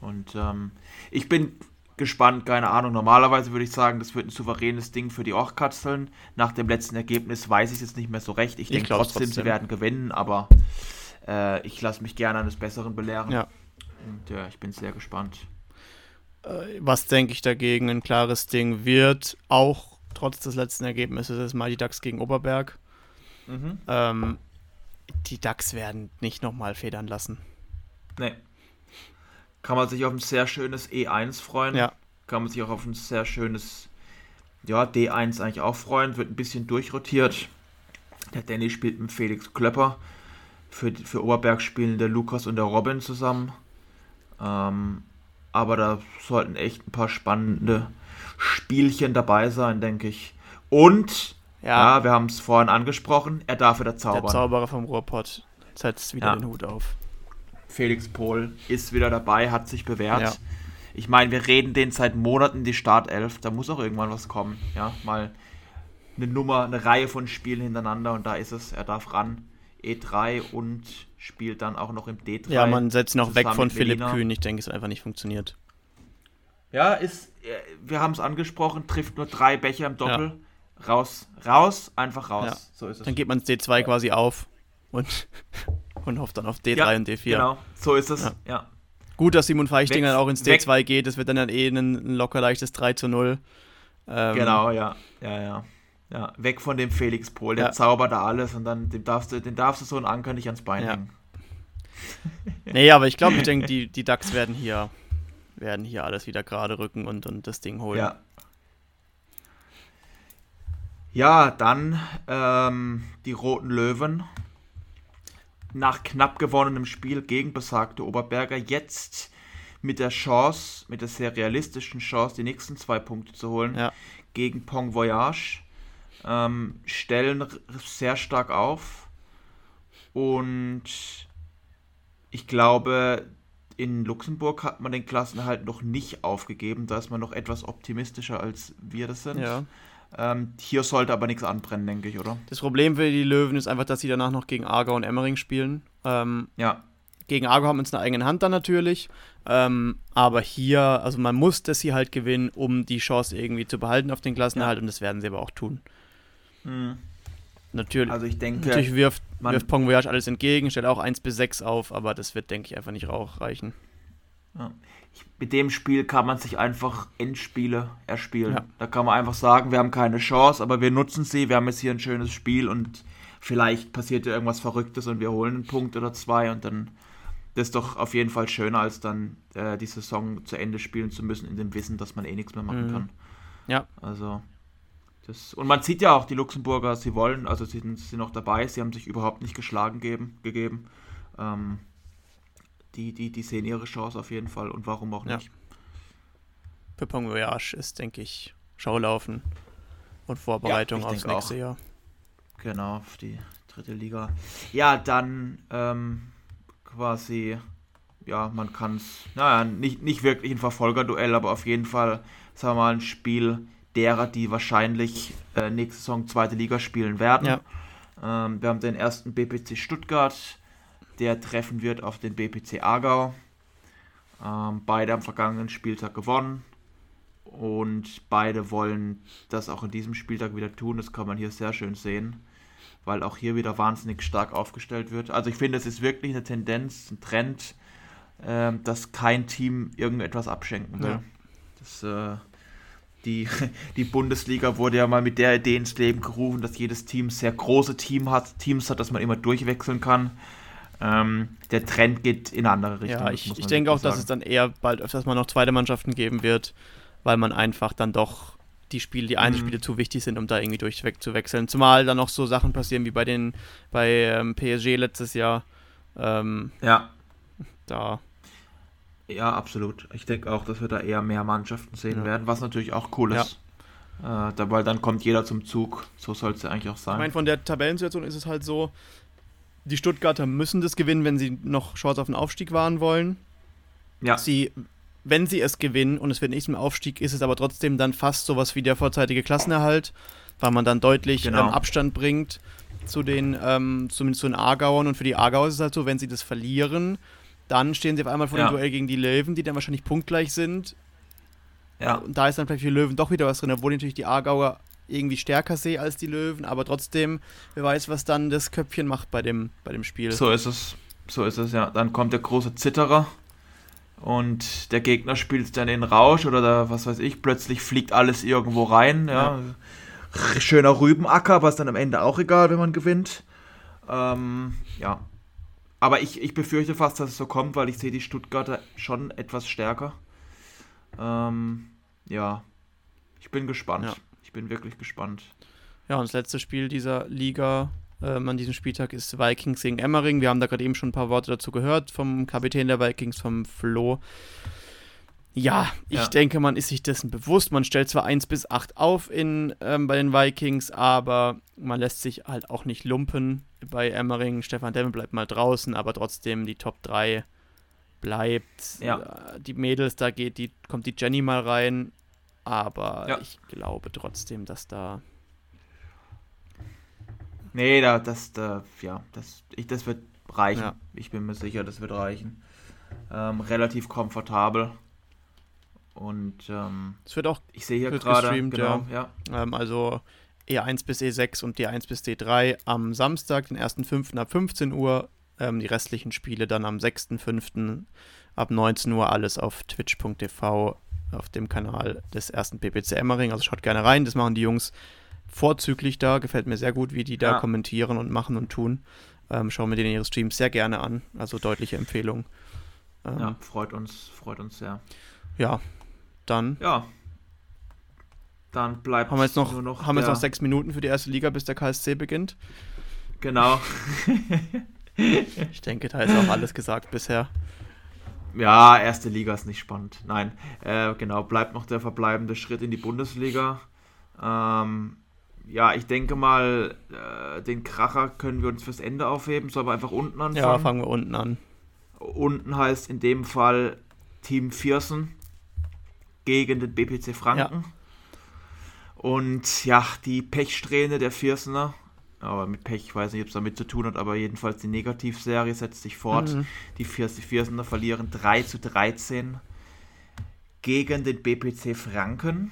Und ähm, ich bin gespannt, keine Ahnung. Normalerweise würde ich sagen, das wird ein souveränes Ding für die Orchkatzeln. Nach dem letzten Ergebnis weiß ich es jetzt nicht mehr so recht. Ich, ich denke trotzdem, trotzdem, sie werden gewinnen, aber äh, ich lasse mich gerne eines Besseren belehren. Ja. Und ja, ich bin sehr gespannt. Äh, was denke ich dagegen ein klares Ding wird, auch trotz des letzten Ergebnisses, ist mal die DAX gegen Oberberg. Mhm. Ähm, die DAX werden nicht nochmal federn lassen. Nee kann man sich auf ein sehr schönes E1 freuen. Ja. Kann man sich auch auf ein sehr schönes ja, D1 eigentlich auch freuen. Wird ein bisschen durchrotiert. Der Danny spielt mit Felix Klöpper. Für, für Oberberg spielen der Lukas und der Robin zusammen. Ähm, aber da sollten echt ein paar spannende Spielchen dabei sein, denke ich. Und, ja, ja wir haben es vorhin angesprochen, er darf wieder zaubern. Der Zauberer vom Ruhrpott setzt wieder ja. den Hut auf. Felix Pohl ist wieder dabei, hat sich bewährt. Ja. Ich meine, wir reden den seit Monaten die Startelf, da muss auch irgendwann was kommen. Ja, mal eine Nummer, eine Reihe von Spielen hintereinander und da ist es, er darf ran. E3 und spielt dann auch noch im D3. Ja, man setzt noch weg von Philipp Kühn, ich denke, es einfach nicht funktioniert. Ja, ist, äh, wir haben es angesprochen, trifft nur drei Becher im Doppel. Ja. Raus, raus, einfach raus. Ja. So ist es. Dann geht man ins D2 quasi auf und und hofft dann auf D3 ja, und D4. Genau, so ist es, ja. ja. Gut, dass Simon Feichting dann auch ins D2 geht, das wird dann, dann eh ein, ein locker leichtes 3 zu 0. Ähm, genau, ja. Ja, ja. Ja, weg von dem Felix Pohl, der ja. zaubert da alles und dann dem darfst du, den darfst du so einen Anker nicht ans Bein ja. hängen. nee, aber ich glaube, ich denke, die, die Ducks werden hier, werden hier alles wieder gerade rücken und, und das Ding holen. Ja. Ja, dann ähm, die Roten Löwen. Nach knapp gewonnenem Spiel gegen besagte Oberberger jetzt mit der Chance, mit der sehr realistischen Chance, die nächsten zwei Punkte zu holen ja. gegen Pong Voyage. Ähm, stellen sehr stark auf und ich glaube, in Luxemburg hat man den Klassenhalt noch nicht aufgegeben. Da ist man noch etwas optimistischer als wir das sind. Ja. Ähm, hier sollte aber nichts anbrennen, denke ich, oder? Das Problem für die Löwen ist einfach, dass sie danach noch gegen Aargau und Emmering spielen. Ähm, ja. Gegen Aargau haben wir uns eine eigene Hand dann natürlich. Ähm, aber hier, also man muss das hier halt gewinnen, um die Chance irgendwie zu behalten auf den Klassenerhalt. Ja. Und das werden sie aber auch tun. Mhm. Natürlich, also ich denke, natürlich wirft, wirft Pong Voyage alles entgegen, stellt auch 1 bis 6 auf, aber das wird, denke ich, einfach nicht reichen. Ja mit dem Spiel kann man sich einfach Endspiele erspielen. Ja. Da kann man einfach sagen, wir haben keine Chance, aber wir nutzen sie, wir haben jetzt hier ein schönes Spiel und vielleicht passiert ja irgendwas Verrücktes und wir holen einen Punkt oder zwei und dann das ist doch auf jeden Fall schöner, als dann äh, die Saison zu Ende spielen zu müssen, in dem Wissen, dass man eh nichts mehr machen mhm. kann. Ja. Also, das, und man sieht ja auch, die Luxemburger, sie wollen, also sie sind, sind noch dabei, sie haben sich überhaupt nicht geschlagen geben, gegeben. Ähm, die, die, die sehen ihre Chance auf jeden Fall und warum auch nicht. Ja. Pepong Voyage ist, denke ich, Schaulaufen und Vorbereitung ja, aufs nächste auch. Jahr. Genau, auf die dritte Liga. Ja, dann ähm, quasi, ja, man kann es, naja, nicht, nicht wirklich ein Verfolgerduell, aber auf jeden Fall, sagen wir mal, ein Spiel derer, die wahrscheinlich äh, nächste Saison zweite Liga spielen werden. Ja. Ähm, wir haben den ersten BPC Stuttgart, der treffen wird auf den BPC Aargau. Ähm, beide am vergangenen Spieltag gewonnen und beide wollen das auch in diesem Spieltag wieder tun. Das kann man hier sehr schön sehen, weil auch hier wieder wahnsinnig stark aufgestellt wird. Also ich finde, es ist wirklich eine Tendenz, ein Trend, äh, dass kein Team irgendetwas abschenken will. Ja. Das, äh, die, die Bundesliga wurde ja mal mit der Idee ins Leben gerufen, dass jedes Team sehr große Team hat, Teams hat, dass man immer durchwechseln kann. Ähm, der Trend geht in eine andere Richtung. Ja, ich, ich denke auch, sagen. dass es dann eher bald öfters mal noch zweite Mannschaften geben wird, weil man einfach dann doch die Spiele, die Einzelspiele mhm. zu wichtig sind, um da irgendwie durchzuwechseln. Zumal dann noch so Sachen passieren wie bei den bei ähm, PSG letztes Jahr. Ähm, ja. Da. Ja, absolut. Ich denke auch, dass wir da eher mehr Mannschaften sehen ja. werden, was natürlich auch cool ist. Ja. Äh, weil dann kommt jeder zum Zug. So soll es ja eigentlich auch sein. Ich meine, von der Tabellensituation ist es halt so, die Stuttgarter müssen das gewinnen, wenn sie noch Chance auf den Aufstieg wahren wollen. Ja. Sie, wenn sie es gewinnen und es wird nicht im Aufstieg, ist es aber trotzdem dann fast sowas wie der vorzeitige Klassenerhalt, weil man dann deutlich genau. ähm, Abstand bringt zu den, ähm, zumindest zu den Aargauern. Und für die Aargauer ist es halt so, wenn sie das verlieren, dann stehen sie auf einmal vor ja. dem Duell gegen die Löwen, die dann wahrscheinlich punktgleich sind. Ja. Und da ist dann vielleicht für die Löwen doch wieder was drin, obwohl natürlich die Aargauer irgendwie stärker sehe als die Löwen, aber trotzdem, wer weiß, was dann das Köpfchen macht bei dem, bei dem Spiel. So ist es. So ist es, ja. Dann kommt der große Zitterer und der Gegner spielt dann in Rausch oder da, was weiß ich, plötzlich fliegt alles irgendwo rein, ja. ja. Schöner Rübenacker, aber ist dann am Ende auch egal, wenn man gewinnt. Ähm, ja. Aber ich, ich befürchte fast, dass es so kommt, weil ich sehe die Stuttgarter schon etwas stärker. Ähm, ja. Ich bin gespannt. Ja. Ich bin wirklich gespannt. Ja, und das letzte Spiel dieser Liga ähm, an diesem Spieltag ist Vikings gegen Emmering. Wir haben da gerade eben schon ein paar Worte dazu gehört vom Kapitän der Vikings, vom Flo. Ja, ich ja. denke, man ist sich dessen bewusst. Man stellt zwar 1 bis 8 auf in, ähm, bei den Vikings, aber man lässt sich halt auch nicht lumpen bei Emmering. Stefan Demme bleibt mal draußen, aber trotzdem die Top 3 bleibt. Ja. Äh, die Mädels, da geht die, kommt die Jenny mal rein. Aber ja. ich glaube trotzdem, dass da. Nee, da, das, da, ja, das, ich, das wird reichen. Ja. Ich bin mir sicher, das wird reichen. Ähm, relativ komfortabel. Und ähm, es wird auch ich sehe hier gerade genau, ja. ja. Ähm, also E1 bis E6 und D1 bis D3 am Samstag, den 1.5. ab 15 Uhr. Ähm, die restlichen Spiele dann am 6.5 ab 19 Uhr alles auf twitch.tv auf dem Kanal des ersten PPC Emmering. Also schaut gerne rein, das machen die Jungs vorzüglich da. Gefällt mir sehr gut, wie die da ja. kommentieren und machen und tun. Ähm, schauen wir denen ihre Streams sehr gerne an. Also deutliche Empfehlung. Ähm, ja, freut uns, freut uns sehr. Ja, dann. Ja. Dann bleibt haben wir jetzt noch, noch haben wir jetzt noch sechs Minuten für die erste Liga, bis der KSC beginnt. Genau. ich denke, da ist auch alles gesagt bisher. Ja, erste Liga ist nicht spannend. Nein, äh, genau, bleibt noch der verbleibende Schritt in die Bundesliga. Ähm, ja, ich denke mal, äh, den Kracher können wir uns fürs Ende aufheben. Sollen wir einfach unten anfangen? Ja, fangen wir unten an. Unten heißt in dem Fall Team Viersen gegen den BPC Franken. Ja. Und ja, die Pechsträhne der Viersener, aber mit Pech, ich weiß nicht, ob es damit zu tun hat, aber jedenfalls die Negativserie setzt sich fort. Mhm. Die Viersener verlieren 3 zu 13 gegen den BPC Franken.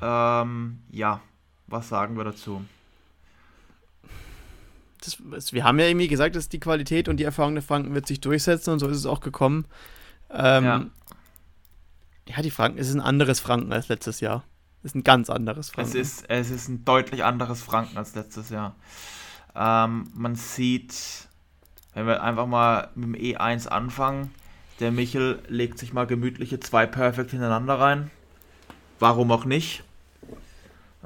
Ähm, ja, was sagen wir dazu? Das, wir haben ja irgendwie gesagt, dass die Qualität und die Erfahrung der Franken wird sich durchsetzen und so ist es auch gekommen. Ähm, ja. ja, die Franken, es ist ein anderes Franken als letztes Jahr. Es ist ein ganz anderes Franken. Es ist, es ist ein deutlich anderes Franken als letztes Jahr. Ähm, man sieht, wenn wir einfach mal mit dem E1 anfangen, der Michel legt sich mal gemütliche zwei Perfect hintereinander rein. Warum auch nicht?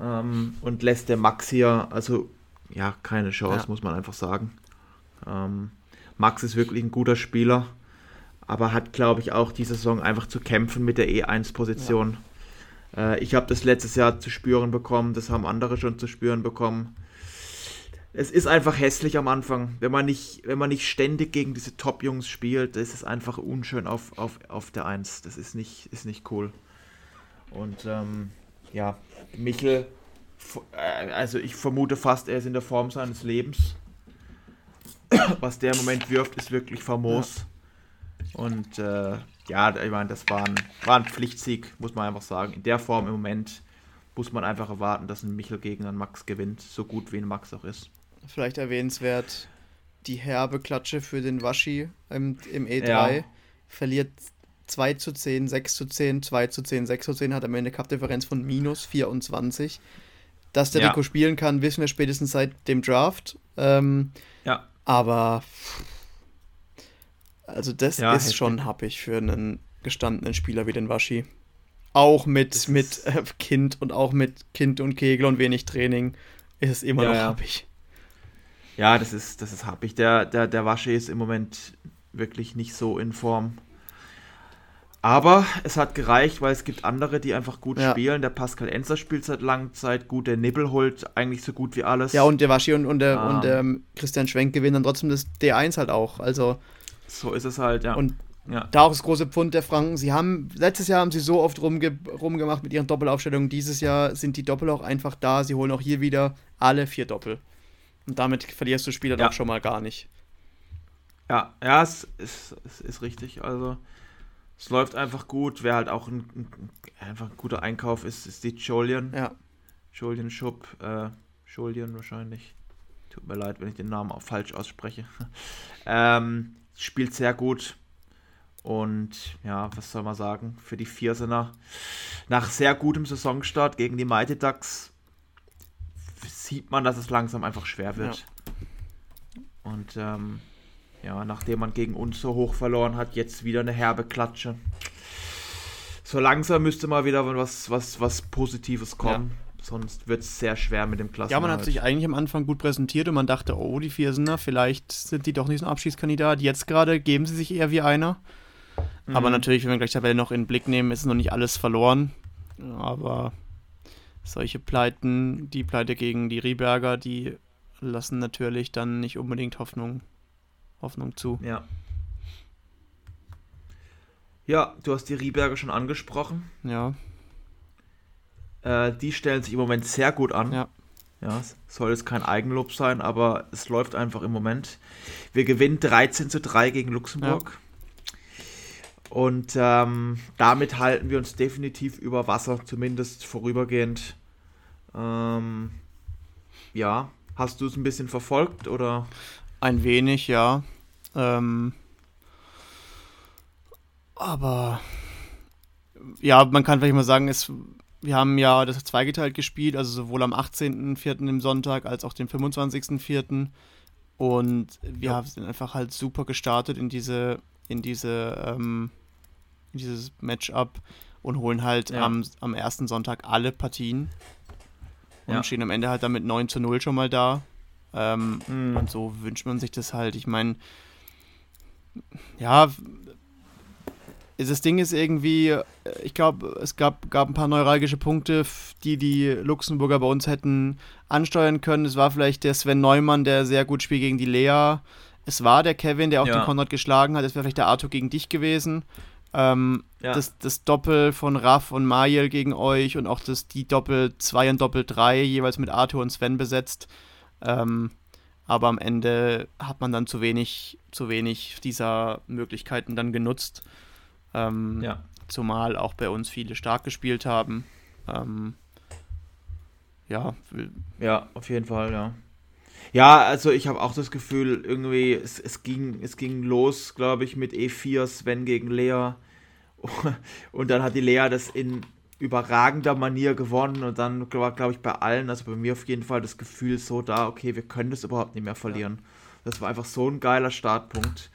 ähm, und lässt der Max hier, also ja, keine Chance, ja. muss man einfach sagen. Ähm, Max ist wirklich ein guter Spieler, aber hat, glaube ich, auch diese Saison einfach zu kämpfen mit der E1-Position. Ja. Äh, ich habe das letztes Jahr zu spüren bekommen, das haben andere schon zu spüren bekommen. Es ist einfach hässlich am Anfang. Wenn man nicht, wenn man nicht ständig gegen diese Top-Jungs spielt, ist es einfach unschön auf, auf, auf der 1. Das ist nicht, ist nicht cool. Und ähm, ja, Michel, äh, also ich vermute fast, er ist in der Form seines Lebens. Was der im Moment wirft, ist wirklich famos. Ja. Und äh, ja, ich meine, das war ein, war ein Pflichtsieg, muss man einfach sagen. In der Form im Moment muss man einfach erwarten, dass ein Michel gegen einen Max gewinnt, so gut wie ein Max auch ist. Vielleicht erwähnenswert die herbe Klatsche für den Waschi im, im E3. Ja. Verliert 2 zu 10, 6 zu 10, 2 zu 10, 6 zu 10, hat am Ende Cup-Differenz von minus 24. Dass der ja. Rico spielen kann, wissen wir spätestens seit dem Draft. Ähm, ja. Aber also das ja, ist schon happig für einen gestandenen Spieler wie den Waschi. Auch mit, mit äh, Kind und auch mit Kind und Kegel und wenig Training ist es immer ja, noch happig. Ja, das ist, das ist happig. Der, der, der Waschi ist im Moment wirklich nicht so in Form. Aber es hat gereicht, weil es gibt andere, die einfach gut ja. spielen. Der Pascal Enzer spielt seit langer Zeit gut, der Nibbel holt eigentlich so gut wie alles. Ja, und der Waschi und, und, der, um. und der Christian Schwenk gewinnen dann trotzdem das D1 halt auch. Also. So ist es halt, ja. Und ja. da auch das große Pfund der Franken. Sie haben, letztes Jahr haben sie so oft rumge rumgemacht mit ihren Doppelaufstellungen. Dieses Jahr sind die Doppel auch einfach da. Sie holen auch hier wieder alle vier Doppel. Und damit verlierst du Spieler ja. doch schon mal gar nicht. Ja, ja, es ist, es ist richtig. Also. Es läuft einfach gut. Wer halt auch ein, ein, einfach ein guter Einkauf ist, ist die Jolien. Ja. Jolien Schupp. Äh, Jolien wahrscheinlich. Tut mir leid, wenn ich den Namen auch falsch ausspreche. ähm, spielt sehr gut. Und ja, was soll man sagen? Für die Viersener nach sehr gutem Saisonstart gegen die Mighty Ducks sieht man, dass es langsam einfach schwer wird. Ja. Und ähm, ja, nachdem man gegen uns so hoch verloren hat, jetzt wieder eine herbe Klatsche. So langsam müsste mal wieder was, was, was Positives kommen. Ja. Sonst wird es sehr schwer mit dem Klassen. Ja, man hat sich eigentlich am Anfang gut präsentiert und man dachte, oh, die Viersener, vielleicht sind die doch nicht so ein Abschiedskandidat. Jetzt gerade geben sie sich eher wie einer. Mhm. Aber natürlich, wenn wir gleich Tabelle noch in den Blick nehmen, ist noch nicht alles verloren. Aber solche Pleiten, die Pleite gegen die Rieberger, die lassen natürlich dann nicht unbedingt Hoffnung Hoffnung zu. Ja. Ja, du hast die Rieberger schon angesprochen. Ja. Äh, die stellen sich im Moment sehr gut an. Ja. Ja, soll es kein Eigenlob sein, aber es läuft einfach im Moment. Wir gewinnen 13 zu 3 gegen Luxemburg. Ja. Und ähm, damit halten wir uns definitiv über Wasser, zumindest vorübergehend. Ähm, ja, hast du es ein bisschen verfolgt oder? Ein wenig, ja. Ähm, Aber ja, man kann vielleicht mal sagen, es, wir haben ja das zweigeteilt gespielt, also sowohl am 18.04. im Sonntag als auch den 25.04. Und wir ja. sind einfach halt super gestartet in diese, in diese, ähm, in dieses Matchup und holen halt ja. am, am ersten Sonntag alle Partien und ja. stehen am Ende halt damit 9 zu 0 schon mal da. Ähm, mhm. Und so wünscht man sich das halt. Ich meine, ja, das Ding ist irgendwie, ich glaube, es gab, gab ein paar neuralgische Punkte, die die Luxemburger bei uns hätten ansteuern können. Es war vielleicht der Sven Neumann, der sehr gut spielt gegen die Lea. Es war der Kevin, der auch ja. den Konrad geschlagen hat. Es wäre vielleicht der Arthur gegen dich gewesen. Ähm, ja. das, das Doppel von Raff und Mariel gegen euch und auch das, die Doppel 2 und Doppel 3 jeweils mit Arthur und Sven besetzt. Ähm, aber am Ende hat man dann zu wenig, zu wenig dieser Möglichkeiten dann genutzt. Ähm, ja. Zumal auch bei uns viele stark gespielt haben. Ähm, ja. Ja, auf jeden Fall, ja. Ja, also ich habe auch das Gefühl, irgendwie, es, es, ging, es ging los, glaube ich, mit E4 Sven gegen Lea. Und dann hat die Lea das in überragender Manier gewonnen und dann war, glaube ich, bei allen, also bei mir auf jeden Fall das Gefühl so da, okay, wir können das überhaupt nicht mehr verlieren. Das war einfach so ein geiler Startpunkt.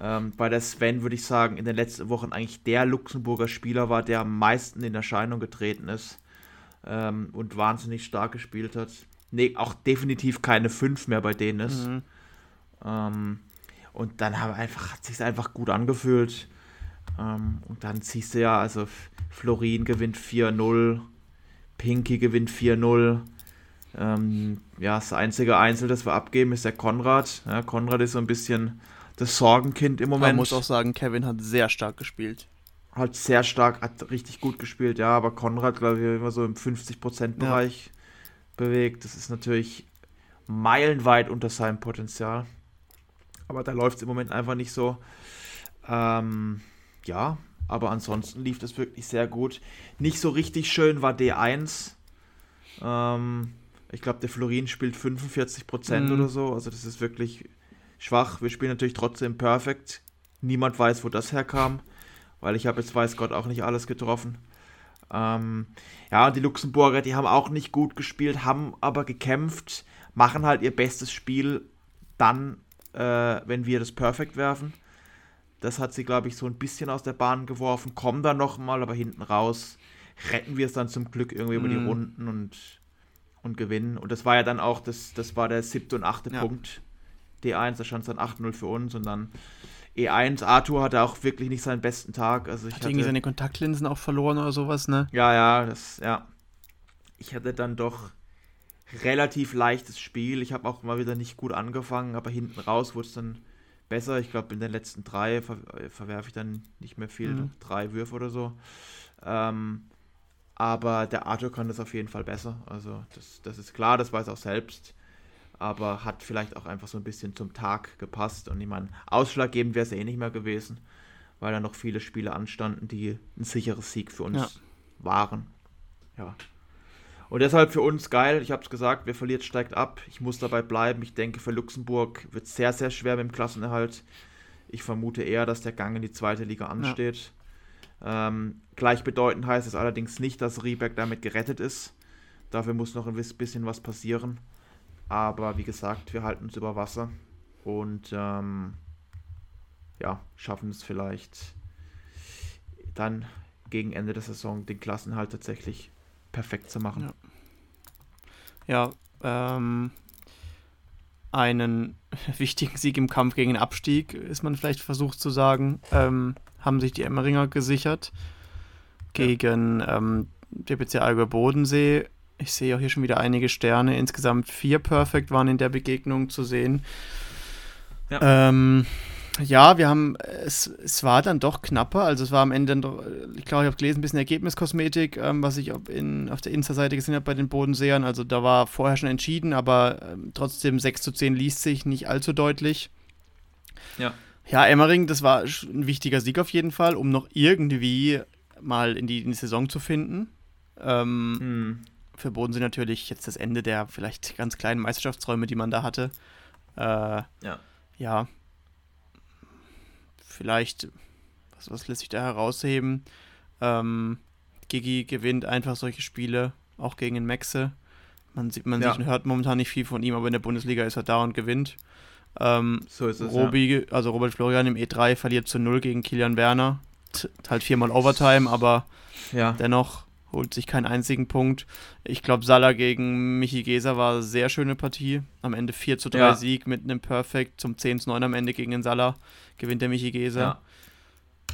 Ähm, bei der Sven würde ich sagen, in den letzten Wochen eigentlich der Luxemburger Spieler war, der am meisten in Erscheinung getreten ist ähm, und wahnsinnig stark gespielt hat. Nee, auch definitiv keine 5 mehr bei denen ist. Mhm. Ähm, und dann haben einfach, hat sich einfach gut angefühlt. Ähm, und dann siehst du ja, also Florin gewinnt 4-0, Pinky gewinnt 4-0. Ähm, ja, das einzige Einzel, das wir abgeben, ist der Konrad. Ja, Konrad ist so ein bisschen das Sorgenkind im Moment. Man muss auch sagen, Kevin hat sehr stark gespielt. Hat sehr stark, hat richtig gut gespielt, ja, aber Konrad, glaube ich, immer so im 50%-Bereich ja. bewegt. Das ist natürlich meilenweit unter seinem Potenzial. Aber da läuft es im Moment einfach nicht so. Ähm, ja, aber ansonsten lief das wirklich sehr gut. Nicht so richtig schön war D1. Ähm, ich glaube, der Florin spielt 45% mhm. oder so. Also das ist wirklich schwach. Wir spielen natürlich trotzdem perfekt. Niemand weiß, wo das herkam, weil ich habe jetzt weiß Gott auch nicht alles getroffen. Ähm, ja, die Luxemburger, die haben auch nicht gut gespielt, haben aber gekämpft, machen halt ihr bestes Spiel dann, äh, wenn wir das Perfekt werfen. Das hat sie, glaube ich, so ein bisschen aus der Bahn geworfen, kommen dann nochmal, aber hinten raus retten wir es dann zum Glück irgendwie mm. über die mhm. Runden und, und gewinnen. Und das war ja dann auch, das, das war der siebte und achte ja. Punkt. D1, da stand es dann 8-0 für uns und dann E1, Arthur hatte auch wirklich nicht seinen besten Tag. Also ich hat hatte irgendwie seine Kontaktlinsen auch verloren oder sowas, ne? Ja, ja, das, ja. Ich hatte dann doch relativ leichtes Spiel. Ich habe auch mal wieder nicht gut angefangen, aber hinten raus wurde es dann besser. Ich glaube, in den letzten drei ver verwerfe ich dann nicht mehr viel, mhm. drei Würfe oder so. Ähm, aber der Arthur kann das auf jeden Fall besser. Also das, das ist klar, das weiß er auch selbst. Aber hat vielleicht auch einfach so ein bisschen zum Tag gepasst. Und ich meine, ausschlaggebend wäre es eh nicht mehr gewesen, weil da noch viele Spiele anstanden, die ein sicheres Sieg für uns ja. waren. Ja. Und deshalb für uns geil, ich habe es gesagt, wer verliert, steigt ab. Ich muss dabei bleiben. Ich denke, für Luxemburg wird es sehr, sehr schwer mit dem Klassenerhalt. Ich vermute eher, dass der Gang in die zweite Liga ansteht. Ja. Ähm, gleichbedeutend heißt es allerdings nicht, dass Rieberg damit gerettet ist. Dafür muss noch ein bisschen was passieren. Aber wie gesagt, wir halten uns über Wasser und ähm, ja, schaffen es vielleicht dann gegen Ende der Saison den Klassenhalt tatsächlich perfekt zu machen. Ja, ja ähm, einen wichtigen Sieg im Kampf gegen den Abstieg, ist man vielleicht versucht zu sagen, ähm, haben sich die Emmeringer gesichert gegen ja. ähm, DPC Allgäu Bodensee. Ich sehe auch hier schon wieder einige Sterne. Insgesamt vier Perfect waren in der Begegnung zu sehen. Ja. Ähm, ja, wir haben, es, es war dann doch knapper. Also es war am Ende, ich glaube, ich habe gelesen, ein bisschen Ergebniskosmetik, ähm, was ich in, auf der Insta-Seite gesehen habe bei den Bodensehern. Also da war vorher schon entschieden, aber ähm, trotzdem 6 zu 10 liest sich nicht allzu deutlich. Ja. Ja, Emmering, das war ein wichtiger Sieg auf jeden Fall, um noch irgendwie mal in die, in die Saison zu finden. Ähm, hm. Für Bodensee natürlich jetzt das Ende der vielleicht ganz kleinen Meisterschaftsräume, die man da hatte. Äh, ja. Ja, vielleicht, was, was lässt sich da herausheben? Ähm, Gigi gewinnt einfach solche Spiele, auch gegen den Maxe. Man sieht, man ja. sieht und hört momentan nicht viel von ihm, aber in der Bundesliga ist er da und gewinnt. Ähm, so ist es. Robi, ja. also Robert Florian im E3 verliert zu 0 gegen Kilian Werner. T halt viermal Overtime, aber ja. dennoch holt sich keinen einzigen Punkt. Ich glaube, Salah gegen Michi Geser war eine sehr schöne Partie. Am Ende 4 zu 3 ja. Sieg mit einem Perfect zum 10 zu 9 am Ende gegen den Salah. Gewinnt der Michi Geser.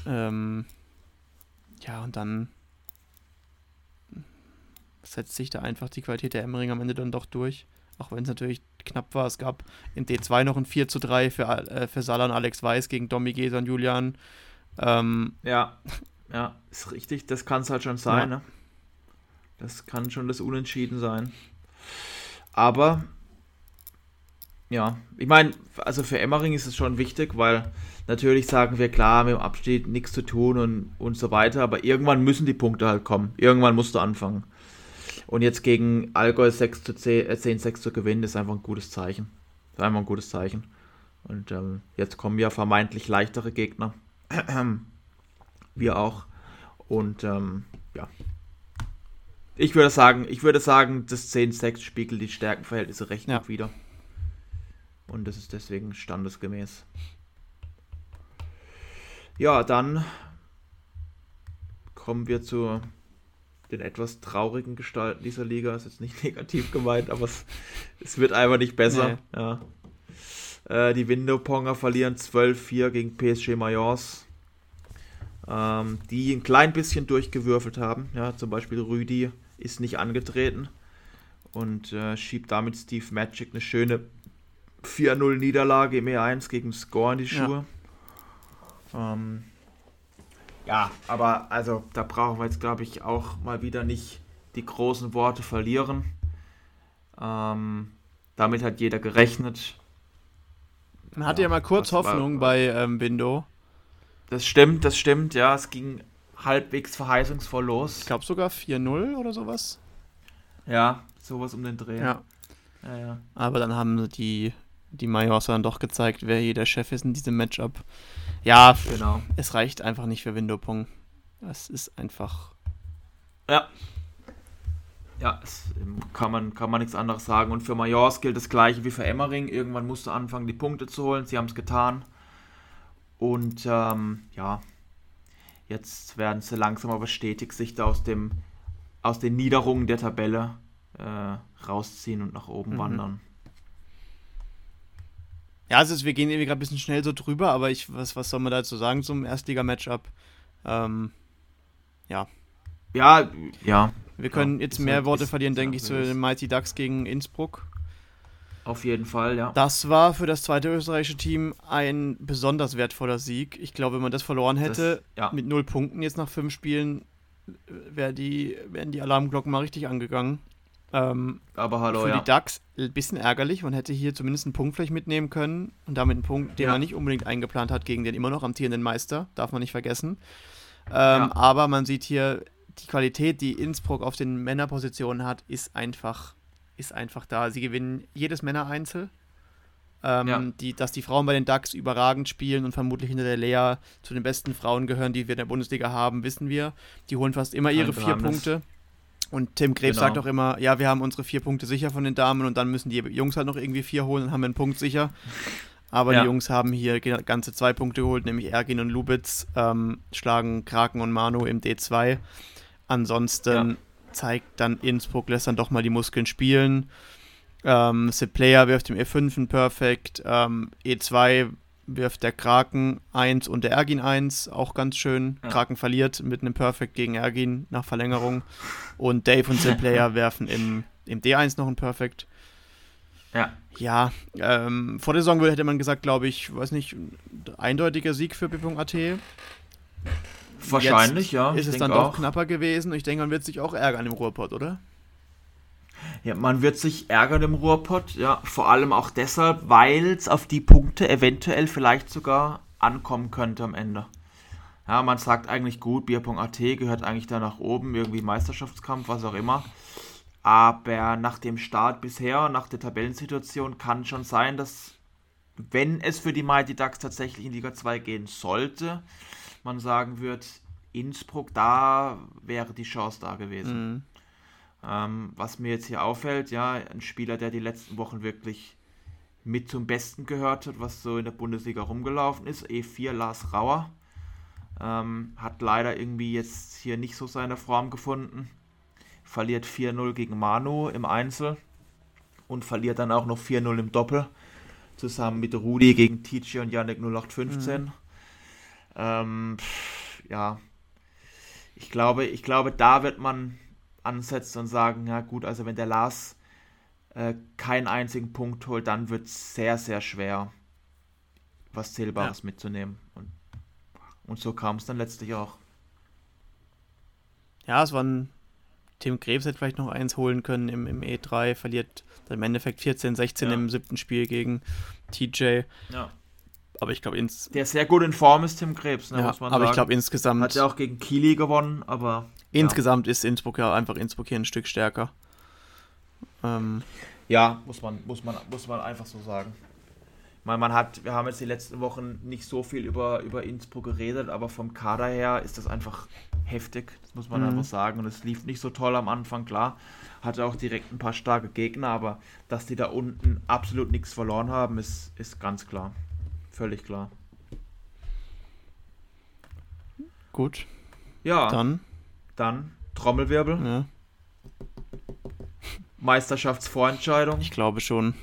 Ja, ähm, ja und dann setzt sich da einfach die Qualität der Emmering am Ende dann doch durch. Auch wenn es natürlich knapp war. Es gab in D2 noch ein 4 zu 3 für, äh, für Salah und Alex Weiß gegen Domi Geser und Julian. Ähm, ja, ja, ist richtig. Das kann es halt schon sein. Ja. Ne? Das kann schon das Unentschieden sein. Aber ja, ich meine, also für Emmering ist es schon wichtig, weil natürlich sagen wir klar, mit dem Abstieg nichts zu tun und, und so weiter, aber irgendwann müssen die Punkte halt kommen. Irgendwann musst du anfangen. Und jetzt gegen Allgäu 6 zu 10, äh 10 6 zu gewinnen, ist einfach ein gutes Zeichen. ist einfach ein gutes Zeichen. Und ähm, jetzt kommen ja vermeintlich leichtere Gegner. wir auch. Und ähm, ja, ich würde sagen, ich würde sagen, das 10-6 spiegelt die Stärkenverhältnisse recht ja. gut wieder. Und das ist deswegen standesgemäß. Ja, dann kommen wir zu den etwas traurigen Gestalten dieser Liga. Ist jetzt nicht negativ gemeint, aber es, es wird einfach nicht besser. Nee. Ja. Äh, die Window-Ponger verlieren 12-4 gegen PSG Mayence ähm, die ein klein bisschen durchgewürfelt haben. Ja, zum Beispiel Rüdi ist nicht angetreten und äh, schiebt damit Steve Magic eine schöne 4-0 Niederlage im E1 gegen Score in die Schuhe. Ja. Ähm, ja, aber also da brauchen wir jetzt, glaube ich, auch mal wieder nicht die großen Worte verlieren. Ähm, damit hat jeder gerechnet. Man hatte ja, ja mal kurz Hoffnung war, bei ähm, Bindo. Das stimmt, das stimmt, ja. Es ging halbwegs verheißungsvoll los. Ich glaube sogar 4-0 oder sowas. Ja, sowas um den Dreh. Ja. ja, ja. Aber dann haben die, die Majorsa dann doch gezeigt, wer hier der Chef ist in diesem Matchup. Ja, genau. es reicht einfach nicht für Windopong. Es ist einfach. Ja. Ja, es, kann, man, kann man nichts anderes sagen. Und für Majors gilt das gleiche wie für Emmering. Irgendwann musst du anfangen, die Punkte zu holen. Sie haben es getan. Und ähm, ja, jetzt werden sie langsam aber stetig sich da aus, dem, aus den Niederungen der Tabelle äh, rausziehen und nach oben mhm. wandern. Ja, also wir gehen irgendwie gerade ein bisschen schnell so drüber, aber ich, was, was soll man dazu sagen zum Erstliga-Matchup? Ähm, ja. Ja, ja. Wir können ja, jetzt mehr halt Worte verlieren, denke ich, zu den Mighty Ducks gegen Innsbruck. Auf jeden Fall, ja. Das war für das zweite österreichische Team ein besonders wertvoller Sieg. Ich glaube, wenn man das verloren hätte, das, ja. mit null Punkten jetzt nach fünf Spielen, wär die, wären die Alarmglocken mal richtig angegangen. Ähm, Aber hallo, für ja. die Ducks ein bisschen ärgerlich. Man hätte hier zumindest einen Punkt vielleicht mitnehmen können und damit einen Punkt, den ja. man nicht unbedingt eingeplant hat gegen den immer noch amtierenden Meister, darf man nicht vergessen. Ähm, ja. Aber man sieht hier, die Qualität, die Innsbruck auf den Männerpositionen hat, ist einfach ist einfach da. Sie gewinnen jedes Männereinzel. Ähm, ja. die, dass die Frauen bei den Ducks überragend spielen und vermutlich hinter der Lea zu den besten Frauen gehören, die wir in der Bundesliga haben, wissen wir. Die holen fast immer ihre vier Punkte. Und Tim Krebs genau. sagt auch immer, ja, wir haben unsere vier Punkte sicher von den Damen und dann müssen die Jungs halt noch irgendwie vier holen, dann haben wir einen Punkt sicher. Aber ja. die Jungs haben hier ganze zwei Punkte geholt, nämlich Ergin und Lubitz ähm, schlagen Kraken und Manu im D2. Ansonsten ja zeigt dann Innsbruck, lässt dann doch mal die Muskeln spielen. Ähm, Sid Player wirft im E5 ein Perfect. Ähm, E2 wirft der Kraken 1 und der Ergin 1, auch ganz schön. Ja. Kraken verliert mit einem Perfect gegen Ergin nach Verlängerung. Und Dave und Sid Player werfen im, im D1 noch ein Perfect. Ja. Ja, ähm, vor der Saison hätte man gesagt, glaube ich, weiß nicht, eindeutiger Sieg für B.AT. Wahrscheinlich, Jetzt ja. Ist es dann doch auch. knapper gewesen? Ich denke, man wird sich auch ärgern im Ruhrpott, oder? Ja, man wird sich ärgern im Ruhrpott, ja. Vor allem auch deshalb, weil es auf die Punkte eventuell vielleicht sogar ankommen könnte am Ende. Ja, man sagt eigentlich gut, Bier.at gehört eigentlich da nach oben, irgendwie Meisterschaftskampf, was auch immer. Aber nach dem Start bisher, nach der Tabellensituation, kann schon sein, dass, wenn es für die Mighty Ducks tatsächlich in Liga 2 gehen sollte, man sagen wird, Innsbruck, da wäre die Chance da gewesen. Mhm. Ähm, was mir jetzt hier auffällt, ja, ein Spieler, der die letzten Wochen wirklich mit zum Besten gehört hat, was so in der Bundesliga rumgelaufen ist, E4 Lars Rauer. Ähm, hat leider irgendwie jetzt hier nicht so seine Form gefunden. Verliert 4-0 gegen Manu im Einzel und verliert dann auch noch 4-0 im Doppel. Zusammen mit Rudi gegen TJ und Yannick 0815. Mhm. Ähm, ja, ich glaube, ich glaube, da wird man ansetzen und sagen, ja gut, also wenn der Lars äh, keinen einzigen Punkt holt, dann wird es sehr, sehr schwer, was Zählbares ja. mitzunehmen. Und, und so kam es dann letztlich auch. Ja, es waren Tim Krebs hätte vielleicht noch eins holen können im, im E3, verliert dann im Endeffekt 14, 16 ja. im siebten Spiel gegen TJ. Ja. Aber ich glaube ins. Der sehr gut in Form ist Tim Krebs, ne, ja, muss man aber sagen. ich glaube insgesamt. Hat ja auch gegen Kili gewonnen, aber. Insgesamt ja. ist Innsbruck ja einfach Innsbruck hier ein Stück stärker. Ähm, ja, muss man, muss, man, muss man einfach so sagen. Meine, man hat, wir haben jetzt die letzten Wochen nicht so viel über, über Innsbruck geredet, aber vom Kader her ist das einfach heftig, das muss man mhm. einfach sagen. Und es lief nicht so toll am Anfang, klar. Hatte auch direkt ein paar starke Gegner, aber dass die da unten absolut nichts verloren haben, ist, ist ganz klar. Völlig klar. Gut. Ja. Dann. Dann Trommelwirbel. Ja. Meisterschaftsvorentscheidung. Ich glaube schon.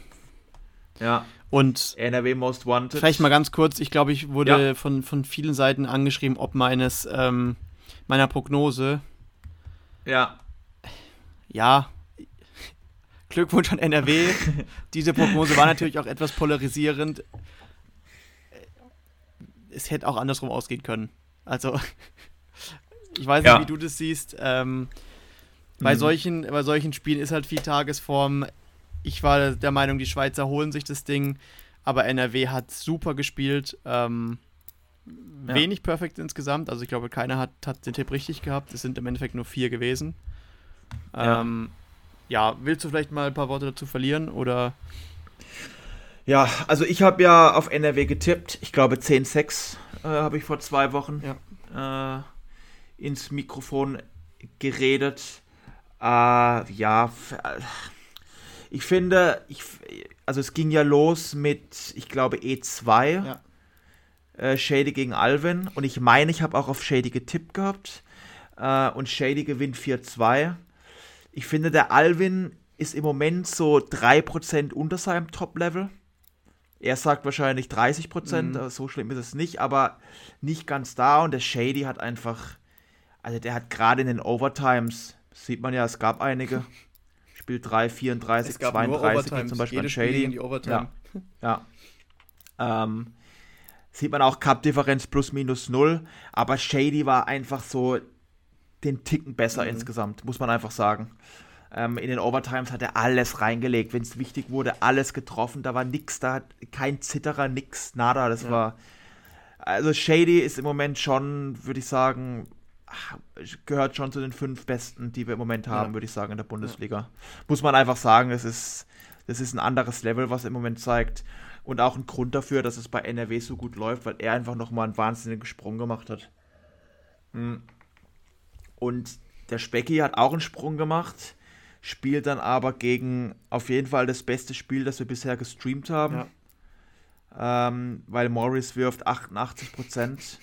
Ja. Und NRW Most Wanted. Vielleicht mal ganz kurz, ich glaube, ich wurde ja. von, von vielen Seiten angeschrieben, ob meines ähm, meiner Prognose. Ja. Ja. Glückwunsch an NRW. Diese Prognose war natürlich auch etwas polarisierend. Es hätte auch andersrum ausgehen können. Also, ich weiß nicht, ja. wie du das siehst. Ähm, bei, mhm. solchen, bei solchen Spielen ist halt viel Tagesform. Ich war der Meinung, die Schweizer holen sich das Ding, aber NRW hat super gespielt. Ähm, ja. Wenig perfekt insgesamt. Also ich glaube, keiner hat, hat den Tipp richtig gehabt. Es sind im Endeffekt nur vier gewesen. Ja, ähm, ja willst du vielleicht mal ein paar Worte dazu verlieren oder? Ja, also ich habe ja auf NRW getippt. Ich glaube 10-6 äh, habe ich vor zwei Wochen ja. äh, ins Mikrofon geredet. Äh, ja, ich finde, ich, also es ging ja los mit, ich glaube, E2. Ja. Äh, Shady gegen Alvin. Und ich meine, ich habe auch auf Shady getippt gehabt. Äh, und Shady gewinnt 4-2. Ich finde, der Alvin ist im Moment so 3% unter seinem Top-Level. Er sagt wahrscheinlich 30%, mhm. so schlimm ist es nicht, aber nicht ganz da. Und der Shady hat einfach, also der hat gerade in den Overtimes Sieht man ja, es gab einige. Spiel 3, 34, es gab 32, zum Beispiel an Shady. Ja. ja. Ähm, sieht man auch Cup-Differenz plus minus 0. Aber Shady war einfach so den Ticken besser mhm. insgesamt, muss man einfach sagen. Ähm, in den Overtimes hat er alles reingelegt, wenn es wichtig wurde, alles getroffen. Da war nix, da hat kein Zitterer, nix, nada. Das ja. war. Also Shady ist im Moment schon, würde ich sagen, gehört schon zu den fünf besten, die wir im Moment haben, ja. würde ich sagen, in der Bundesliga. Ja. Muss man einfach sagen, das ist, das ist ein anderes Level, was im Moment zeigt. Und auch ein Grund dafür, dass es bei NRW so gut läuft, weil er einfach nochmal einen wahnsinnigen Sprung gemacht hat. Hm. Und der Specki hat auch einen Sprung gemacht, spielt dann aber gegen auf jeden Fall das beste Spiel, das wir bisher gestreamt haben. Ja. Ähm, weil Morris wirft 88 Prozent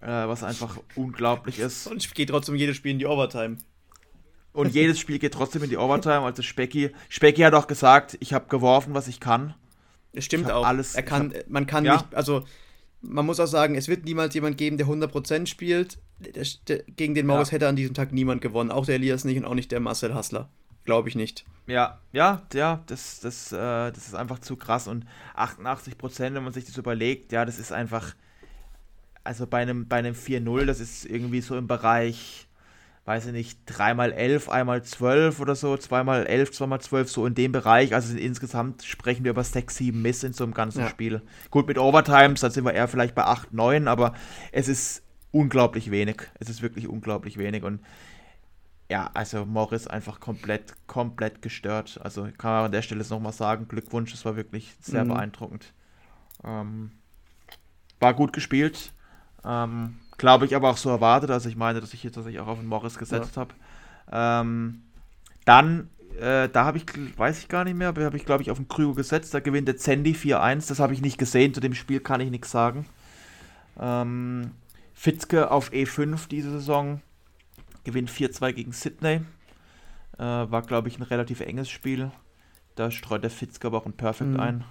äh, was einfach unglaublich ist. Und geht trotzdem jedes Spiel in die Overtime. Und jedes Spiel geht trotzdem in die Overtime. Also Specky, Specky hat auch gesagt, ich habe geworfen, was ich kann. Es stimmt auch. Alles, er kann, hab, man kann ja? nicht, also man muss auch sagen, es wird niemals jemand geben, der 100% spielt. Der, der, gegen den Maurice ja. hätte an diesem Tag niemand gewonnen. Auch der Elias nicht und auch nicht der Marcel Hassler. Glaube ich nicht. Ja, ja, ja, das, das, äh, das ist einfach zu krass. Und 88%, wenn man sich das überlegt, ja, das ist einfach also bei einem, bei einem 4-0, das ist irgendwie so im Bereich, weiß ich nicht, 3x11, einmal 12 oder so, 2x11, 2x12, so in dem Bereich. Also insgesamt sprechen wir über 6, 7 Miss in so einem ganzen ja. Spiel. Gut, mit Overtimes, da sind wir eher vielleicht bei 8, 9, aber es ist unglaublich wenig. Es ist wirklich unglaublich wenig und ja, also Morris einfach komplett, komplett gestört. Also kann man an der Stelle nochmal sagen, Glückwunsch, das war wirklich sehr mhm. beeindruckend. Ähm, war gut gespielt. Ähm, Glaube ich aber auch so erwartet. Also ich meine, dass ich jetzt tatsächlich auch auf den Morris gesetzt ja. habe. Ähm, dann, äh, da habe ich, weiß ich gar nicht mehr, aber habe ich glaube ich auf den Krüger gesetzt. Da gewinnt der Zendi 4-1. Das habe ich nicht gesehen. Zu dem Spiel kann ich nichts sagen. Ähm, Fitzke auf E5 diese Saison. Gewinnt 4-2 gegen Sydney. Äh, war, glaube ich, ein relativ enges Spiel. Da streut der Fitzke aber auch ein Perfect mhm. ein.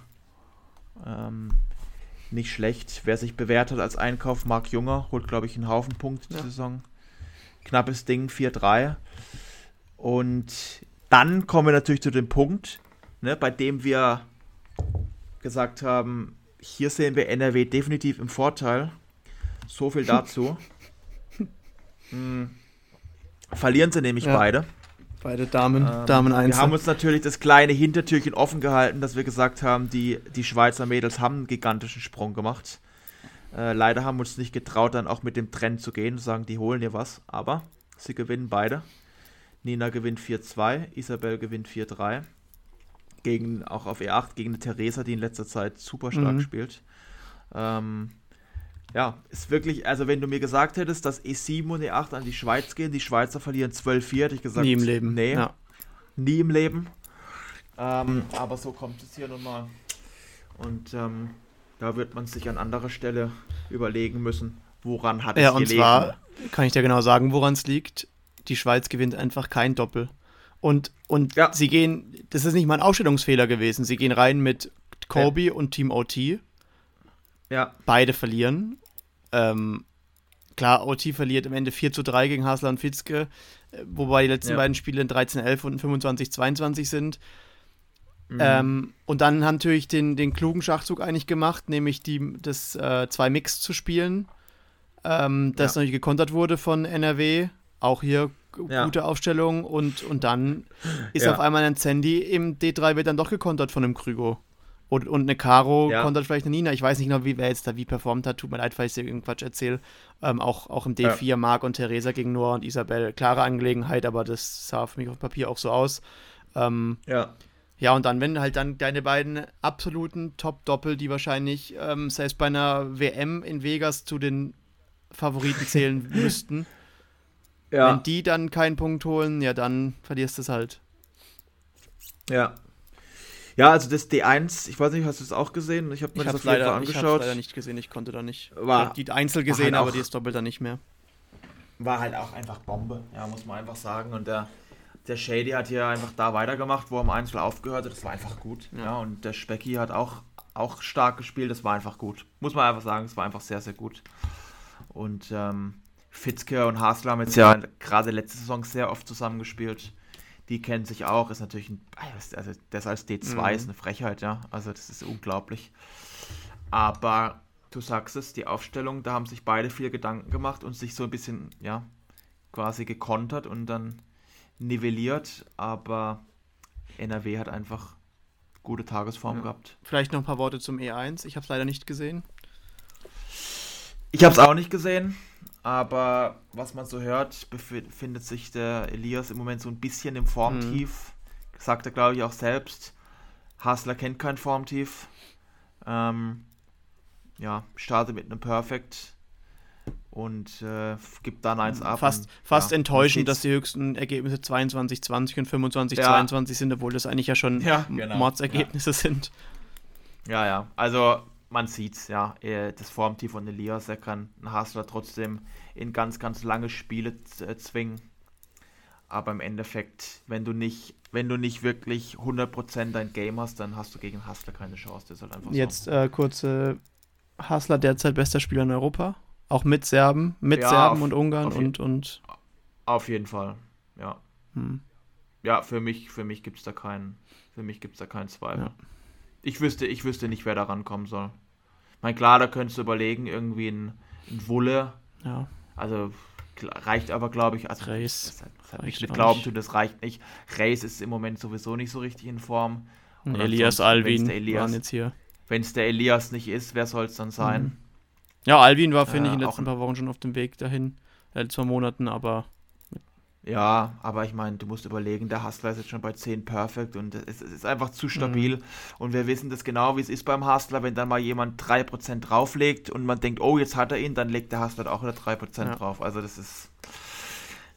Ähm, nicht schlecht. Wer sich bewährt hat als Einkauf, Marc Junger, holt, glaube ich, einen Haufen Punkte ja. die Saison. Knappes Ding, 4-3. Und dann kommen wir natürlich zu dem Punkt, ne, bei dem wir gesagt haben, hier sehen wir NRW definitiv im Vorteil. So viel dazu. hm. Verlieren sie nämlich ja. beide. Beide Damen, ähm, Damen 1. Wir haben uns natürlich das kleine Hintertürchen offen gehalten, dass wir gesagt haben, die, die Schweizer Mädels haben einen gigantischen Sprung gemacht. Äh, leider haben wir uns nicht getraut, dann auch mit dem Trend zu gehen und sagen, die holen dir was. Aber sie gewinnen beide. Nina gewinnt 4-2, Isabel gewinnt 4-3. Gegen, auch auf E8 gegen eine Theresa, die in letzter Zeit super stark mhm. spielt. Ähm, ja, ist wirklich, also wenn du mir gesagt hättest, dass E7 und E8 an die Schweiz gehen, die Schweizer verlieren 12-4, hätte ich gesagt, nie im Leben. Nee, ja. nie im Leben. Ähm, aber so kommt es hier nun mal. Und ähm, da wird man sich an anderer Stelle überlegen müssen, woran hat ja, es gelegen. Ja, und zwar kann ich dir genau sagen, woran es liegt. Die Schweiz gewinnt einfach kein Doppel. Und, und ja. sie gehen, das ist nicht mal ein Ausstellungsfehler gewesen. Sie gehen rein mit Kobe ja. und Team OT ja. Beide verlieren. Ähm, klar, OT verliert am Ende 4 zu 3 gegen Hasler und Fitzke, äh, wobei die letzten ja. beiden Spiele in 13-11 und 25-22 sind. Mhm. Ähm, und dann haben natürlich den, den klugen Schachzug eigentlich gemacht, nämlich die, das äh, zwei Mix zu spielen, ähm, das ja. natürlich gekontert wurde von NRW. Auch hier ja. gute Aufstellung und, und dann ist auf einmal ein Sandy im D3 wird dann doch gekontert von einem Krügo. Und, und eine Caro ja. konnte vielleicht eine Nina. Ich weiß nicht genau, wie, wer jetzt da wie performt hat. Tut mir leid, falls ich dir irgendeinen Quatsch erzähle. Ähm, auch, auch im D4 ja. Marc und Theresa gegen Noah und Isabel. Klare Angelegenheit, aber das sah für mich auf Papier auch so aus. Ähm, ja. Ja, und dann, wenn halt dann deine beiden absoluten Top-Doppel, die wahrscheinlich ähm, selbst bei einer WM in Vegas zu den Favoriten zählen müssten, ja. wenn die dann keinen Punkt holen, ja, dann verlierst du es halt. Ja, ja, also das D1, ich weiß nicht, hast du es auch gesehen? Ich habe mir ich das auf leider, angeschaut. Ich habe leider nicht gesehen, ich konnte da nicht. War, die Einzel gesehen, halt aber die ist doppelt dann nicht mehr. War halt auch einfach Bombe, ja, muss man einfach sagen. Und der, der Shady hat hier einfach da weitergemacht, wo er am Einzel aufgehört hat. Das war einfach gut. Ja, ja und der Specky hat auch, auch stark gespielt, das war einfach gut. Muss man einfach sagen, es war einfach sehr, sehr gut. Und ähm, Fitzke und Hasler haben jetzt ja gerade letzte Saison sehr oft zusammengespielt die kennen sich auch, ist natürlich ein, also das als D2 mhm. ist eine Frechheit, ja, also das ist unglaublich. Aber du sagst es, die Aufstellung, da haben sich beide viel Gedanken gemacht und sich so ein bisschen, ja, quasi gekontert und dann nivelliert, aber NRW hat einfach gute Tagesform ja. gehabt. Vielleicht noch ein paar Worte zum E1, ich habe es leider nicht gesehen. Ich habe es auch nicht gesehen. Aber was man so hört, befindet sich der Elias im Moment so ein bisschen im Formtief. Mhm. Sagt er, glaube ich, auch selbst. Hasler kennt kein Formtief. Ähm, ja, startet mit einem Perfect und äh, gibt dann eins ab. Fast, und, fast ja, enttäuschend, dass die höchsten Ergebnisse 22, 20 und 25, ja. 22 sind, obwohl das eigentlich ja schon ja, genau. Mordsergebnisse sind. Ja, ja. Also man sieht's, ja, das Formtief von Elias, er kann einen Hasler trotzdem in ganz, ganz lange Spiele äh, zwingen. Aber im Endeffekt, wenn du nicht, wenn du nicht wirklich 100% dein Game hast, dann hast du gegen Hassler keine Chance. Das ist halt einfach Jetzt so. äh, kurze Hassler derzeit bester Spieler in Europa. Auch mit Serben, mit ja, Serben auf, und Ungarn und, und. Auf jeden Fall, ja. Hm. Ja, für mich, für mich gibt es da keinen, für mich gibt es da keinen Zweifel. Ja. Ich wüsste, ich wüsste nicht, wer da rankommen soll. Ich meine, klar, da könntest du überlegen, irgendwie ein, ein Wulle. Ja. Also reicht aber, glaube ich, also Reis. Das, das hat nicht mit Glauben tun, das reicht nicht. Reis ist im Moment sowieso nicht so richtig in Form. Und Elias, Alvin Elias, waren jetzt hier. Wenn es der Elias nicht ist, wer soll es dann sein? Mhm. Ja, Alvin war, finde äh, ich, in den letzten paar Wochen schon auf dem Weg dahin, in zwei Monaten, aber Ja, aber ich meine, du musst überlegen, der Hustler ist jetzt schon bei 10 Perfect und es, es ist einfach zu stabil. Mhm. Und wir wissen das genau, wie es ist beim Hustler, wenn dann mal jemand 3% drauflegt und man denkt, oh, jetzt hat er ihn, dann legt der Hustler auch wieder 3% ja. drauf. Also das ist.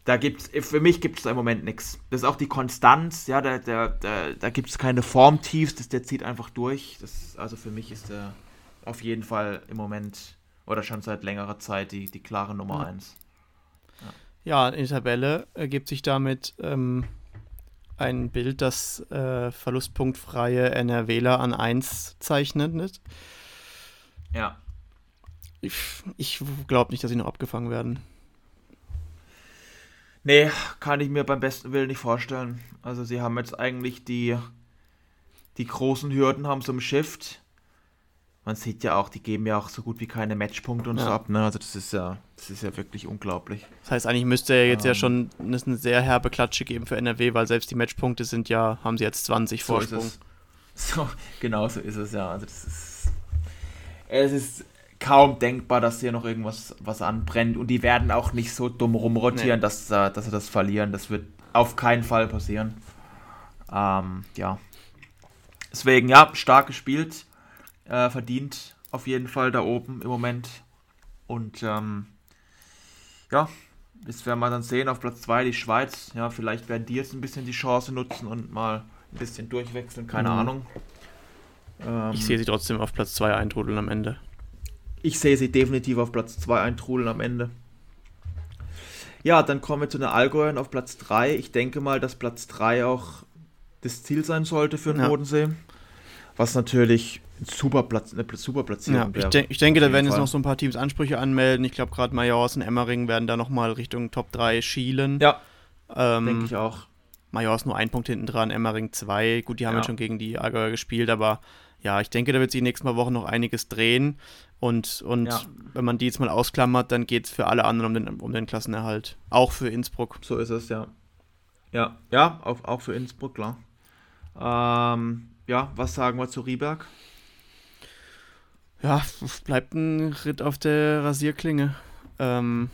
Da gibt's, für mich gibt es im Moment nichts. Das ist auch die Konstanz, ja, da, da, da, da gibt es keine Formtiefs, das, der zieht einfach durch. Das, also für mich ist der auf jeden Fall im Moment oder schon seit längerer Zeit die, die klare Nummer 1. Ja. Ja, in der Tabelle ergibt sich damit ähm, ein Bild, das äh, verlustpunktfreie NRWler an 1 zeichnet. Nicht? Ja. Ich, ich glaube nicht, dass sie noch abgefangen werden. Nee, kann ich mir beim besten Willen nicht vorstellen. Also sie haben jetzt eigentlich die, die großen Hürden haben so im Shift man sieht ja auch, die geben ja auch so gut wie keine Matchpunkte und ja. so ab. Ne? Also das ist ja, das ist ja wirklich unglaublich. Das heißt, eigentlich müsste er jetzt ähm, ja schon eine sehr herbe Klatsche geben für NRW, weil selbst die Matchpunkte sind ja, haben sie jetzt 20 so Vorsprung. So, genau so ist es ja. Also das ist, es ist kaum denkbar, dass hier noch irgendwas was anbrennt und die werden auch nicht so dumm rumrotieren, nee. dass, dass sie das verlieren. Das wird auf keinen Fall passieren. Ähm, ja. Deswegen, ja, stark gespielt. Äh, verdient auf jeden Fall da oben im Moment. Und ähm, ja, das werden wir dann sehen. Auf Platz 2 die Schweiz. Ja, vielleicht werden die jetzt ein bisschen die Chance nutzen und mal ein bisschen durchwechseln. Keine mhm. Ahnung. Ähm, ich sehe sie trotzdem auf Platz 2 eintrudeln am Ende. Ich sehe sie definitiv auf Platz 2 eintrudeln am Ende. Ja, dann kommen wir zu den Allgäuern auf Platz 3. Ich denke mal, dass Platz 3 auch das Ziel sein sollte für den ja. Bodensee. Was natürlich super, Platz, eine super Platzierung ja, ich, de ich denke, da werden jetzt noch so ein paar Teams Ansprüche anmelden. Ich glaube, gerade Majors und Emmering werden da nochmal Richtung Top 3 schielen. Ja, ähm, denke ich auch. Majors nur ein Punkt hinten dran, Emmering 2. Gut, die haben ja. schon gegen die Allgäuer gespielt, aber ja, ich denke, da wird sich in den nächsten paar Wochen noch einiges drehen. Und, und ja. wenn man die jetzt mal ausklammert, dann geht es für alle anderen um den, um den Klassenerhalt. Auch für Innsbruck. So ist es, ja. Ja, ja, auch, auch für Innsbruck, klar. Ähm, ja, was sagen wir zu Rieberg? Ja, bleibt ein Ritt auf der Rasierklinge. Ähm,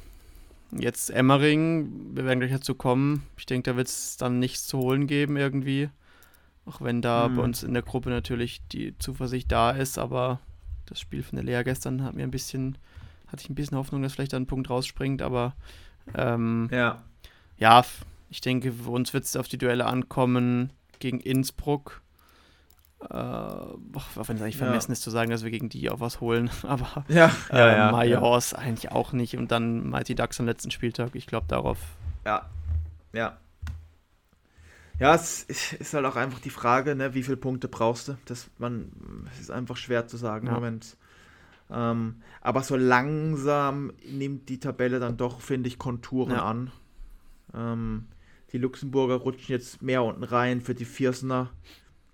jetzt Emmering, wir werden gleich dazu kommen. Ich denke, da wird es dann nichts zu holen geben irgendwie. Auch wenn da hm. bei uns in der Gruppe natürlich die Zuversicht da ist, aber das Spiel von der Lea gestern hat mir ein bisschen, hatte ich ein bisschen Hoffnung, dass vielleicht da ein Punkt rausspringt, aber ähm, ja. ja, ich denke, uns wird es auf die Duelle ankommen gegen Innsbruck äh, auch wenn es eigentlich vermessen ja. ist zu sagen, dass wir gegen die auch was holen, aber ja, ja, äh, ja Majors ja. eigentlich auch nicht und dann Mighty Ducks am letzten Spieltag, ich glaube darauf. Ja, ja. Ja, es ist halt auch einfach die Frage, ne, wie viele Punkte brauchst du? Das, man, es ist einfach schwer zu sagen im Moment. Ähm, aber so langsam nimmt die Tabelle dann doch, finde ich, Konturen an. Ähm, die Luxemburger rutschen jetzt mehr unten rein für die Viersner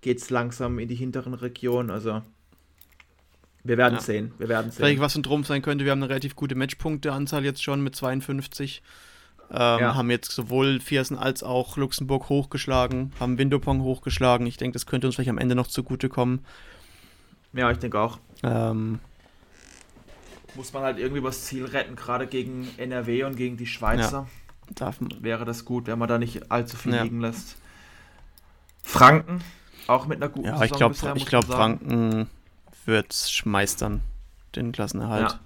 geht es langsam in die hinteren Regionen. Also wir werden ja. sehen. Wir werden sehen. Vielleicht was ein Trumpf sein könnte, wir haben eine relativ gute Matchpunkteanzahl jetzt schon mit 52. Ähm, ja. Haben jetzt sowohl Viersen als auch Luxemburg hochgeschlagen, haben Windopong hochgeschlagen. Ich denke, das könnte uns vielleicht am Ende noch zugutekommen. Ja, ich denke auch. Ähm, Muss man halt irgendwie was Ziel retten, gerade gegen NRW und gegen die Schweizer. Ja, Wäre das gut, wenn man da nicht allzu viel liegen lässt. Franken, auch mit einer guten Ja, ich glaube, ich glaube, Franken wird schmeistern, den Klassenerhalt. Ja.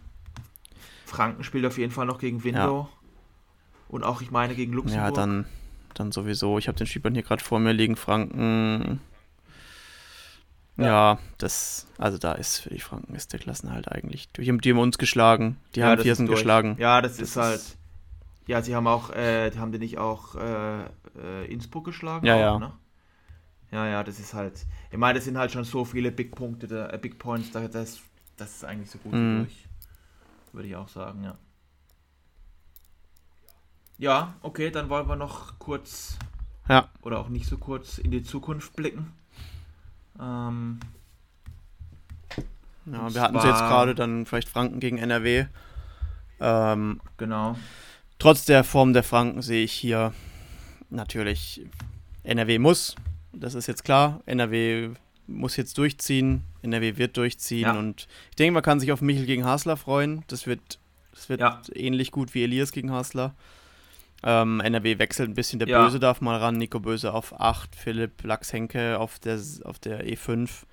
Franken spielt auf jeden Fall noch gegen Window. Ja. Und auch, ich meine, gegen Luxemburg. Ja, dann, dann sowieso. Ich habe den Spielplan hier gerade vor mir liegen. Franken. Ja. ja. das, also da ist für die Franken ist der Klassenhalt eigentlich. Die haben, die haben uns geschlagen, die ja, haben Viersen geschlagen. Ja, das, das ist halt. Ja, sie haben auch, äh, haben die nicht auch äh, äh, Innsbruck geschlagen? Ja, auch, ja. Ne? Ja, ja, das ist halt. Ich meine, das sind halt schon so viele Big Punkte, da, äh, Big Points, da, das, das ist eigentlich so gut mhm. durch. Würde ich auch sagen, ja. Ja, okay, dann wollen wir noch kurz. Ja. Oder auch nicht so kurz in die Zukunft blicken. Ähm, ja, wir hatten es jetzt gerade dann vielleicht Franken gegen NRW. Ähm, genau. Trotz der Form der Franken sehe ich hier natürlich, NRW muss, das ist jetzt klar. NRW muss jetzt durchziehen. NRW wird durchziehen. Ja. Und ich denke, man kann sich auf Michel gegen Hasler freuen. Das wird, das wird ja. ähnlich gut wie Elias gegen Hasler. Ähm, NRW wechselt ein bisschen, der Ja. Böse darf mal ran, Nico Böse auf 8, Philipp Lachs-Henke auf der, auf der E5,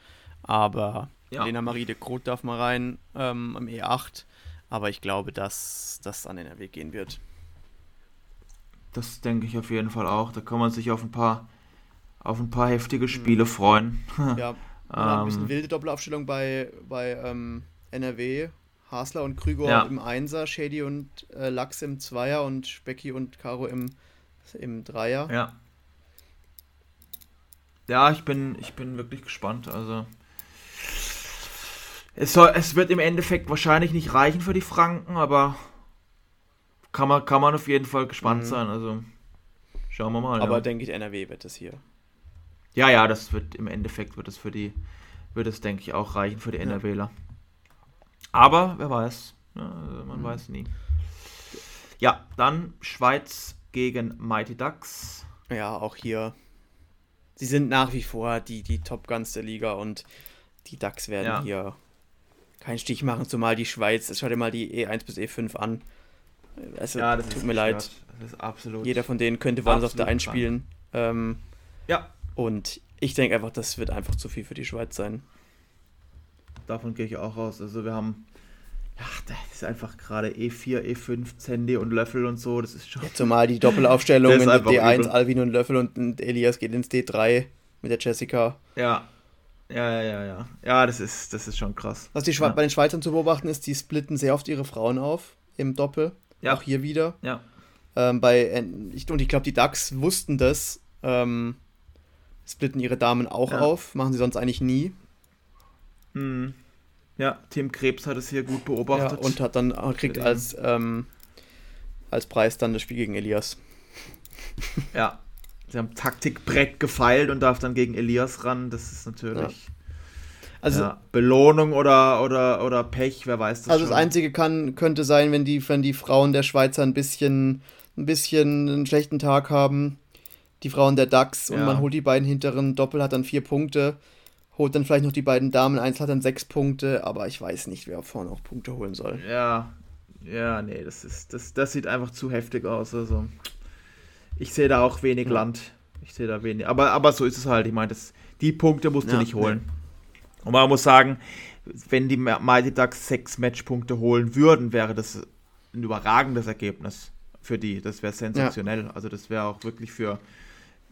aber Ja. Lena Marie de Groot darf mal rein ähm, am E8, aber ich glaube, dass das an NRW gehen wird. Das denke ich auf jeden Fall auch. Da kann man sich auf ein paar, auf ein paar Mhm. heftige Spiele freuen. Ja, ein bisschen Ähm, wilde Doppelaufstellung bei, bei ähm, NRW. Hasler und Krüger Ja. im Einser, Shady und äh, Lachs im Zweier und Specki und Caro im, im Dreier. ja. Ja, ich bin, ich bin wirklich gespannt. Also. Es, soll, es wird im Endeffekt wahrscheinlich nicht reichen für die Franken, aber kann man, kann man auf jeden Fall gespannt Mhm. sein. Also schauen wir mal. Aber ja. denke ich, NRW wird es hier. Ja, ja, das wird im Endeffekt wird es für die, wird es, denke ich, auch reichen für die Ja. NRWler. Aber wer weiß. Ne, man Mhm. weiß nie. Ja, dann Schweiz gegen Mighty Ducks. Ja, auch hier. Sie sind nach wie vor die, die Top Guns der Liga und die Ducks werden Ja. hier keinen Stich machen, zumal die Schweiz, schau dir mal die E1 bis E5 an. Also, tut mir leid. gestört. Das ist absolut. Jeder von denen könnte woanders auf der Absolut 1 spielen. Ähm, Ja, und ich denke einfach, das wird einfach zu viel für die Schweiz sein. davon gehe ich auch aus. Also wir haben. Ja, das ist einfach gerade E4, E5, Zendi und Löffel und so. Das ist schon. Ja, zumal die Doppelaufstellung mit einfach D1, übel. Alvin und Löffel und, Elias geht ins D3 mit der Jessica. Ja. Ja, ja, ja, ja. Ja, das ist, das ist schon krass. Was die Schwe Ja. bei den Schweizern zu beobachten ist, die splitten sehr oft ihre Frauen auf im Doppel. Ja. Auch hier wieder. Ja. Ähm, bei, äh, und ich glaube, die Ducks wussten das. Ähm, splitten ihre Damen auch Ja. auf. Machen sie sonst eigentlich nie. Mhm. Ja, Tim Krebs hat es hier gut Ja, beobachtet. und hat dann kriegt den- als, ähm, als Preis dann das Spiel gegen Elias. Ja. Sie haben Taktikbrett gefeilt und darf dann gegen Elias ran. Das ist natürlich Also, ja, Belohnung oder, oder, oder Pech, wer weiß das also das schon. Einzige kann, könnte sein, wenn die, wenn die Frauen der Schweizer ein bisschen, ein bisschen einen schlechten Tag haben. Die Frauen der Ducks und Ja. man holt die beiden hinteren Doppel, hat dann vier Punkte. Holt dann vielleicht noch die beiden Damen, eins hat dann sechs Punkte, aber ich weiß nicht, wer vorne auch Punkte holen soll. Ja, ja, nee, das ist, das, das sieht einfach zu heftig aus. Also, ich sehe da auch wenig Ja. Land. Ich sehe da wenig. Aber, aber so ist es halt. Ich meine, die Punkte musst du Ja, nicht holen. Und man muss sagen, wenn die Mighty Ducks sechs Matchpunkte holen würden, wäre das ein überragendes Ergebnis für die. Das wäre sensationell. Also das wäre auch wirklich für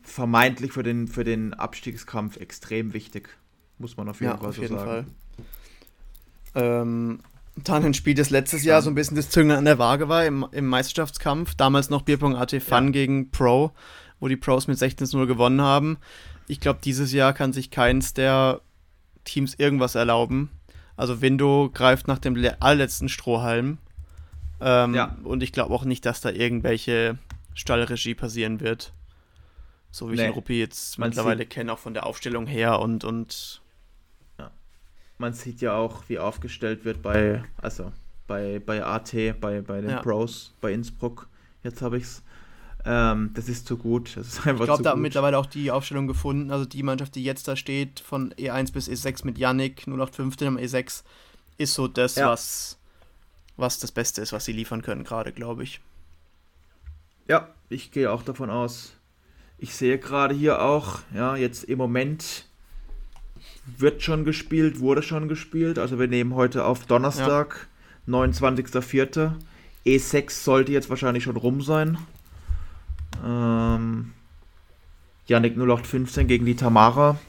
vermeintlich für den, für den Abstiegskampf extrem wichtig. Muss man auf jeden Ja, Fall auf so jeden sagen. Fall. Ähm, dann ein Spiel, das letztes Jahr so ein bisschen das Zünglein an der Waage war im, im Meisterschaftskampf. Damals noch Bier.at Fun Ja. gegen Pro, wo die Pros mit 16-0 gewonnen haben. Ich glaube, dieses Jahr kann sich keins der Teams irgendwas erlauben. Also Windo greift nach dem le- allerletzten Strohhalm. Ähm, Ja. Und ich glaube auch nicht, dass da irgendwelche Stallregie passieren wird. So wie ich Nee. den Ruppi jetzt Man mittlerweile kenne, auch von der Aufstellung her und, und man sieht ja auch, wie aufgestellt wird bei, also bei, bei AT, bei, bei den Ja. Pros, bei Innsbruck. Jetzt habe ich's. Ähm, das ist zu gut. Das ist einfach Ich glaube, da haben gut. mittlerweile auch die Aufstellung gefunden. Also die Mannschaft, die jetzt da steht, von E1 bis E6 mit Yannick 0815 am E6, ist so das, Ja. was, was das Beste ist, was sie liefern können, gerade, glaube ich. Ja, ich gehe auch davon aus. Ich sehe gerade hier auch, ja, jetzt im Moment wird schon gespielt, wurde schon gespielt. Also wir nehmen heute auf Donnerstag, 29.04. E6 sollte jetzt wahrscheinlich schon rum sein. Ähm, Yannick 0815 gegen die Tamara.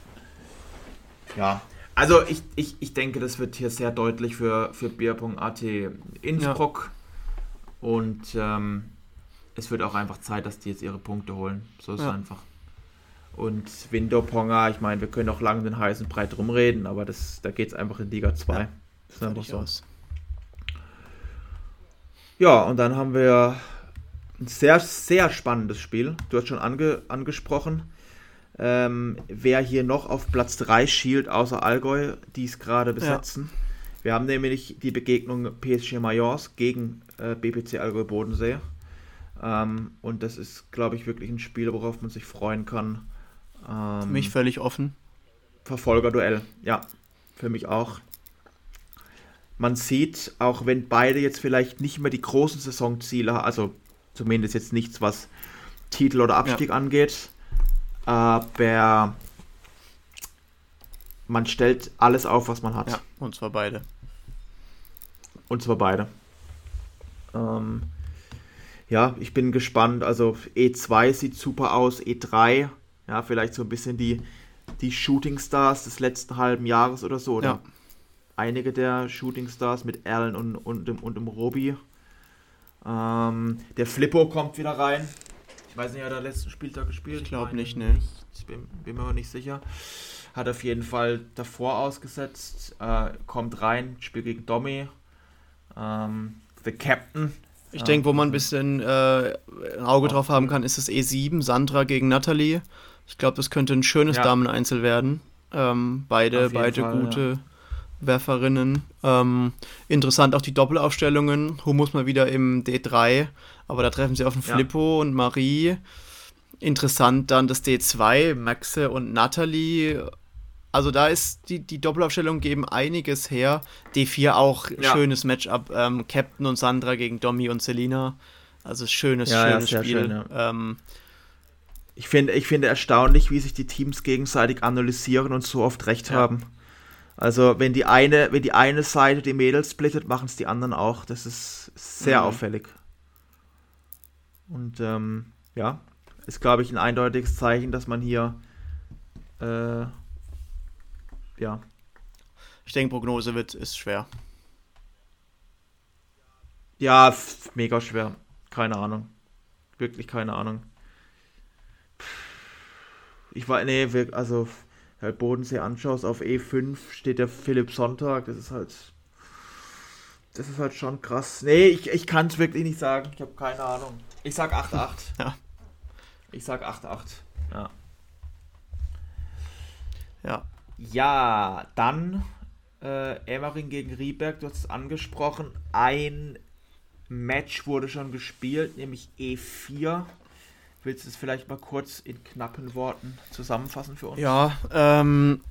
Ja, also ich, ich, ich denke, das wird hier sehr deutlich für, für Bier.at Innsbruck. Und ähm, es wird auch einfach Zeit, dass die jetzt ihre Punkte holen. So ist es Ja. einfach. Und Window-Ponga, ich meine, wir können auch lange den heißen Breit rumreden, aber das, da geht es einfach in Liga 2. Ja. Das ist einfach so. aus. Ja, und dann haben wir ein sehr, sehr spannendes Spiel. Du hast schon ange, angesprochen. Ähm, wer hier noch auf Platz 3 schielt, außer Allgäu, die es gerade besetzen. Wir haben nämlich die Begegnung PSG Mayors gegen äh, BPC Allgäu Bodensee. Ähm, und das ist, glaube ich, wirklich ein Spiel, worauf man sich freuen kann. Ähm, Für mich völlig offen. Verfolgerduell, ja, für mich auch. Man sieht, auch wenn beide jetzt vielleicht nicht mehr die großen Saisonziele, also Zumindest jetzt nichts, was Titel oder Abstieg ja. angeht. Aber man stellt alles auf, was man hat. Ja, und zwar beide. Und zwar beide. Ähm, ja, ich bin gespannt. Also E2 sieht super aus, E3, ja, vielleicht so ein bisschen die, die Shooting Stars des letzten halben Jahres oder so, oder? Ja. Einige der Shooting Stars mit Allen und, und, und, und dem Robi. Ähm, der Flippo kommt wieder rein. Ich weiß nicht, hat er letzten Spieltag gespielt? Ich glaube nicht, ne. Ich bin, bin, mir aber nicht sicher. Hat auf jeden Fall davor ausgesetzt. Äh, kommt rein, spielt gegen Domi. Ähm, The Captain. Ich ja. denke, wo man ein bisschen äh, ein Auge drauf haben kann, ist das E7, Sandra gegen Natalie. Ich glaube, das könnte ein schönes ja. Damen-Einzel werden. Ähm, beide beide Fall, gute ja. Werferinnen. Ähm, interessant auch die Doppelaufstellungen. Humus mal wieder im D3, aber da treffen sie auf den Flippo und Marie. Interessant dann das D2, Maxe und Natalie also da ist die, die Doppelaufstellung geben einiges her. D4 auch ja. schönes Matchup. Ähm, Captain und Sandra gegen Domi und Selina. Also schönes, ja, schönes ja, Spiel. Schön, ähm, ich, finde, ich finde erstaunlich, wie sich die Teams gegenseitig analysieren und so oft recht haben. Also wenn die eine, wenn die eine Seite die Mädels splittet, machen es die anderen auch. Das ist sehr mhm. auffällig. Und ähm, ja, ist glaube ich ein eindeutiges Zeichen, dass man hier äh, ja. Ich denke, Prognose wird ist schwer. Ja, mega schwer. Keine Ahnung. Wirklich keine Ahnung. Ich war, nee, also, halt Bodensee anschaust, auf E5 steht der Philipp Sonntag, das ist halt, das ist halt schon krass. Nee, ich, ich kann es wirklich nicht sagen, ich habe keine Ahnung. Ich sag 8-8. Ja. Ich sag 8-8, ja. Ja. Ja, dann äh, Emmering gegen Rieberg, du hast es angesprochen. Ein Match wurde schon gespielt, nämlich E4. Willst du es vielleicht mal kurz in knappen Worten zusammenfassen für uns? Ja, ähm,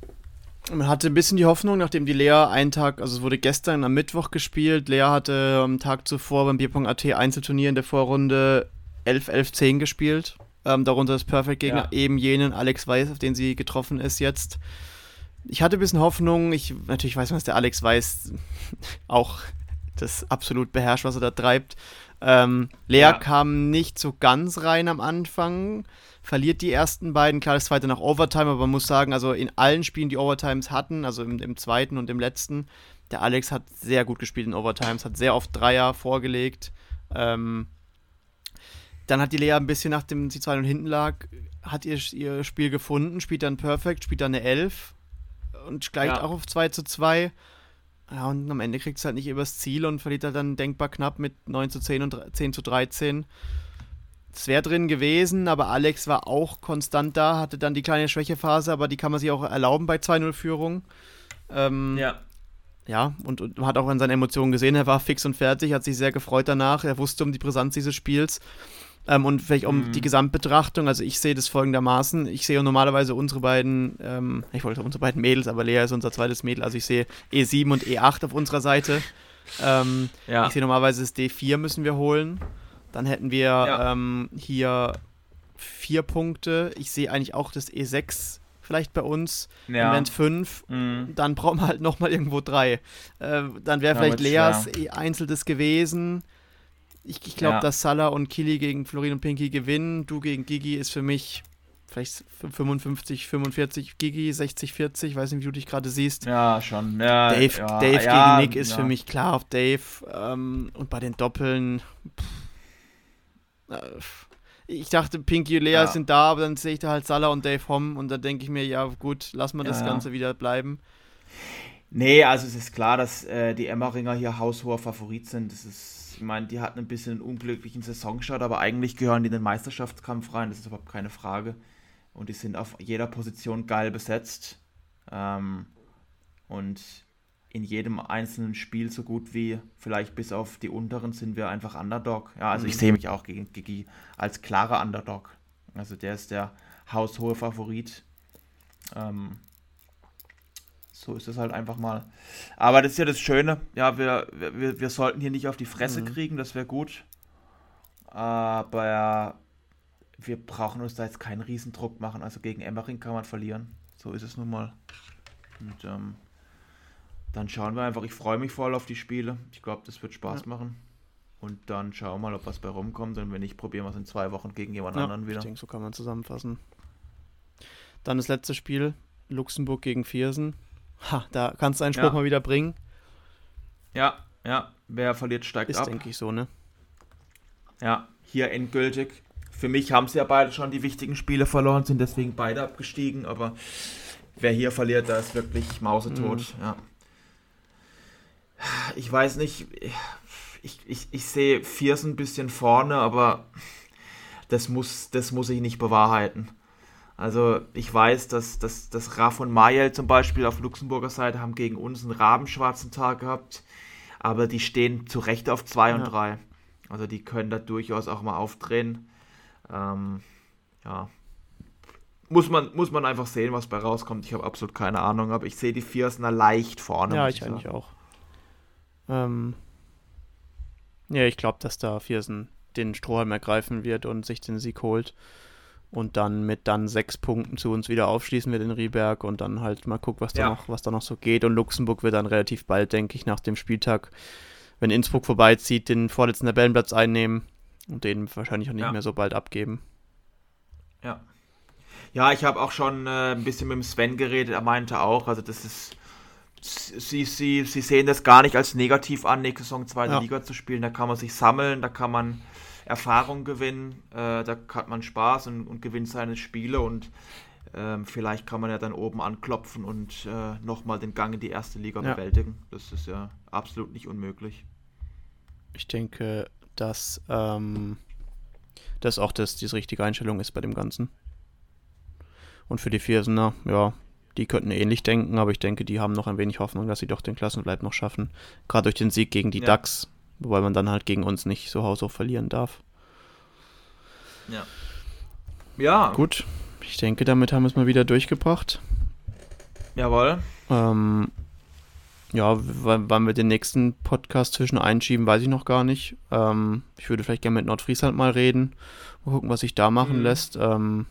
man hatte ein bisschen die Hoffnung, nachdem die Lea einen Tag, also es wurde gestern am Mittwoch gespielt, Lea hatte am Tag zuvor beim Bierpong.at Einzelturnier in der Vorrunde 11-11-10 gespielt. Ähm, darunter das Perfect-Gegner, ja. eben jenen Alex Weiß, auf den sie getroffen ist jetzt ich hatte ein bisschen Hoffnung. Ich natürlich weiß man, dass der Alex weiß auch das absolut beherrscht, was er da treibt. Ähm, Lea ja. kam nicht so ganz rein am Anfang, verliert die ersten beiden, klar, das zweite nach Overtime, aber man muss sagen, also in allen Spielen, die Overtimes hatten, also im, im zweiten und im letzten, der Alex hat sehr gut gespielt in Overtimes, hat sehr oft Dreier vorgelegt. Ähm, dann hat die Lea ein bisschen, nachdem sie 2 und hinten lag, hat ihr, ihr Spiel gefunden, spielt dann Perfect, spielt dann eine 11 und steigt ja. auch auf 2 zu 2. Ja, und am Ende kriegt es halt nicht übers Ziel und verliert halt dann denkbar knapp mit 9 zu 10 und 10 zu 13. Es wäre drin gewesen, aber Alex war auch konstant da, hatte dann die kleine Schwächephase, aber die kann man sich auch erlauben bei 2-0-Führung. Ähm, ja. Ja, und, und hat auch an seinen Emotionen gesehen, er war fix und fertig, hat sich sehr gefreut danach, er wusste um die Brisanz dieses Spiels. Ähm, und vielleicht um mhm. die Gesamtbetrachtung, also ich sehe das folgendermaßen, ich sehe normalerweise unsere beiden, ähm, ich wollte unsere beiden Mädels, aber Lea ist unser zweites Mädel, also ich sehe E7 und E8 auf unserer Seite. Ähm, ja. Ich sehe normalerweise das D4 müssen wir holen. Dann hätten wir ja. ähm, hier vier Punkte. Ich sehe eigentlich auch das E6 vielleicht bei uns. Ja. Es fünf. Mhm. Dann brauchen wir halt nochmal irgendwo drei. Äh, dann wäre vielleicht Leas schwer. einzeltes gewesen. Ich, ich glaube, ja. dass Salah und Kili gegen Florin und Pinky gewinnen. Du gegen Gigi ist für mich vielleicht 55, 45, Gigi 60, 40, weiß nicht, wie du dich gerade siehst. Ja, schon. Ja, Dave, ja, Dave ja, gegen Nick ist für mich klar auf Dave. Ähm, und bei den Doppeln. Pff, äh, ich dachte, Pinky und Lea sind da, aber dann sehe ich da halt Salah und Dave Hom und dann denke ich mir, ja gut, lass mal das Ganze wieder bleiben. Nee, also es ist klar, dass äh, die Emmeringer hier haushoher Favorit sind. Das ist ich meine, die hatten ein bisschen einen unglücklichen Saisonstart, aber eigentlich gehören die in den Meisterschaftskampf rein, das ist überhaupt keine Frage. Und die sind auf jeder Position geil besetzt. Ähm, und in jedem einzelnen Spiel so gut wie vielleicht bis auf die unteren sind wir einfach Underdog. Ja, also mhm. ich sehe mich auch gegen Gigi als klarer Underdog. Also der ist der haushohe Favorit. Ähm, so ist es halt einfach mal. Aber das ist ja das Schöne. Ja, wir, wir, wir sollten hier nicht auf die Fresse mhm. kriegen, das wäre gut. aber wir brauchen uns da jetzt keinen Riesendruck machen. Also gegen Emmering kann man verlieren. So ist es nun mal. Und ähm, dann schauen wir einfach. Ich freue mich voll auf die Spiele. Ich glaube, das wird Spaß ja. machen. Und dann schauen wir mal, ob was bei rumkommt. Und wenn nicht, probieren wir es in zwei Wochen gegen jemand ja, anderen wieder. Ich denke, so kann man zusammenfassen. Dann das letzte Spiel, Luxemburg gegen Viersen. Ha, da kannst du einen Spruch ja. mal wieder bringen. Ja, ja. Wer verliert, steigt Ist, ab. Ist, denke ich, so, ne? Ja, hier endgültig. Für mich haben sie ja beide schon die wichtigen Spiele verloren, sind deswegen beide abgestiegen. Aber wer hier verliert, da ist wirklich mausetot. Mhm. Ja. Ich weiß nicht ich, ich, ich sehe Viersen ein bisschen vorne, aber das muss, das muss ich nicht bewahrheiten. Also ich weiß, dass, dass, dass Raff und Mayel zum Beispiel auf Luxemburger Seite haben gegen uns einen rabenschwarzen Tag gehabt, aber die stehen zu Recht auf 2 ja. und 3. Also die können da durchaus auch mal aufdrehen. Ähm, ja. Muss man, muss man einfach sehen, was bei rauskommt. Ich habe absolut keine Ahnung, aber ich sehe die Viersner leicht vorne. Ja, ich, ich eigentlich auch. Ähm, ja, ich glaube, dass da Viersen den Strohhalm ergreifen wird und sich den Sieg holt. Und dann mit dann sechs Punkten zu uns wieder aufschließen wird in Rieberg und dann halt mal gucken, was da, ja. noch, was da noch so geht. Und Luxemburg wird dann relativ bald, denke ich, nach dem Spieltag, wenn Innsbruck vorbeizieht, den vorletzten Tabellenplatz einnehmen und den wahrscheinlich auch nicht ja. mehr so bald abgeben. Ja. Ja, ich habe auch schon äh, ein bisschen mit dem Sven geredet. Er meinte auch, also das ist sie, sie, sie sehen das gar nicht als negativ an, nächste Saison zweite ja. Liga zu spielen. Da kann man sich sammeln, da kann man Erfahrung gewinnen, äh, da hat man Spaß und, und gewinnt seine Spiele und ähm, vielleicht kann man ja dann oben anklopfen und äh, nochmal den Gang in die erste Liga ja. bewältigen. Das ist ja absolut nicht unmöglich. Ich denke, dass ähm, das auch das, die richtige Einstellung ist bei dem Ganzen. Und für die Viersener, ja, die könnten ähnlich denken, aber ich denke, die haben noch ein wenig Hoffnung, dass sie doch den Klassenbleib noch schaffen. Gerade durch den Sieg gegen die ja. DAX, wobei man dann halt gegen uns nicht so haushoch verlieren darf. Ja. Ja. Gut, ich denke, damit haben wir es mal wieder durchgebracht. Jawohl. Ähm, ja, wann wir den nächsten Podcast zwischen einschieben, weiß ich noch gar nicht. Ähm, ich würde vielleicht gerne mit Nordfriesland mal reden. Mal gucken, was sich da machen mhm. lässt. Ähm,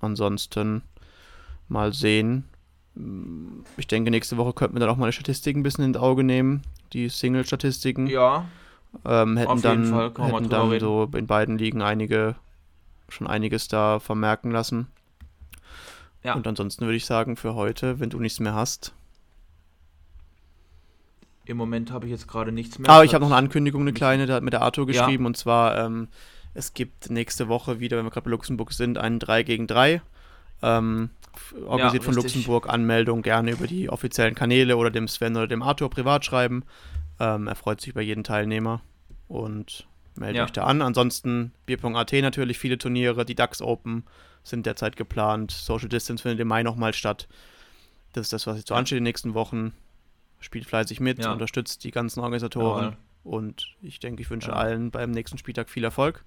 ansonsten mal sehen, ich denke, nächste Woche könnten wir dann auch mal die Statistiken ein bisschen ins Auge nehmen. Die Single-Statistiken. Ja. Ähm, hätten dann, hätten dann so in beiden Ligen einige, schon einiges da vermerken lassen. Ja. Und ansonsten würde ich sagen, für heute, wenn du nichts mehr hast. Im Moment habe ich jetzt gerade nichts mehr. Aber ah, ich habe noch eine Ankündigung, eine kleine, da hat mir der Arthur geschrieben. Ja. Und zwar, ähm, es gibt nächste Woche wieder, wenn wir gerade bei Luxemburg sind, einen 3 gegen 3. Ähm, organisiert ja, von Luxemburg, Anmeldung gerne über die offiziellen Kanäle oder dem Sven oder dem Arthur privat schreiben. Ähm, er freut sich über jeden Teilnehmer und meldet ja. euch da an. Ansonsten Bier.at natürlich, viele Turniere, die DAX Open sind derzeit geplant. Social Distance findet im Mai nochmal statt. Das ist das, was jetzt so ansteht in den nächsten Wochen. Spielt fleißig mit, ja. unterstützt die ganzen Organisatoren. Jawohl. Und ich denke, ich wünsche ja. allen beim nächsten Spieltag viel Erfolg.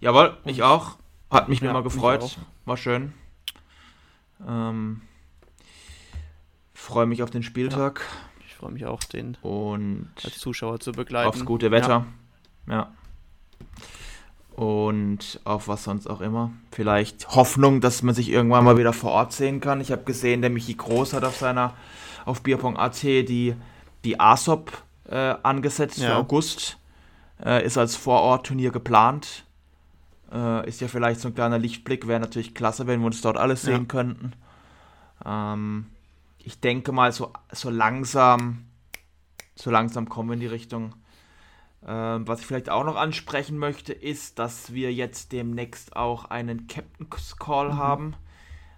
Jawohl, ich auch. Hat mich ja, immer gefreut. War schön. Ähm, freue mich auf den Spieltag. Ja, freue mich auch, den und als Zuschauer zu begleiten. Aufs gute Wetter. Ja. ja. Und auf was sonst auch immer. Vielleicht Hoffnung, dass man sich irgendwann mal wieder vor Ort sehen kann. Ich habe gesehen, der Michi Groß hat auf seiner, auf Bierpong.at die, die ASOP äh, angesetzt ja. für August. Äh, ist als Vorortturnier geplant. Äh, ist ja vielleicht so ein kleiner Lichtblick. Wäre natürlich klasse, wenn wir uns dort alles sehen ja. könnten. Ähm, ich denke mal, so, so langsam, so langsam kommen wir in die Richtung. Ähm, was ich vielleicht auch noch ansprechen möchte, ist, dass wir jetzt demnächst auch einen Captain's Call mhm. haben.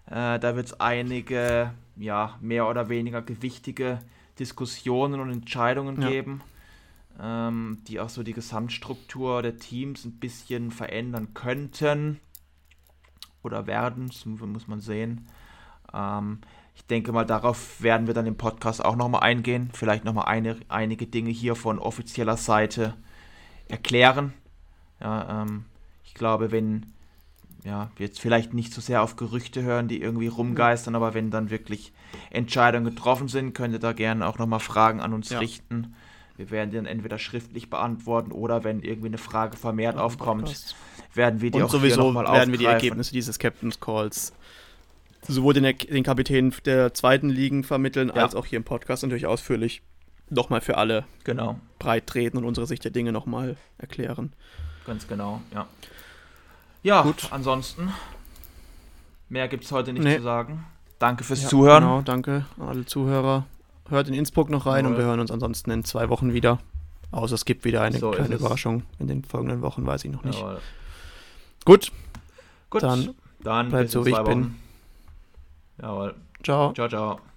Äh, da wird es einige, ja, mehr oder weniger gewichtige Diskussionen und Entscheidungen ja. geben ähm, die auch so die Gesamtstruktur der Teams ein bisschen verändern könnten oder werden, das muss man sehen. Ähm, ich denke mal, darauf werden wir dann im Podcast auch nochmal eingehen, vielleicht nochmal eine, einige Dinge hier von offizieller Seite erklären. Ja, ähm, ich glaube, wenn ja, wir jetzt vielleicht nicht so sehr auf Gerüchte hören, die irgendwie rumgeistern, aber wenn dann wirklich Entscheidungen getroffen sind, könnt ihr da gerne auch nochmal Fragen an uns ja. richten Wir werden die dann entweder schriftlich beantworten oder wenn irgendwie eine Frage vermehrt aufkommt, werden wir die Und auch sowieso werden wir die Ergebnisse dieses Captain's Calls sowohl den, den Kapitän der zweiten Ligen vermitteln, Ja. als auch hier im Podcast natürlich ausführlich nochmal für alle Genau, breit treten und unsere Sicht der Dinge nochmal erklären. ganz genau, ja. Ja, Gut. ansonsten, mehr gibt es heute nicht Nee. zu sagen. Danke fürs Ja, Zuhören. Genau, danke an alle Zuhörer. Hört in Innsbruck noch rein und Jawohl. wir hören uns ansonsten in zwei Wochen wieder. Außer es gibt wieder eine So kleine. Überraschung in den folgenden Wochen, weiß ich noch nicht. Jawohl. Gut, Gut, Dann dann bleibt so, wie ich zwei bin. Jawohl. ciao. Ciao, ciao.